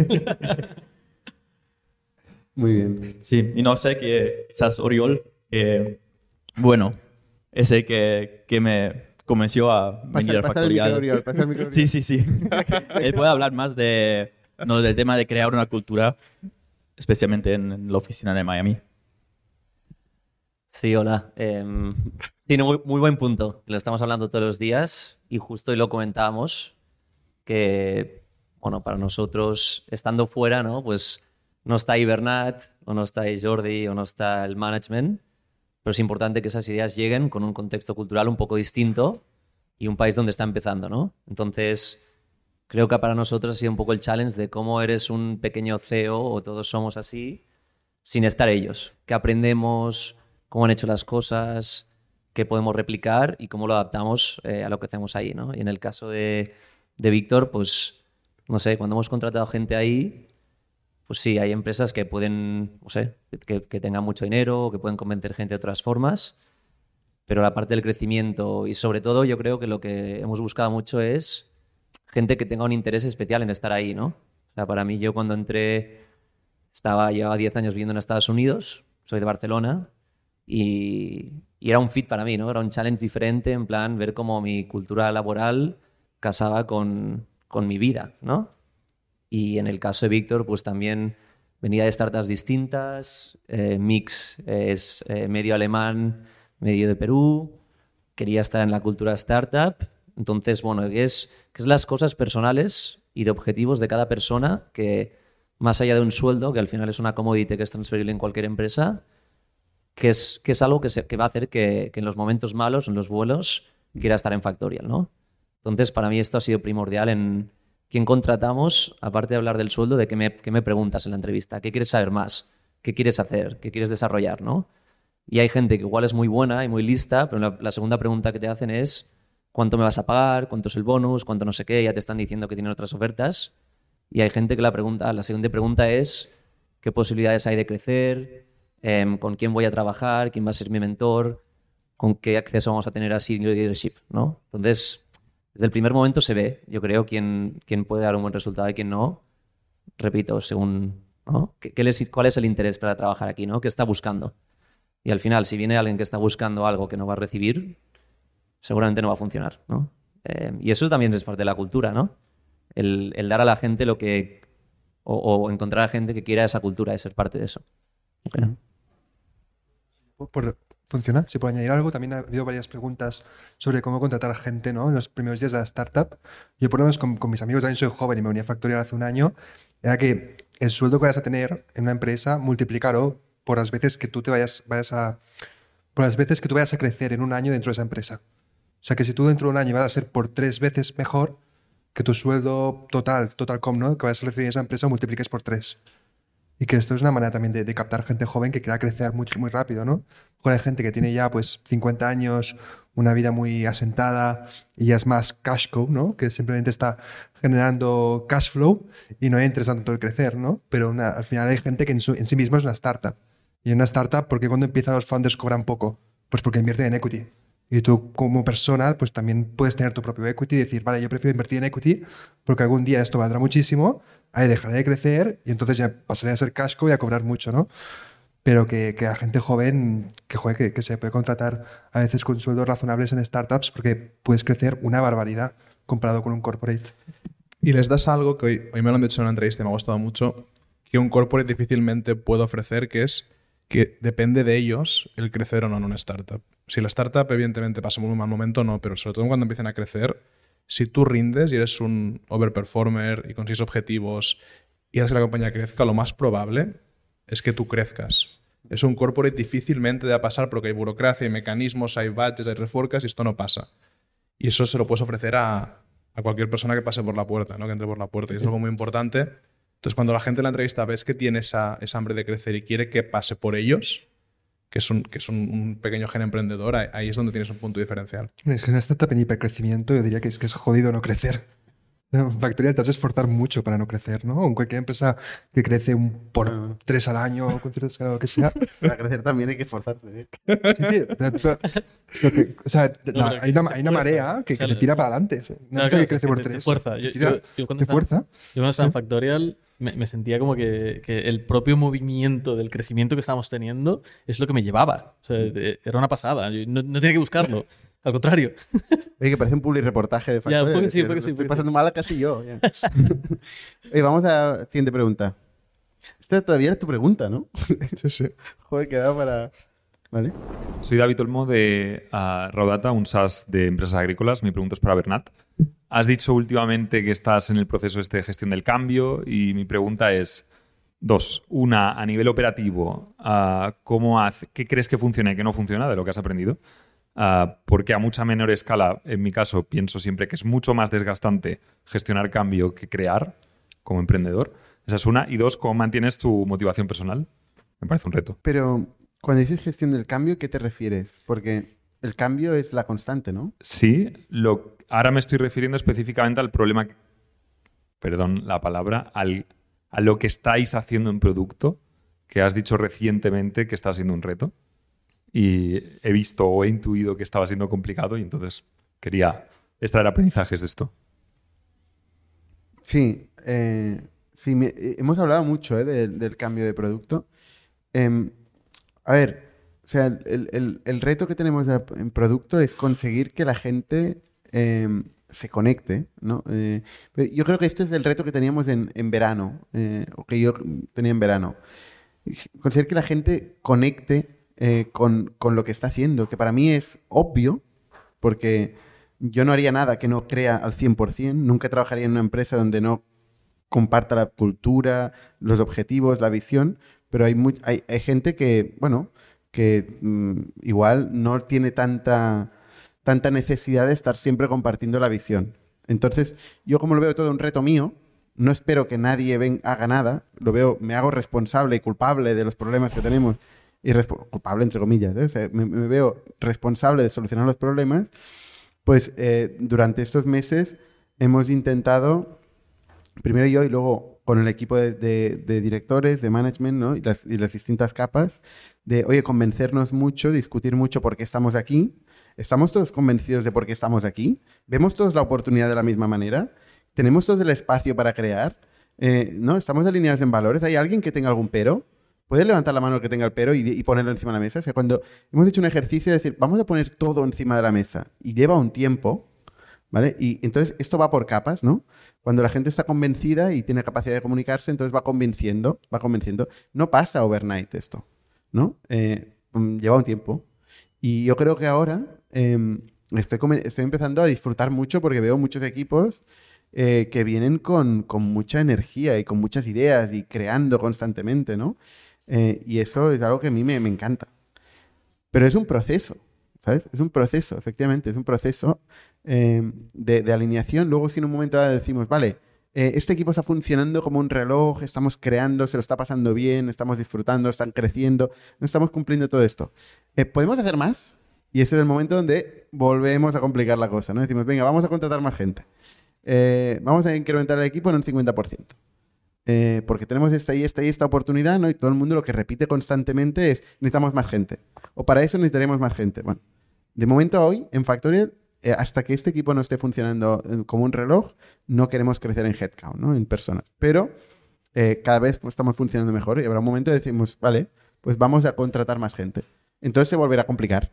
Muy bien. Sí, y no sé que quizás Oriol, que, bueno, ese que, que me convenció a venir Pasa, a pasa el micro, Factorial. Oriol, pasa el micro, Oriol. [laughs] Sí, sí, sí. Él puede hablar más de, no, del tema de crear una cultura, especialmente en la oficina de Miami. Sí, hola. Tiene muy, muy buen punto. Lo estamos hablando todos los días y justo hoy lo comentábamos que, bueno, para nosotros, estando fuera, ¿no? Pues no está ahí Bernat, o no está ahí Jordi, o no está el management, pero es importante que esas ideas lleguen con un contexto cultural un poco distinto y un país donde está empezando, ¿no? Entonces, creo que para nosotros ha sido un poco el challenge de cómo eres un pequeño CEO o todos somos así sin estar ellos. ¿Qué aprendemos? ¿Cómo han hecho las cosas? ¿Qué podemos replicar? Y cómo lo adaptamos eh, a lo que hacemos ahí, ¿no? Y en el caso de, de Víctor, pues, no sé, cuando hemos contratado gente ahí, pues sí, hay empresas que pueden, no sé, que, tengan mucho dinero, que pueden convencer gente de otras formas, pero la parte del crecimiento y sobre todo yo creo que lo que hemos buscado mucho es gente que tenga un interés especial en estar ahí, ¿no? O sea, para mí yo cuando entré estaba, llevaba 10 años viviendo en Estados Unidos, soy de Barcelona y, y era un fit para mí, ¿no? Era un challenge diferente, en plan ver cómo mi cultura laboral casaba con, con mi vida, ¿no? Y en el caso de Víctor, pues también venía de startups distintas, eh, Mix es eh, medio alemán, medio de Perú, quería estar en la cultura startup, entonces, bueno, es, es las cosas personales y de objetivos de cada persona que, más allá de un sueldo, que al final es una commodity que es transferible en cualquier empresa, que es, que es algo que, se- que va a hacer que, que en los momentos malos, en los vuelos, quiera estar en Factorial, ¿no? Entonces, para mí esto ha sido primordial en, quién contratamos, aparte de hablar del sueldo, de qué me, qué me preguntas en la entrevista, qué quieres saber más, qué quieres hacer, qué quieres desarrollar, ¿no? Y hay gente que igual es muy buena y muy lista, pero la, la segunda pregunta que te hacen es cuánto me vas a pagar, cuánto es el bonus, cuánto no sé qué, ya te están diciendo que tienen otras ofertas. Y hay gente que la pregunta, la siguiente pregunta es qué posibilidades hay de crecer, Em, con quién voy a trabajar, quién va a ser mi mentor, con qué acceso vamos a tener a senior leadership, ¿no? Entonces, desde el primer momento se ve, yo creo, quién, quién puede dar un buen resultado y quién no. Repito, según, ¿no? ¿Qué, qué les- ¿Cuál es el interés para trabajar aquí, ¿no? ¿Qué está buscando? Y al final, si viene alguien que está buscando algo que no va a recibir, seguramente no va a funcionar, ¿no? Eh, y eso también es parte de la cultura, ¿no? El, dar a la gente lo que... O, encontrar a gente que quiera esa cultura y ser parte de eso. Ok. Por, por- ¿Funciona? Si puedo añadir algo, también ha habido varias preguntas sobre cómo contratar a gente ¿no? en los primeros días de la startup. Yo, por lo menos, con, con mis amigos, también soy joven y me uní a Factorial hace un año, era que el sueldo que vayas a tener en una empresa, multiplicarlo por las veces que tú te vayas, a. por las veces que tú vayas a crecer en un año dentro de esa empresa. O sea, que si tú dentro de un año vas a ser por tres veces mejor que tu sueldo total, total com, ¿no? Que vayas a recibir en esa empresa, multipliques por tres. Y que esto es una manera también de, captar gente joven que quiera crecer muy, muy rápido, ¿no? Mejor hay gente que tiene ya pues 50 años, una vida muy asentada y ya es más cash cow, ¿no? Que simplemente está generando cash flow y no hay interés tanto el crecer, ¿no? Pero una- al final hay gente que en, en sí mismo es una startup. Y una startup, ¿por qué cuando empiezan los founders cobran poco? Pues porque invierten en equity. Y tú como persona, pues también puedes tener tu propio equity y decir, vale, yo prefiero invertir en equity porque algún día esto valdrá muchísimo, ahí dejaré de crecer y entonces ya pasaré a ser casco y a cobrar mucho, ¿no? Pero que, que a gente joven, que, joder, que, que se puede contratar a veces con sueldos razonables en startups porque puedes crecer una barbaridad comparado con un corporate. Y les das algo que hoy, hoy me lo han dicho en una entrevista y me ha gustado mucho, que un corporate difícilmente puede ofrecer, que es que depende de ellos el crecer o no en una startup. Si la startup evidentemente pasa un mal momento, no, pero sobre todo cuando empiezan a crecer, si tú rindes y eres un overperformer y consigues objetivos y haces que la compañía crezca, lo más probable es que tú crezcas. Es un corporate difícilmente de pasar porque hay burocracia, hay mecanismos, hay budgets, hay reforcas y esto no pasa. Y eso se lo puedes ofrecer a, a cualquier persona que pase por la puerta, ¿no? que entre por la puerta. Y es algo muy importante. Entonces, cuando la gente en la entrevista ves que tiene esa, esa hambre de crecer y quiere que pase por ellos, que es un, que es un, un pequeño gen emprendedor, ahí, es donde tienes un punto diferencial. Es que en una startup en hipercrecimiento yo diría que es que es jodido no crecer. [laughs] En Factorial te has de esforzar mucho para no crecer, ¿no? En cualquier empresa que crece un por tres al año, o cualquier escala, lo que sea. [laughs] Para crecer también hay que esforzarse. ¿eh? Sí, sí. pero- pero- lo que- o sea, la- hay, una, te hay una fuerza. marea que, O sea, que te tira para adelante. Claro, empresa claro, que crece te- por te- te tres. fuerza. te Yo, tira- yo- yo cuando te estaba- fuerza. yo cuando estaba en Factorial me, me sentía como que, que el propio movimiento del crecimiento que estábamos teniendo es lo que me llevaba. O sea, de- era una pasada. Yo no, no tenía que buscarlo. Al contrario. [laughs] Oye, que parece un public reportaje de Ya, Factorial. un poco es sí, que un poco lo sí, Estoy pasando mal casi yo. ya. [laughs] Oye, vamos a la siguiente pregunta. Esta todavía es tu pregunta, ¿no? [laughs] Sí, sí. Joder, quedado para... ¿Vale? Soy David Olmo de ah, Raudata, un SaaS de empresas agrícolas. Mi pregunta es para Bernat. Has dicho últimamente que estás en el proceso este de gestión del cambio y mi pregunta es dos. Una, a nivel operativo, ah, ¿cómo hace- ¿qué crees que funciona y qué no funciona de lo que has aprendido? Ah, porque a mucha menor escala, en mi caso, pienso siempre que es mucho más desgastante gestionar cambio que crear como emprendedor. Esa es una. Y dos, ¿cómo mantienes tu motivación personal? Me parece un reto. Pero cuando dices gestión del cambio, ¿qué te refieres? Porque el cambio es la constante, ¿no? Sí, lo, ahora me estoy refiriendo específicamente al problema, que- perdón la palabra, al, a lo que estáis haciendo en producto, que has dicho recientemente que está siendo un reto. Y he visto o he intuido que estaba siendo complicado y entonces quería extraer aprendizajes de esto. Sí, eh, sí eh, hemos hablado mucho eh, del, cambio de producto. Em, a ver, o sea, el, el- el reto que tenemos en producto es conseguir que la gente em, se conecte, ¿no? Eh, yo creo que esto es el reto que teníamos en, en verano, o que yo tenía en verano. Conseguir que la gente conecte eh, con, con lo que está haciendo, que para mí es obvio, porque yo no haría nada que no crea al 100%, nunca trabajaría en una empresa donde no comparta la cultura, los objetivos, la visión, pero hay, mu- hay, hay gente que, bueno, que mm, igual no tiene tanta, tanta necesidad de estar siempre compartiendo la visión. Entonces, yo como lo veo todo un reto mío, no espero que nadie ven, haga nada, lo veo, me hago responsable y culpable de los problemas que tenemos, y culpable entre comillas, ¿eh? Me, veo responsable de solucionar los problemas, pues eh, durante estos meses hemos intentado, primero yo y luego con el equipo de, directores, de management, ¿no? Y las, y las distintas capas, de, oye, convencernos mucho, discutir mucho por qué estamos aquí. ¿Estamos todos convencidos de por qué estamos aquí? ¿Vemos todos la oportunidad de la misma manera? ¿Tenemos todos el espacio para crear? Eh, ¿No? ¿Estamos alineados en valores? ¿Hay alguien que tenga algún pero? ¿Puede levantar la mano el que tenga el pero y, y ponerlo encima de la mesa? O sea, cuando hemos hecho un ejercicio de decir, vamos a poner todo encima de la mesa y lleva un tiempo, ¿vale? Y entonces esto va por capas, ¿no? Cuando la gente está convencida y tiene capacidad de comunicarse, entonces va convenciendo, va convenciendo. No pasa overnight esto, ¿no? Eh, mm, lleva un tiempo. Y yo creo que ahora em, estoy, estoy empezando a disfrutar mucho porque veo muchos equipos eh, que vienen con, con mucha energía y con muchas ideas y creando constantemente, ¿no? Eh, y eso es algo que a mí me, encanta. Pero es un proceso, ¿sabes? Es un proceso, efectivamente, es un proceso eh, de, alineación. Luego, si en un momento dado decimos, vale, eh, este equipo está funcionando como un reloj, estamos creando, se lo está pasando bien, estamos disfrutando, están creciendo, no estamos cumpliendo todo esto. Eh, ¿Podemos hacer más? Y ese es el momento donde volvemos a complicar la cosa, ¿no? Decimos, venga, vamos a contratar más gente. Vamos a incrementar el equipo en un 50%. Eh, porque tenemos esta y esta y esta oportunidad, ¿no? Y todo el mundo lo que repite constantemente es, necesitamos más gente. O para eso necesitaremos más gente. Bueno, de momento hoy, en Factorial, eh, hasta que este equipo no esté funcionando eh, como un reloj, no queremos crecer en headcount, ¿no? En personas. Pero eh, cada vez estamos funcionando mejor y habrá un momento de decimos, vale, pues vamos a contratar más gente. Entonces se volverá a complicar.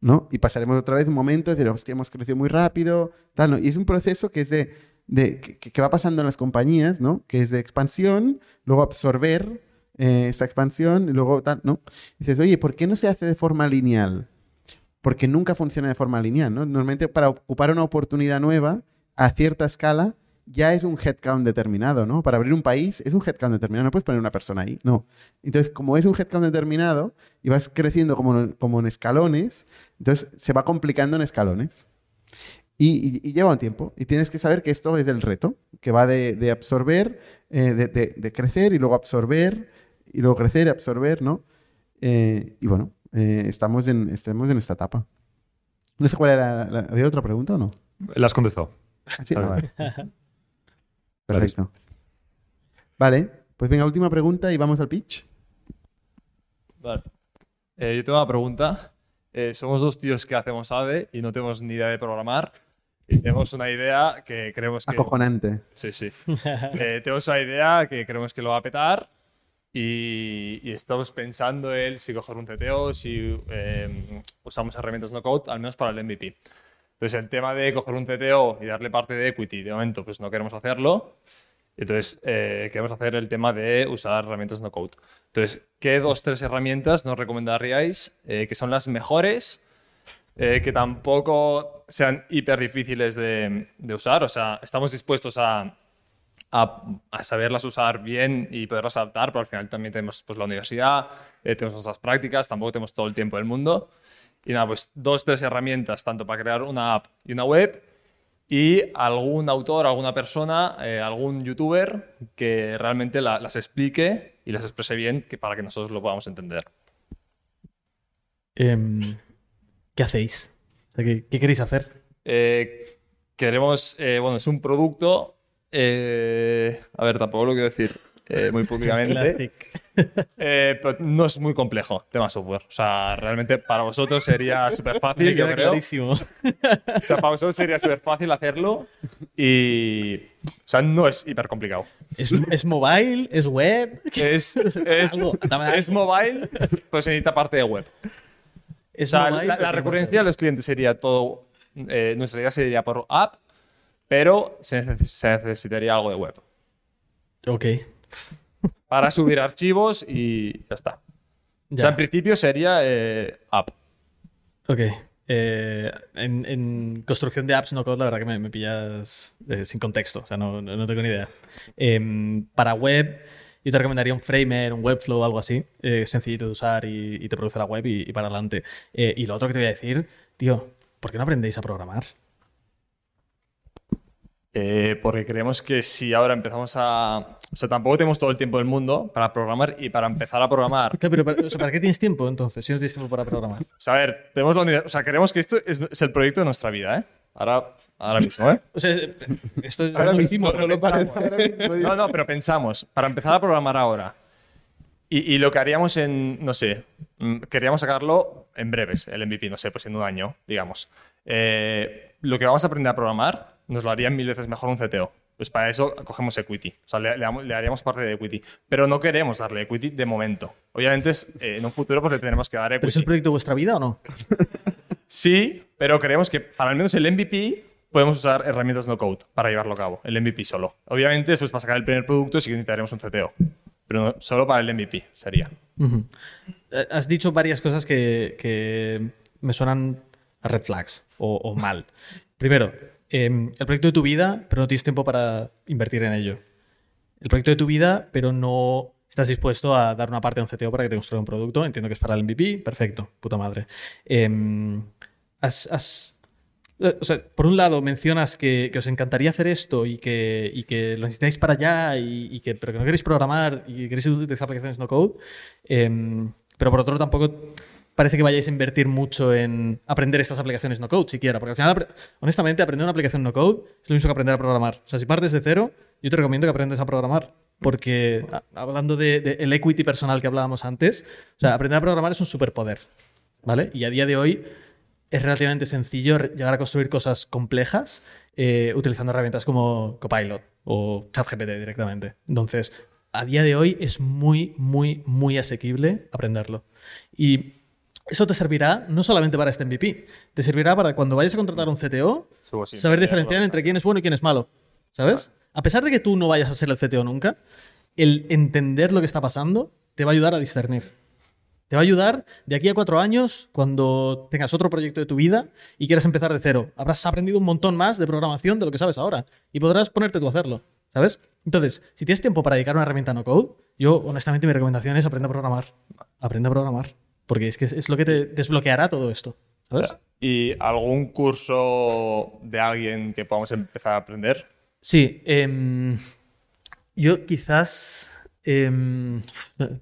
¿no? Y pasaremos otra vez un momento de decir, hostia, hemos crecido muy rápido, tal, ¿no? Y es un proceso que es de, de- que, que va pasando en las compañías, ¿no? Que es de expansión, luego absorber eh, esta expansión y luego tal, ¿no? Dices, oye, ¿por qué no se hace de forma lineal? Porque nunca funciona de forma lineal, ¿no? Normalmente para ocupar una oportunidad nueva a cierta escala ya es un headcount determinado, ¿no? Para abrir un país es un headcount determinado, no puedes poner una persona ahí, no. Entonces, como es un headcount determinado y vas creciendo como, como en escalones, entonces se va complicando en escalones. Y, y- y lleva un tiempo. Y tienes que saber que esto es el reto, que va de, de absorber, eh, de, de- de crecer y luego absorber, y luego crecer y absorber, ¿no? Eh, y bueno, eh, estamos, en, estamos en esta etapa. No sé cuál era. la- ¿Había otra pregunta o no? La has contestado. [laughs] Sí, ah, vale. Perfecto. Vale, pues venga, última pregunta y vamos al pitch. Vale. Eh, yo tengo una pregunta. Eh, somos dos tíos que hacemos AVE y no tenemos ni idea de programar. Y tenemos una idea que creemos que... Acojonante. Sí, sí. [laughs] Eh, tenemos una idea que creemos que lo va a petar y, y estamos pensando en si coger un CTO, si eh, usamos herramientas no code, al menos para el MVP. Entonces, el tema de coger un CTO y darle parte de equity, de momento, pues no queremos hacerlo. Entonces, eh, queremos hacer el tema de usar herramientas no code. Entonces, ¿qué dos, tres herramientas nos recomendaríais eh, que son las mejores, eh, que tampoco sean hiper difíciles de, usar? O sea, estamos dispuestos a, a, saberlas usar bien y poderlas adaptar, pero al final también tenemos pues, la universidad, eh, tenemos nuestras prácticas, tampoco tenemos todo el tiempo del mundo. Y nada, pues dos, tres herramientas, tanto para crear una app y una web, y algún autor, alguna persona, eh, algún youtuber que realmente la- las explique y las exprese bien que, para que nosotros lo podamos entender. Em, ¿Qué hacéis? O sea, ¿qué, qué queréis hacer? Eh, queremos, eh, bueno, es un producto, eh, a ver, tampoco lo quiero decir muy públicamente, [laughs] pero no es muy complejo, tema software. O sea, realmente para vosotros sería [laughs] súper fácil, yo creo. clarísimo. [laughs] O sea, para vosotros sería súper fácil hacerlo y, o sea, no es hiper complicado. ¿Es, es mobile? ¿Es web? Es, es, es mobile, se necesita parte de web. O sea, la, recurrencia de los clientes sería todo. eh, nuestra idea sería por app, pero se, neces- se necesitaría algo de web. Ok. [laughs] Para subir archivos y ya está. O Ya. sea, en principio sería eh, app. Ok. Eh, en, en construcción de apps no code, la verdad que me, me pillas eh, sin contexto. O sea, no, no- no tengo ni idea. Em, para web, yo te recomendaría un Framer, un Webflow, algo así. eh, sencillito de usar y, y te produce la web y, y para adelante. Eh, y lo otro que te voy a decir, tío, ¿por qué no aprendéis a programar? Eh, porque creemos que si ahora empezamos a... O sea, tampoco tenemos todo el tiempo del mundo para programar y para empezar a programar. Claro, pero para, o sea, ¿para qué tienes tiempo entonces? Si no tienes tiempo para programar. O sea, a ver, tenemos la unidad- O sea, creemos que esto es, es el proyecto de nuestra vida, ¿eh? Ahora, ahora mismo, ¿eh? O sea, es- esto es- Ahora no- mismo, no no lo parece. pensamos. No, no, pero pensamos, para empezar a programar ahora. Y, y lo que haríamos en, no sé, mm, queríamos sacarlo en breves, el MVP, no sé, pues en un año, digamos. Eh, lo que vamos a aprender a programar nos lo haría mil veces mejor un CTO. Pues para eso cogemos equity. O sea, le, le daríamos parte de equity. Pero no queremos darle equity de momento. Obviamente, es, eh, en un futuro pues le tenemos que dar ¿Pero es equity. el proyecto de vuestra vida o no? Sí, pero creemos que para al menos el MVP podemos usar herramientas no code para llevarlo a cabo, el MVP solo. Obviamente, después para sacar el primer producto sí que necesitaremos un CTO, pero no- solo para el MVP sería. Eh, Has dicho varias cosas que, que me suenan a red flags o, o mal. [laughs] Primero, em, el proyecto de tu vida, pero no tienes tiempo para invertir en ello. El proyecto de tu vida, pero no estás dispuesto a dar una parte a un CTO para que te construya un producto. Entiendo que es para el MVP. Perfecto, puta madre. Em, has- has- o sea, por un lado mencionas que, que os encantaría hacer esto y que, lo necesitáis para allá, y, que, pero que no queréis programar y queréis utilizar aplicaciones no code. em, pero por otro tampoco parece que vayáis a invertir mucho en aprender estas aplicaciones no code siquiera. Porque al final, honestamente, aprender una aplicación no code es lo mismo que aprender a programar. O sea, si partes de cero, yo te recomiendo que aprendas a programar. Porque hablando del de, el equity personal que hablábamos antes, aprender a programar es un superpoder. ¿Vale? Y a día de hoy es relativamente sencillo llegar a construir cosas complejas eh, utilizando herramientas como Copilot o ChatGPT directamente. Entonces, a día de hoy es muy, muy, muy asequible aprenderlo. Y eso te servirá no solamente para este MVP, te servirá para cuando vayas a contratar un CTO, saber diferenciar entre quién es bueno y quién es malo. ¿Sabes? A pesar de que tú no vayas a ser el CTO nunca, el entender lo que está pasando te va a ayudar a discernir. Te va a ayudar de aquí a cuatro años, cuando tengas otro proyecto de tu vida y quieras empezar de cero. Habrás aprendido un montón más de programación de lo que sabes ahora y podrás ponerte tú a hacerlo, ¿sabes? Entonces, si tienes tiempo para dedicar una herramienta no code, yo honestamente mi recomendación es aprende a programar. Aprende a programar. Porque es que es- es lo que te desbloqueará todo esto, ¿sabes? ¿Y algún curso de alguien que podamos empezar a aprender? Sí, em, yo quizás em,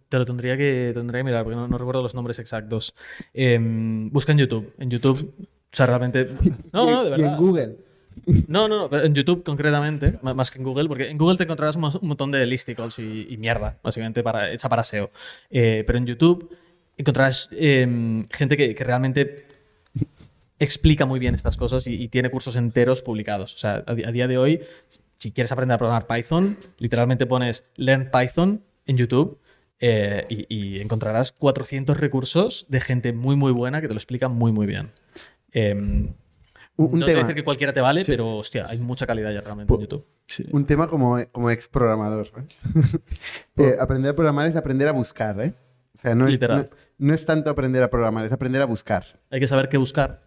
te lo tendría que, tendría que mirar porque no, no recuerdo los nombres exactos. Em, busca en YouTube. En YouTube, o sea, realmente. [laughs] No, no, de y verdad. en Google. No, no, pero en YouTube concretamente, más que en Google, porque en Google te encontrarás un, mo- un montón de listicles y, y mierda, básicamente para, hecha para SEO. Eh, pero en YouTube encontrarás em, gente que, que realmente explica muy bien estas cosas y, y tiene cursos enteros publicados. O sea, a día de hoy, si quieres aprender a programar Python, literalmente pones Learn Python en YouTube eh, y, y encontrarás 400 recursos de gente muy, muy buena que te lo explica muy, muy bien. Em, Un, un no te voy a tema, decir que cualquiera te vale, Sí. pero hostia, hay mucha calidad ya realmente en YouTube. un tema como, como ex programador. Eh, [laughs] aprender a programar es aprender a buscar, ¿eh? O sea, no es, Literal. no, no es tanto aprender a programar, es aprender a buscar. Hay que saber qué buscar,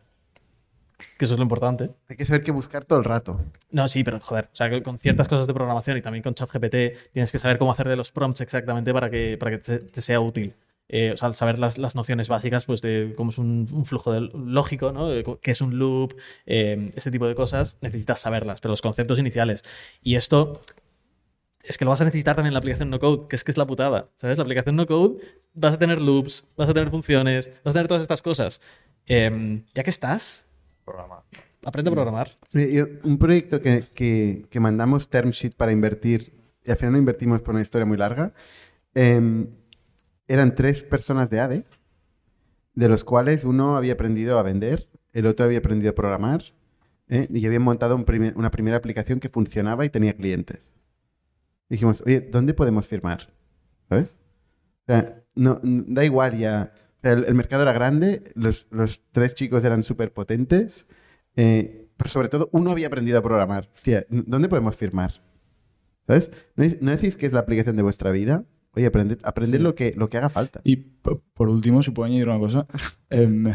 que eso es lo importante. Hay que saber qué buscar todo el rato. No, sí, pero joder, o sea, que con ciertas cosas de programación y también con ChatGPT tienes que saber cómo hacer de los prompts exactamente para que, para que te, te sea útil. Eh, o sea, saber las, las nociones básicas, pues de cómo es un, un flujo de- lógico, ¿no? Qué es un loop, eh, este tipo de cosas, necesitas saberlas, pero los conceptos iniciales. Y esto es que lo vas a necesitar también en la aplicación no code, que es que es la putada, ¿sabes? La aplicación no code vas a tener loops, vas a tener funciones, vas a tener todas estas cosas. Em, ya que estás, Aprende a programar. Yo- un proyecto que, que- que mandamos term sheet para invertir y al final no invertimos por una historia muy larga. em, eran tres personas de ADE, de los cuales uno había aprendido a vender, el otro había aprendido a programar ¿eh? y habían montado un primer- una primera aplicación que funcionaba y tenía clientes. Dijimos, oye, ¿dónde podemos firmar? ¿Sabes? O sea, no, da igual ya. El, el mercado era grande, los, los tres chicos eran súper potentes, eh, pero sobre todo uno había aprendido a programar. Hostia, ¿dónde podemos firmar? ¿Sabes? ¿No, es- no decís que es la aplicación de vuestra vida? Oye, aprended, aprended Sí. lo, que, lo que haga falta. Y po- por último, si puedo añadir una cosa. [laughs] em,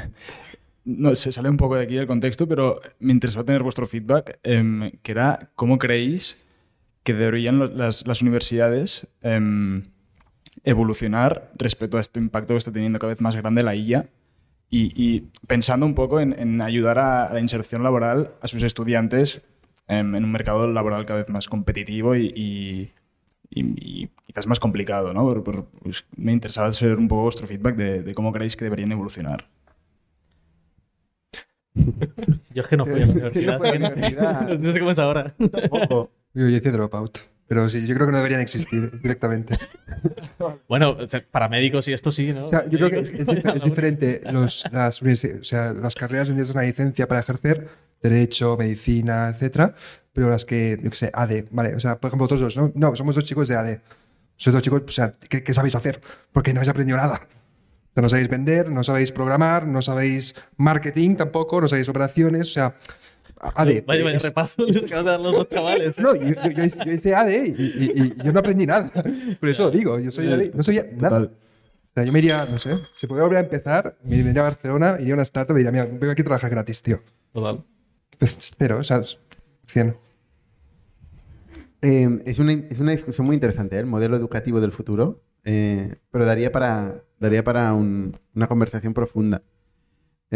no, se sale un poco de aquí del contexto, pero me interesaba tener vuestro feedback, em, que era cómo creéis que deberían las, las universidades em, evolucionar respecto a este impacto que está teniendo cada vez más grande la IA y, y pensando un poco en, en ayudar a la inserción laboral a sus estudiantes em, en un mercado laboral cada vez más competitivo y, y- y- y quizás más complicado, ¿no? Por- por- pues, me interesaba saber un poco vuestro feedback de, de cómo creéis que deberían evolucionar. Yo es que no fui a la universidad, No fui a la sé- universidad. [laughs] no sé cómo es ahora. Tampoco. Yo hice dropout. Pero sí, yo creo que no deberían existir [laughs] directamente. Bueno, para médicos y esto sí, ¿no? O sea, yo creo que es, diferente. Los, las, o sea, las carreras donde es una licencia para ejercer, derecho, medicina, etcétera, pero las que, yo qué sé, AD, vale. O sea, por ejemplo, vosotros dos, ¿no? No, somos dos chicos de AD. Sois dos chicos, o sea, ¿qué, qué sabéis hacer? Porque no habéis aprendido nada. O sea, no sabéis vender, no sabéis programar, no sabéis marketing tampoco, no sabéis operaciones, o sea, AD. Vaya, vaya es- repaso, les acabas de dar los dos chavales. ¿eh? No, yo, yo- yo hice, yo hice AD y, y- y yo no aprendí nada. [laughs] Por eso digo, yo soy AD, no sabía nada. O sea, yo me iría, no sé, si pudiera volver a empezar, me iría a Barcelona, iría a una startup y diría, mira, vengo aquí a trabajar gratis, tío. Total. Pues cero, o sea, 100. Eh, es, una, es una discusión muy interesante, ¿eh? el modelo educativo del futuro, eh, pero daría para, daría para un- una conversación profunda.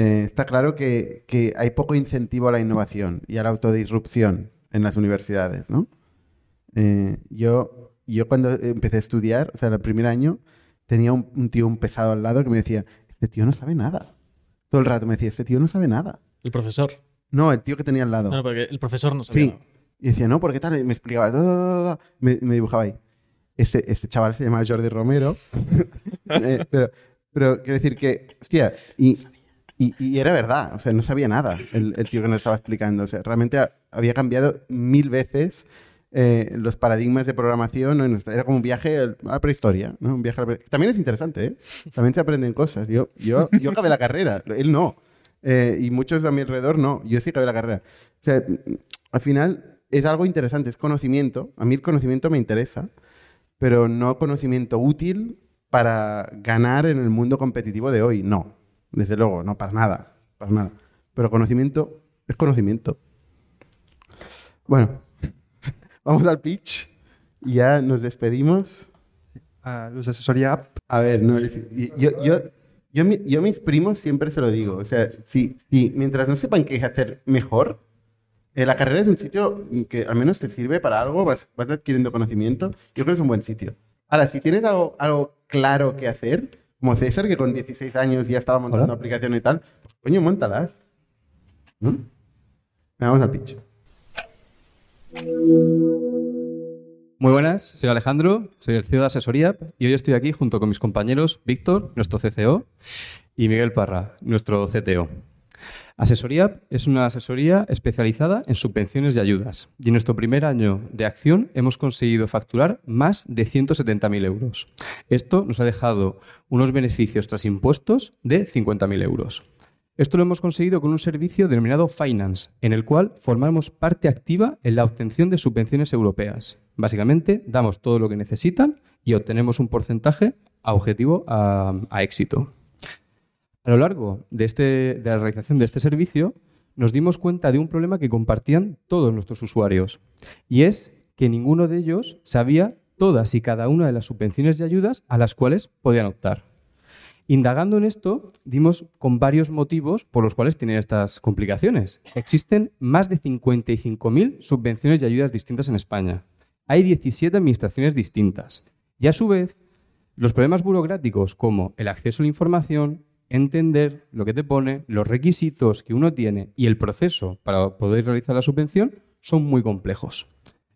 Eh, está claro que, que hay poco incentivo a la innovación y a la autodisrupción en las universidades, ¿no? Eh, yo, yo cuando empecé a estudiar, o sea, el primer año, tenía un, un tío un pesado al lado que me decía, este tío no sabe nada. Todo el rato me decía, este tío no sabe nada. El profesor. No, el tío que tenía al lado. No, porque el profesor no sabía Sí. nada. Y decía, no, ¿por qué tal? Y me explicaba todo, todo, todo, me, me dibujaba ahí. Este, este chaval se llama Jordi Romero. [laughs] Eh, pero, pero quiero decir que, hostia, y, y, y era verdad, o sea, no sabía nada el, el tío que nos estaba explicando. O sea, realmente ha- había cambiado mil veces eh, los paradigmas de programación. Era como un viaje a la prehistoria, ¿no? Un viaje a la También es interesante, ¿eh? También se aprenden cosas. Yo, yo, yo acabé la carrera, él no. Eh, y muchos a mi alrededor no. Yo sí acabé la carrera. O sea, al final es algo interesante, es conocimiento. A mí el conocimiento me interesa, pero no conocimiento útil para ganar en el mundo competitivo de hoy. No, desde luego, no, para nada, para nada. Pero conocimiento es conocimiento. Bueno, [laughs] vamos al pitch y ya nos despedimos. A los asesoría app. A ver, no, yo, yo, yo, yo a mis primos siempre se lo digo. O sea, si, si mientras no sepan qué hacer mejor, eh, la carrera es un sitio que al menos te sirve para algo, vas, vas adquiriendo conocimiento. Yo creo que es un buen sitio. Ahora, si tienes algo, algo claro que hacer, como César, que con 16 años ya estaba montando Hola. aplicaciones y tal, pues coño, montalas. ¿No? Vamos al pitch. Muy buenas, soy Alejandro, soy el CEO de Asesoría y hoy estoy aquí junto con mis compañeros Víctor, nuestro CCO, y Miguel Parra, nuestro CTO. Asesoría es una asesoría especializada en subvenciones y ayudas y en nuestro primer año de acción hemos conseguido facturar más de 170.000 euros. Esto nos ha dejado unos beneficios tras impuestos de 50.000 euros. Esto lo hemos conseguido con un servicio denominado Finance, en el cual formamos parte activa en la obtención de subvenciones europeas. Básicamente, damos todo lo que necesitan y obtenemos un porcentaje a objetivo a, a éxito. A lo largo de, este, de la realización de este servicio, nos dimos cuenta de un problema que compartían todos nuestros usuarios, y es que ninguno de ellos sabía todas y cada una de las subvenciones y ayudas a las cuales podían optar. Indagando en esto, dimos con varios motivos por los cuales tienen estas complicaciones. Existen más de 55.000 subvenciones y ayudas distintas en España. Hay 17 administraciones distintas. Y a su vez, los problemas burocráticos como el acceso a la información, entender lo que te pone, los requisitos que uno tiene y el proceso para poder realizar la subvención son muy complejos.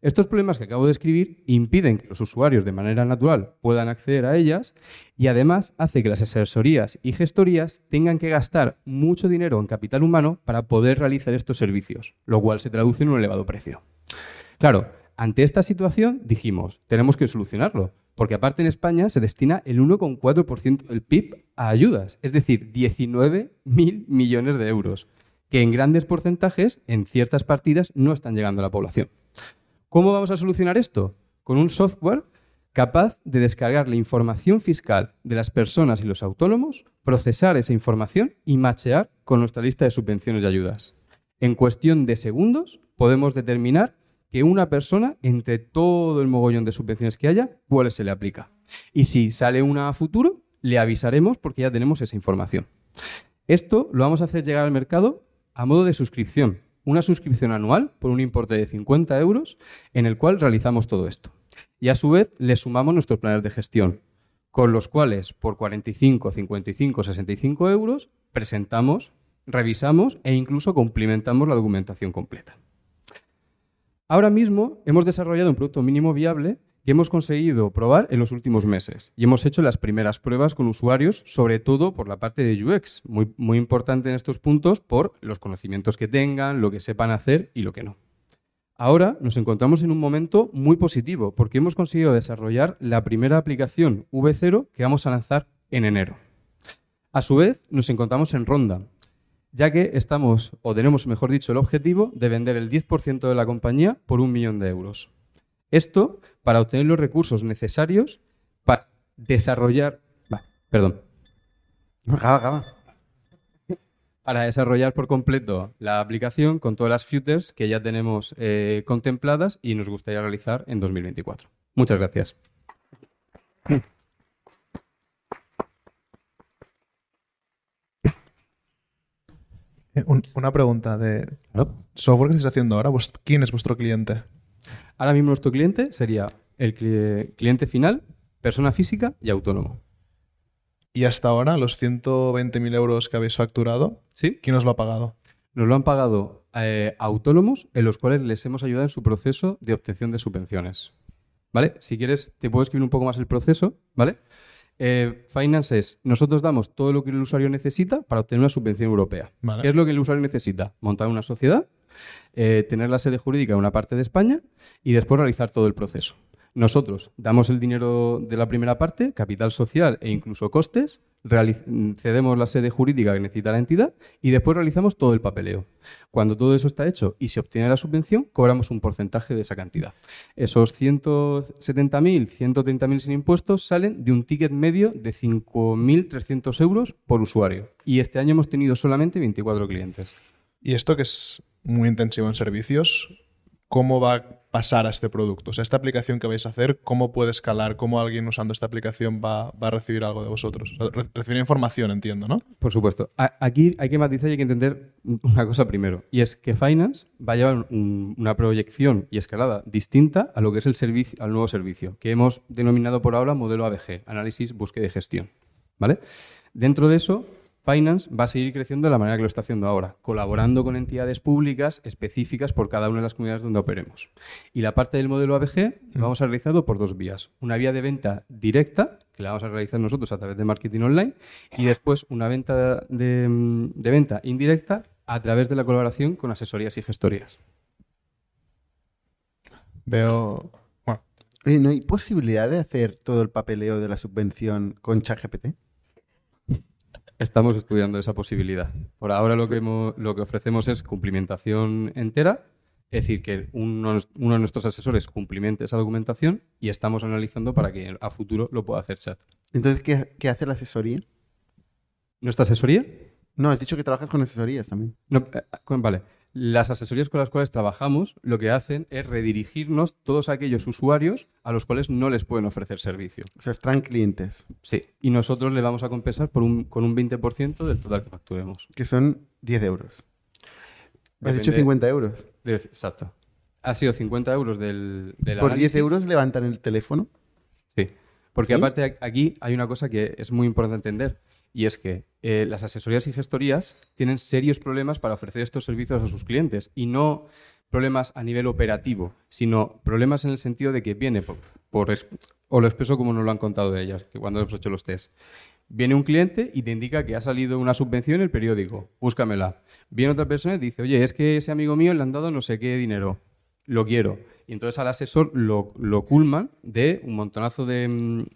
Estos problemas que acabo de escribir impiden que los usuarios de manera natural puedan acceder a ellas y además hace que las asesorías y gestorías tengan que gastar mucho dinero en capital humano para poder realizar estos servicios, lo cual se traduce en un elevado precio. Claro, ante esta situación dijimos, tenemos que solucionarlo, porque aparte en España se destina el 1,4% del PIB a ayudas, es decir, 19.000 millones de euros, que en grandes porcentajes en ciertas partidas no están llegando a la población. ¿Cómo vamos a solucionar esto? Con un software capaz de descargar la información fiscal de las personas y los autónomos, procesar esa información y machear con nuestra lista de subvenciones y ayudas. En cuestión de segundos podemos determinar que una persona, entre todo el mogollón de subvenciones que haya, cuáles se le aplica. Y si sale una a futuro, le avisaremos porque ya tenemos esa información. Esto lo vamos a hacer llegar al mercado a modo de suscripción, una suscripción anual por un importe de 50 euros en el cual realizamos todo esto. Y a su vez le sumamos nuestros planes de gestión, con los cuales por 45, 55, 65 euros presentamos, revisamos e incluso cumplimentamos la documentación completa. Ahora mismo hemos desarrollado un producto mínimo viable que hemos conseguido probar en los últimos meses y hemos hecho las primeras pruebas con usuarios, sobre todo por la parte de UX, muy, importante en estos puntos por los conocimientos que tengan, lo que sepan hacer y lo que no. Ahora nos encontramos en un momento muy positivo porque hemos conseguido desarrollar la primera aplicación V0 que vamos a lanzar en enero. A su vez, nos encontramos en ronda, ya que estamos, o tenemos, mejor dicho, el objetivo de vender el 10% de la compañía por un millón de euros. Esto para obtener los recursos necesarios para desarrollar. perdón. Acaba, acaba. Para desarrollar por completo la aplicación con todas las features que ya tenemos eh, contempladas y nos gustaría realizar en 2024. Muchas gracias. [laughs] un- una pregunta de software que estáis haciendo ahora. ¿vos- ¿Quién es vuestro cliente? Ahora mismo nuestro cliente sería el cli- cliente final, persona física y autónomo. Y hasta ahora, los 120.000 euros que habéis facturado, ¿Sí? ¿quién os lo ha pagado? Nos lo han pagado eh, autónomos en los cuales les hemos ayudado en su proceso de obtención de subvenciones. ¿Vale? Si quieres, te puedo escribir un poco más el proceso, ¿vale? Eh, Finance es, nosotros damos todo lo que el usuario necesita para obtener una subvención europea. Vale. ¿Qué es lo que el usuario necesita? Montar una sociedad, eh, tener la sede jurídica en una parte de España y después realizar todo el proceso. Nosotros damos el dinero de la primera parte, capital social e incluso costes, cedemos la sede jurídica que necesita la entidad y después realizamos todo el papeleo. Cuando todo eso está hecho y se obtiene la subvención, cobramos un porcentaje de esa cantidad. Esos 170.000, 130.000 sin impuestos salen de un ticket medio de 5.300 euros por usuario. Y este año hemos tenido solamente 24 clientes. Y esto que es muy intensivo en servicios, ¿cómo va a pasar a este producto? O sea, esta aplicación que vais a hacer, ¿cómo puede escalar? ¿Cómo alguien usando esta aplicación va, a recibir algo de vosotros? O recibir información, entiendo, ¿no? Por supuesto. Aquí hay que matizar y hay que entender una cosa primero. Y es que Finance va a llevar un- una proyección y escalada distinta a lo que es el servicio, al nuevo servicio, que hemos denominado por ahora modelo ABG, análisis, búsqueda y gestión. ¿Vale? Dentro de eso, Finance va a seguir creciendo de la manera que lo está haciendo ahora, colaborando con entidades públicas específicas por cada una de las comunidades donde operemos. Y la parte del modelo ABG lo vamos a realizar por dos vías. Una vía de venta directa, que la vamos a realizar nosotros a través de marketing online, y después una venta de, mm, de venta indirecta a través de la colaboración con asesorías y gestorías. Veo... Bueno, Oye, ¿no hay posibilidad de hacer todo el papeleo de la subvención con ChatGPT? Estamos estudiando esa posibilidad. Por ahora lo que, hemos- lo que ofrecemos es cumplimentación entera, es decir, que uno, uno de nuestros asesores cumplimente esa documentación y estamos analizando para que a futuro lo pueda hacer chat. Entonces, ¿qué, qué hace la asesoría? ¿Nuestra asesoría? No, has dicho que trabajas con asesorías también. No, eh, con- vale. Las asesorías con las cuales trabajamos lo que hacen es redirigirnos todos aquellos usuarios a los cuales no les pueden ofrecer servicio. O sea, extraen clientes. Sí. Y nosotros le vamos a compensar por un, con un 20% del total que facturemos. Que son 10 euros. Has dicho Depende- 50 euros. de- exacto. Ha sido 50 euros del, del Por 10 análisis. euros levantan el teléfono. Sí. Porque ¿Sí? aparte aquí hay una cosa que es muy importante entender. Y es que eh, las asesorías y gestorías tienen serios problemas para ofrecer estos servicios a sus clientes. Y no problemas a nivel operativo, sino problemas en el sentido de que viene por, por o lo expreso como nos lo han contado de ellas, que cuando hemos hecho los test. Viene un cliente y te indica que ha salido una subvención en el periódico, búscamela. Viene otra persona y dice, oye, es que ese amigo mío le han dado no sé qué dinero, lo quiero. Y entonces al asesor lo, culman de un montonazo de, mm,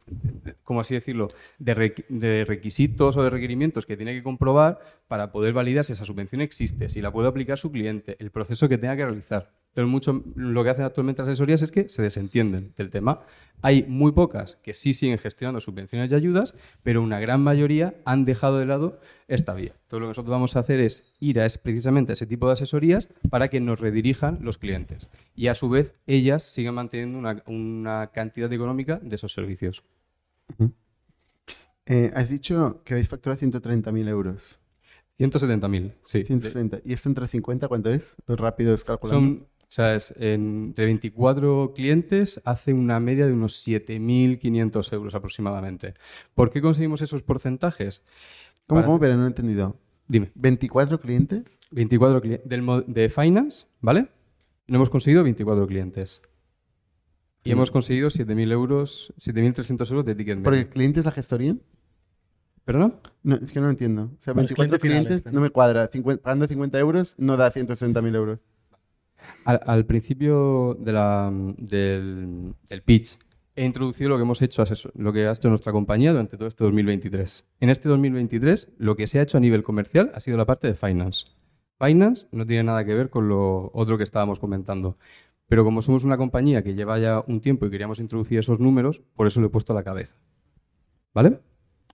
¿cómo así decirlo?, de, de requisitos o de requerimientos que tiene que comprobar para poder validar si esa subvención existe, si la puede aplicar su cliente, el proceso que tenga que realizar. Entonces, mucho, lo que hacen actualmente las asesorías es que se desentienden del tema. Hay muy pocas que sí siguen gestionando subvenciones y ayudas, pero una gran mayoría han dejado de lado esta vía. Entonces, lo que nosotros vamos a hacer es ir a es, precisamente a ese tipo de asesorías para que nos redirijan los clientes. Y a su vez, ellas sigan manteniendo una, una cantidad económica de esos servicios. Eh, has dicho que habéis facturado 130.000 euros. 170.000, sí. 160. ¿Y esto entre 50 cuánto es? Los rápidos calculando. Son, o sea, es entre 24 clientes hace una media de unos 7.500 euros aproximadamente. ¿Por qué conseguimos esos porcentajes? ¿Cómo, Para- cómo? Pero no he entendido. Dime. ¿24 clientes? 24 clientes. De Finance, ¿vale? No hemos conseguido 24 clientes. Y hemos conseguido 7.000 euros, 7.300 euros de ticket medio. ¿Porque el cliente es la gestoría? ¿Perdón? No, es que no lo entiendo. O sea, No, es 24 cliente final clientes este, no me cuadra. 50 pagando 50 euros no da 160.000 euros. Al, al principio de la- del, del pitch he introducido lo que hemos hecho, lo que ha hecho nuestra compañía durante todo este 2023. En este 2023 lo que se ha hecho a nivel comercial ha sido la parte de finance. Finance no tiene nada que ver con lo otro que estábamos comentando. Pero como somos una compañía que lleva ya un tiempo y queríamos introducir esos números, por eso lo he puesto a la cabeza. ¿Vale?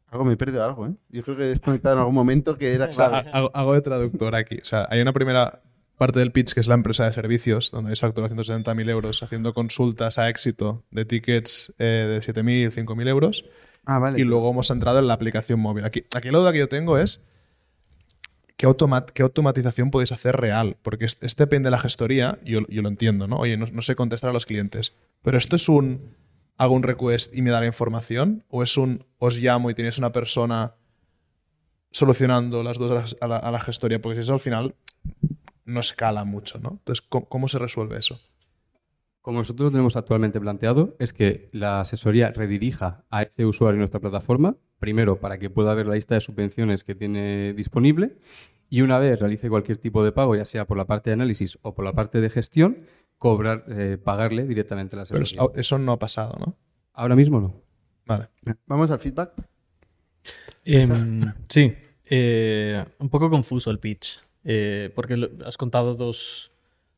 Algo me he perdido algo, ¿eh? Yo creo que he desconectado en algún momento que era O sea, clave. hago, hago de traductor aquí. O sea, hay una primera parte del pitch que es la empresa de servicios, donde es factura 170.000 euros haciendo consultas a éxito de tickets eh, de 7.000, 5.000 euros. Ah, vale. Y luego hemos entrado en la aplicación móvil. Aquí, aquí la duda que yo tengo es ¿qué, automat- qué automatización podéis hacer real? Porque es- este depende de la gestoría, yo, yo lo entiendo, ¿no? Oye, no, no sé contestar a los clientes. Pero esto es un hago un request y me da la información, o es un os llamo y tienes una persona solucionando las dos a la, a la- a la gestoría, porque si eso al final no escala mucho, ¿no? Entonces, ¿cómo, cómo se resuelve eso? Como nosotros lo tenemos actualmente planteado, es que la asesoría redirija a ese usuario en nuestra plataforma, primero para que pueda ver la lista de subvenciones que tiene disponible y una vez realice cualquier tipo de pago, ya sea por la parte de análisis o por la parte de gestión, cobrar, eh, pagarle directamente a la Pero asesoría. eso, eso no ha pasado, ¿no? Ahora mismo no. Vale. Vamos al feedback. Em, sí, eh, un poco confuso el pitch, eh, porque has contado dos,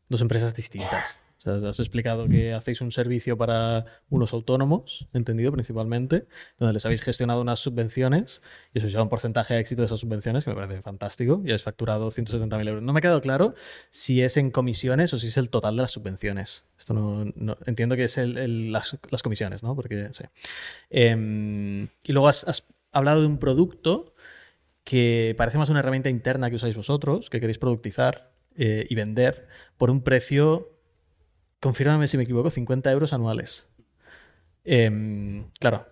dos empresas distintas. O sea, has explicado que hacéis un servicio para unos autónomos, entendido principalmente, donde les habéis gestionado unas subvenciones y os habéis llevado un porcentaje de éxito de esas subvenciones, que me parece fantástico, y habéis facturado 170.000 euros. No me ha quedado claro si es en comisiones o si es el total de las subvenciones. Esto no, entiendo que es el- las, comisiones, ¿no? Porque sí. Em, y luego has hablado de un producto que parece más una herramienta interna que usáis vosotros, que queréis productizar eh, y vender por un precio, confírmame si me equivoco, 50 euros anuales. Em, claro,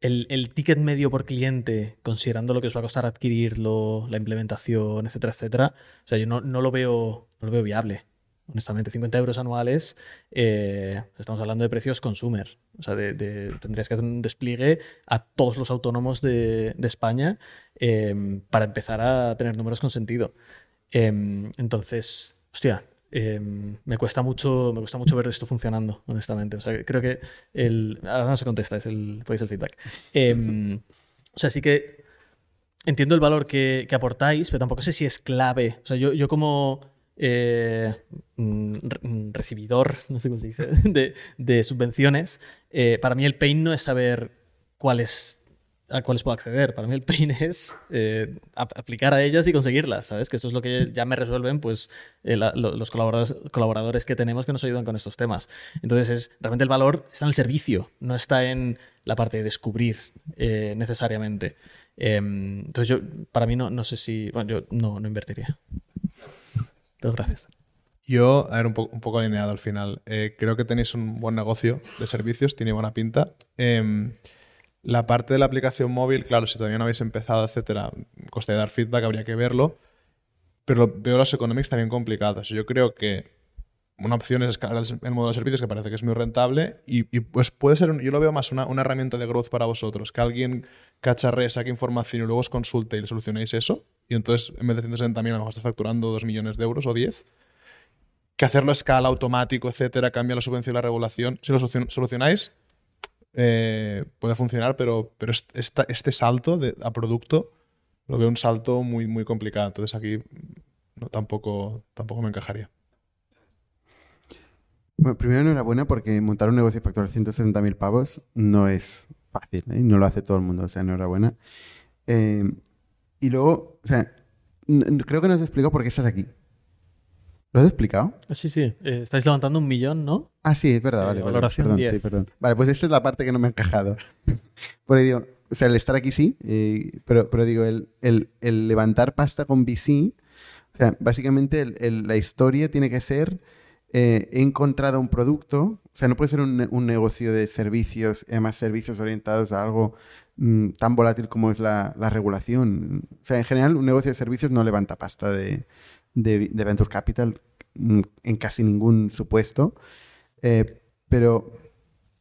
el, el ticket medio por cliente, considerando lo que os va a costar adquirirlo, la implementación, etcétera, etcétera, o sea, yo no, no lo, veo, no lo veo viable. Honestamente, 50 euros anuales, eh, estamos hablando de precios consumer. O sea, de, tendrías que hacer un despliegue a todos los autónomos de, España eh, para empezar a tener números con sentido. Eh, entonces, hostia, eh, me cuesta mucho, me cuesta mucho ver esto funcionando, honestamente. O sea, creo que. Ahora no se contesta, es el, podéis el feedback. O sea, sí que entiendo el valor que, que aportáis, pero tampoco sé si es clave. O sea, yo, yo como eh, mm, mm, recibidor, no sé cómo se dice, [laughs] de, de subvenciones, eh, para mí el pain no es saber cuáles a cuáles puedo acceder. Para mí el pain [laughs] es eh, ap- aplicar a ellas y conseguirlas, ¿sabes? Que eso es lo que ya me resuelven pues eh, la- lo- los colaboradores, colaboradores que tenemos que nos ayudan con estos temas. Entonces, es, realmente el valor está en el servicio, no está en la parte de descubrir eh, necesariamente. Em, entonces, yo, para mí no, no sé si... Bueno, yo no, no invertiría. Gracias. Yo, a ver, un, po- un poco alineado al final. Eh, creo que tenéis un buen negocio de servicios, tiene buena pinta. Em, la parte de la aplicación móvil, claro, si todavía no habéis empezado, etcétera, coste de dar feedback, habría que verlo. Pero veo los economics también complicados. Yo creo que una opción es escalar el el modo de servicios, que parece que es muy rentable, y, pues puede ser, yo lo veo más una, una herramienta de growth para vosotros, que alguien cacharre, saque información y luego os consulte y le solucionéis eso, y entonces en vez de 160 también a lo mejor estás facturando 2 millones de euros o 10, que hacerlo a escala automático, etcétera, cambia la subvención y la regulación. Si lo solucion- solucionáis, eh, puede funcionar, pero, pero este salto a producto lo veo un salto muy, muy complicado. Entonces aquí no, tampoco, tampoco me encajaría. Primero enhorabuena porque montar un negocio y facturar 170.000 pavos no es fácil, ¿eh? no lo hace todo el mundo, o sea, enhorabuena. Eh, y luego, o sea, creo que no has explicado por qué estás aquí. ¿Lo has explicado? Sí, sí. eh, estáis levantando un millón, ¿no? Ah, sí, es verdad, Eh, vale, vale. valoración Perdón, 10. sí, perdón. Vale, pues esta es la parte que no me ha encajado. [laughs] Porque digo, o sea, el estar aquí sí, eh, pero, pero digo, el, el- el levantar pasta con VC, o sea, básicamente el- la historia tiene que ser, eh, he encontrado un producto, o sea, no puede ser un, un negocio de servicios, además servicios orientados a algo mm, tan volátil como es la, la regulación. O sea, en general, un negocio de servicios no levanta pasta de, de, venture capital mm, en casi ningún supuesto, Eh, pero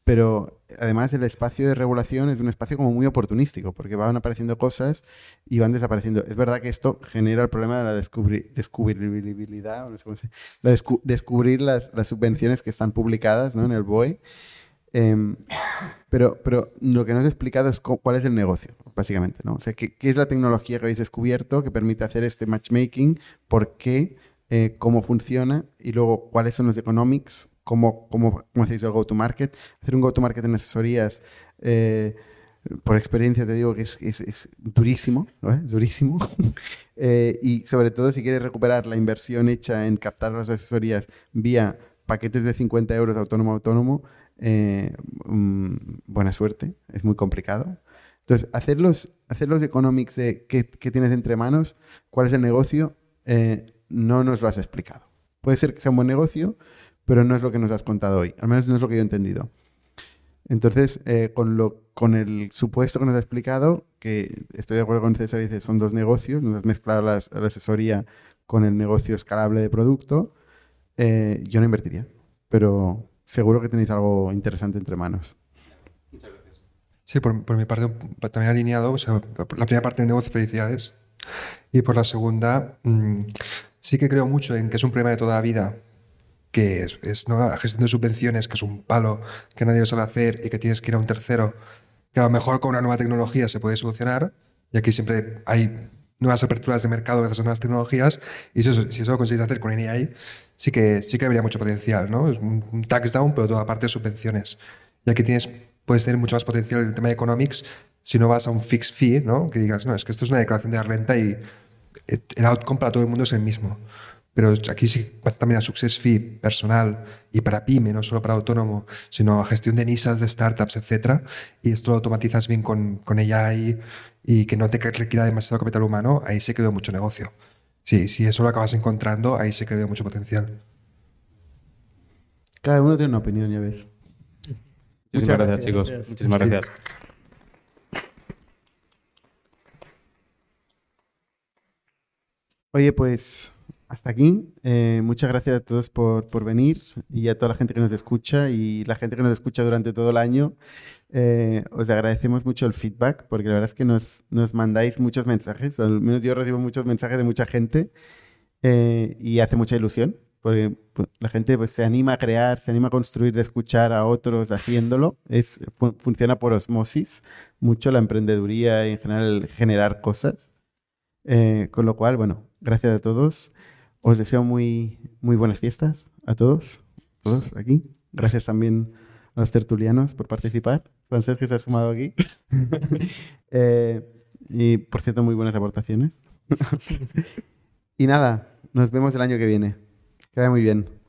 pero además el espacio de regulación es un espacio como muy oportunístico, porque van apareciendo cosas y van desapareciendo. Es verdad que esto genera el problema de la descubri- descubribilidad, descubrir las, las subvenciones que están publicadas ¿no? en el BOE. Em, pero, pero lo que no has explicado es cuál es el negocio, básicamente. ¿no? O sea, ¿qué, es la tecnología que habéis descubierto que permite hacer este matchmaking? ¿Por qué? eh, ¿Cómo funciona? Y luego, ¿cuáles son los economics? ¿Cómo, cómo, hacéis el go-to-market? Hacer un go-to-market en asesorías, eh, por experiencia te digo que es, durísimo, ¿no? Durísimo. [laughs] Eh, y sobre todo si quieres recuperar la inversión hecha en captar las asesorías vía paquetes de 50 euros de autónomo a autónomo, eh, mm, buena suerte, es muy complicado. Entonces, hacer los, hacer los economics de qué, qué tienes entre manos, cuál es el negocio, eh, no nos lo has explicado. Puede ser que sea un buen negocio, pero no es lo que nos has contado hoy. Al menos no es lo que yo he entendido. Entonces, eh, con, lo, con el supuesto que nos ha explicado, que estoy de acuerdo con César, dice, son dos negocios, nos has mezclado las- la, asesoría con el negocio escalable de producto, eh, yo no invertiría. Pero seguro que tenéis algo interesante entre manos. Sí, por, por mi parte también alineado, o sea, la primera parte del negocio, felicidades. Y por la segunda, mm, sí que creo mucho en que es un problema de toda la vida, que es, es, ¿no? la gestión de subvenciones, que es un palo que nadie sabe hacer y que tienes que ir a un tercero, que a lo mejor con una nueva tecnología se puede solucionar, y aquí siempre hay nuevas aperturas de mercado gracias a nuevas tecnologías, y si eso, si eso lo conseguís hacer con NEI, sí que, sí que habría mucho potencial, ¿no? Es un, tax down, pero toda parte de subvenciones. Y aquí tienes, puedes tener mucho más potencial en el tema de economics si no vas a un fixed fee, ¿no? Que digas, no, es que esto es una declaración de renta y eh, el outcome para todo el mundo es el mismo. Pero aquí sí pasa también a success fee personal y para pyme, no solo para autónomo, sino a gestión de nisas, de startups, etc. Y esto lo automatizas bien con, con AI y que no te requiera demasiado capital humano, ahí sí que veo mucho negocio. Sí, si eso lo acabas encontrando, ahí sí que veo mucho potencial. Cada uno tiene una opinión, ya ves. Muchísimas gracias, chicos. Muchísimas gracias. Oye, pues hasta aquí. Eh, muchas gracias a todos por, por venir y a toda la gente que nos escucha y la gente que nos escucha durante todo el año. Eh, os agradecemos mucho el feedback porque la verdad es que nos, nos mandáis muchos mensajes. Al menos yo recibo muchos mensajes de mucha gente eh, y hace mucha ilusión porque pues, la gente pues, se anima a crear, se anima a construir, de escuchar a otros haciéndolo. Es, fu- funciona por osmosis mucho la emprendeduría y en general generar cosas. Eh, con lo cual, bueno, gracias a todos. Os deseo muy, muy buenas fiestas a todos, todos aquí. Gracias también a los tertulianos por participar. Francés que se ha sumado aquí. [laughs] Eh, y por cierto, muy buenas aportaciones. [laughs] [laughs] y nada, nos vemos el año que viene. Que vaya muy bien.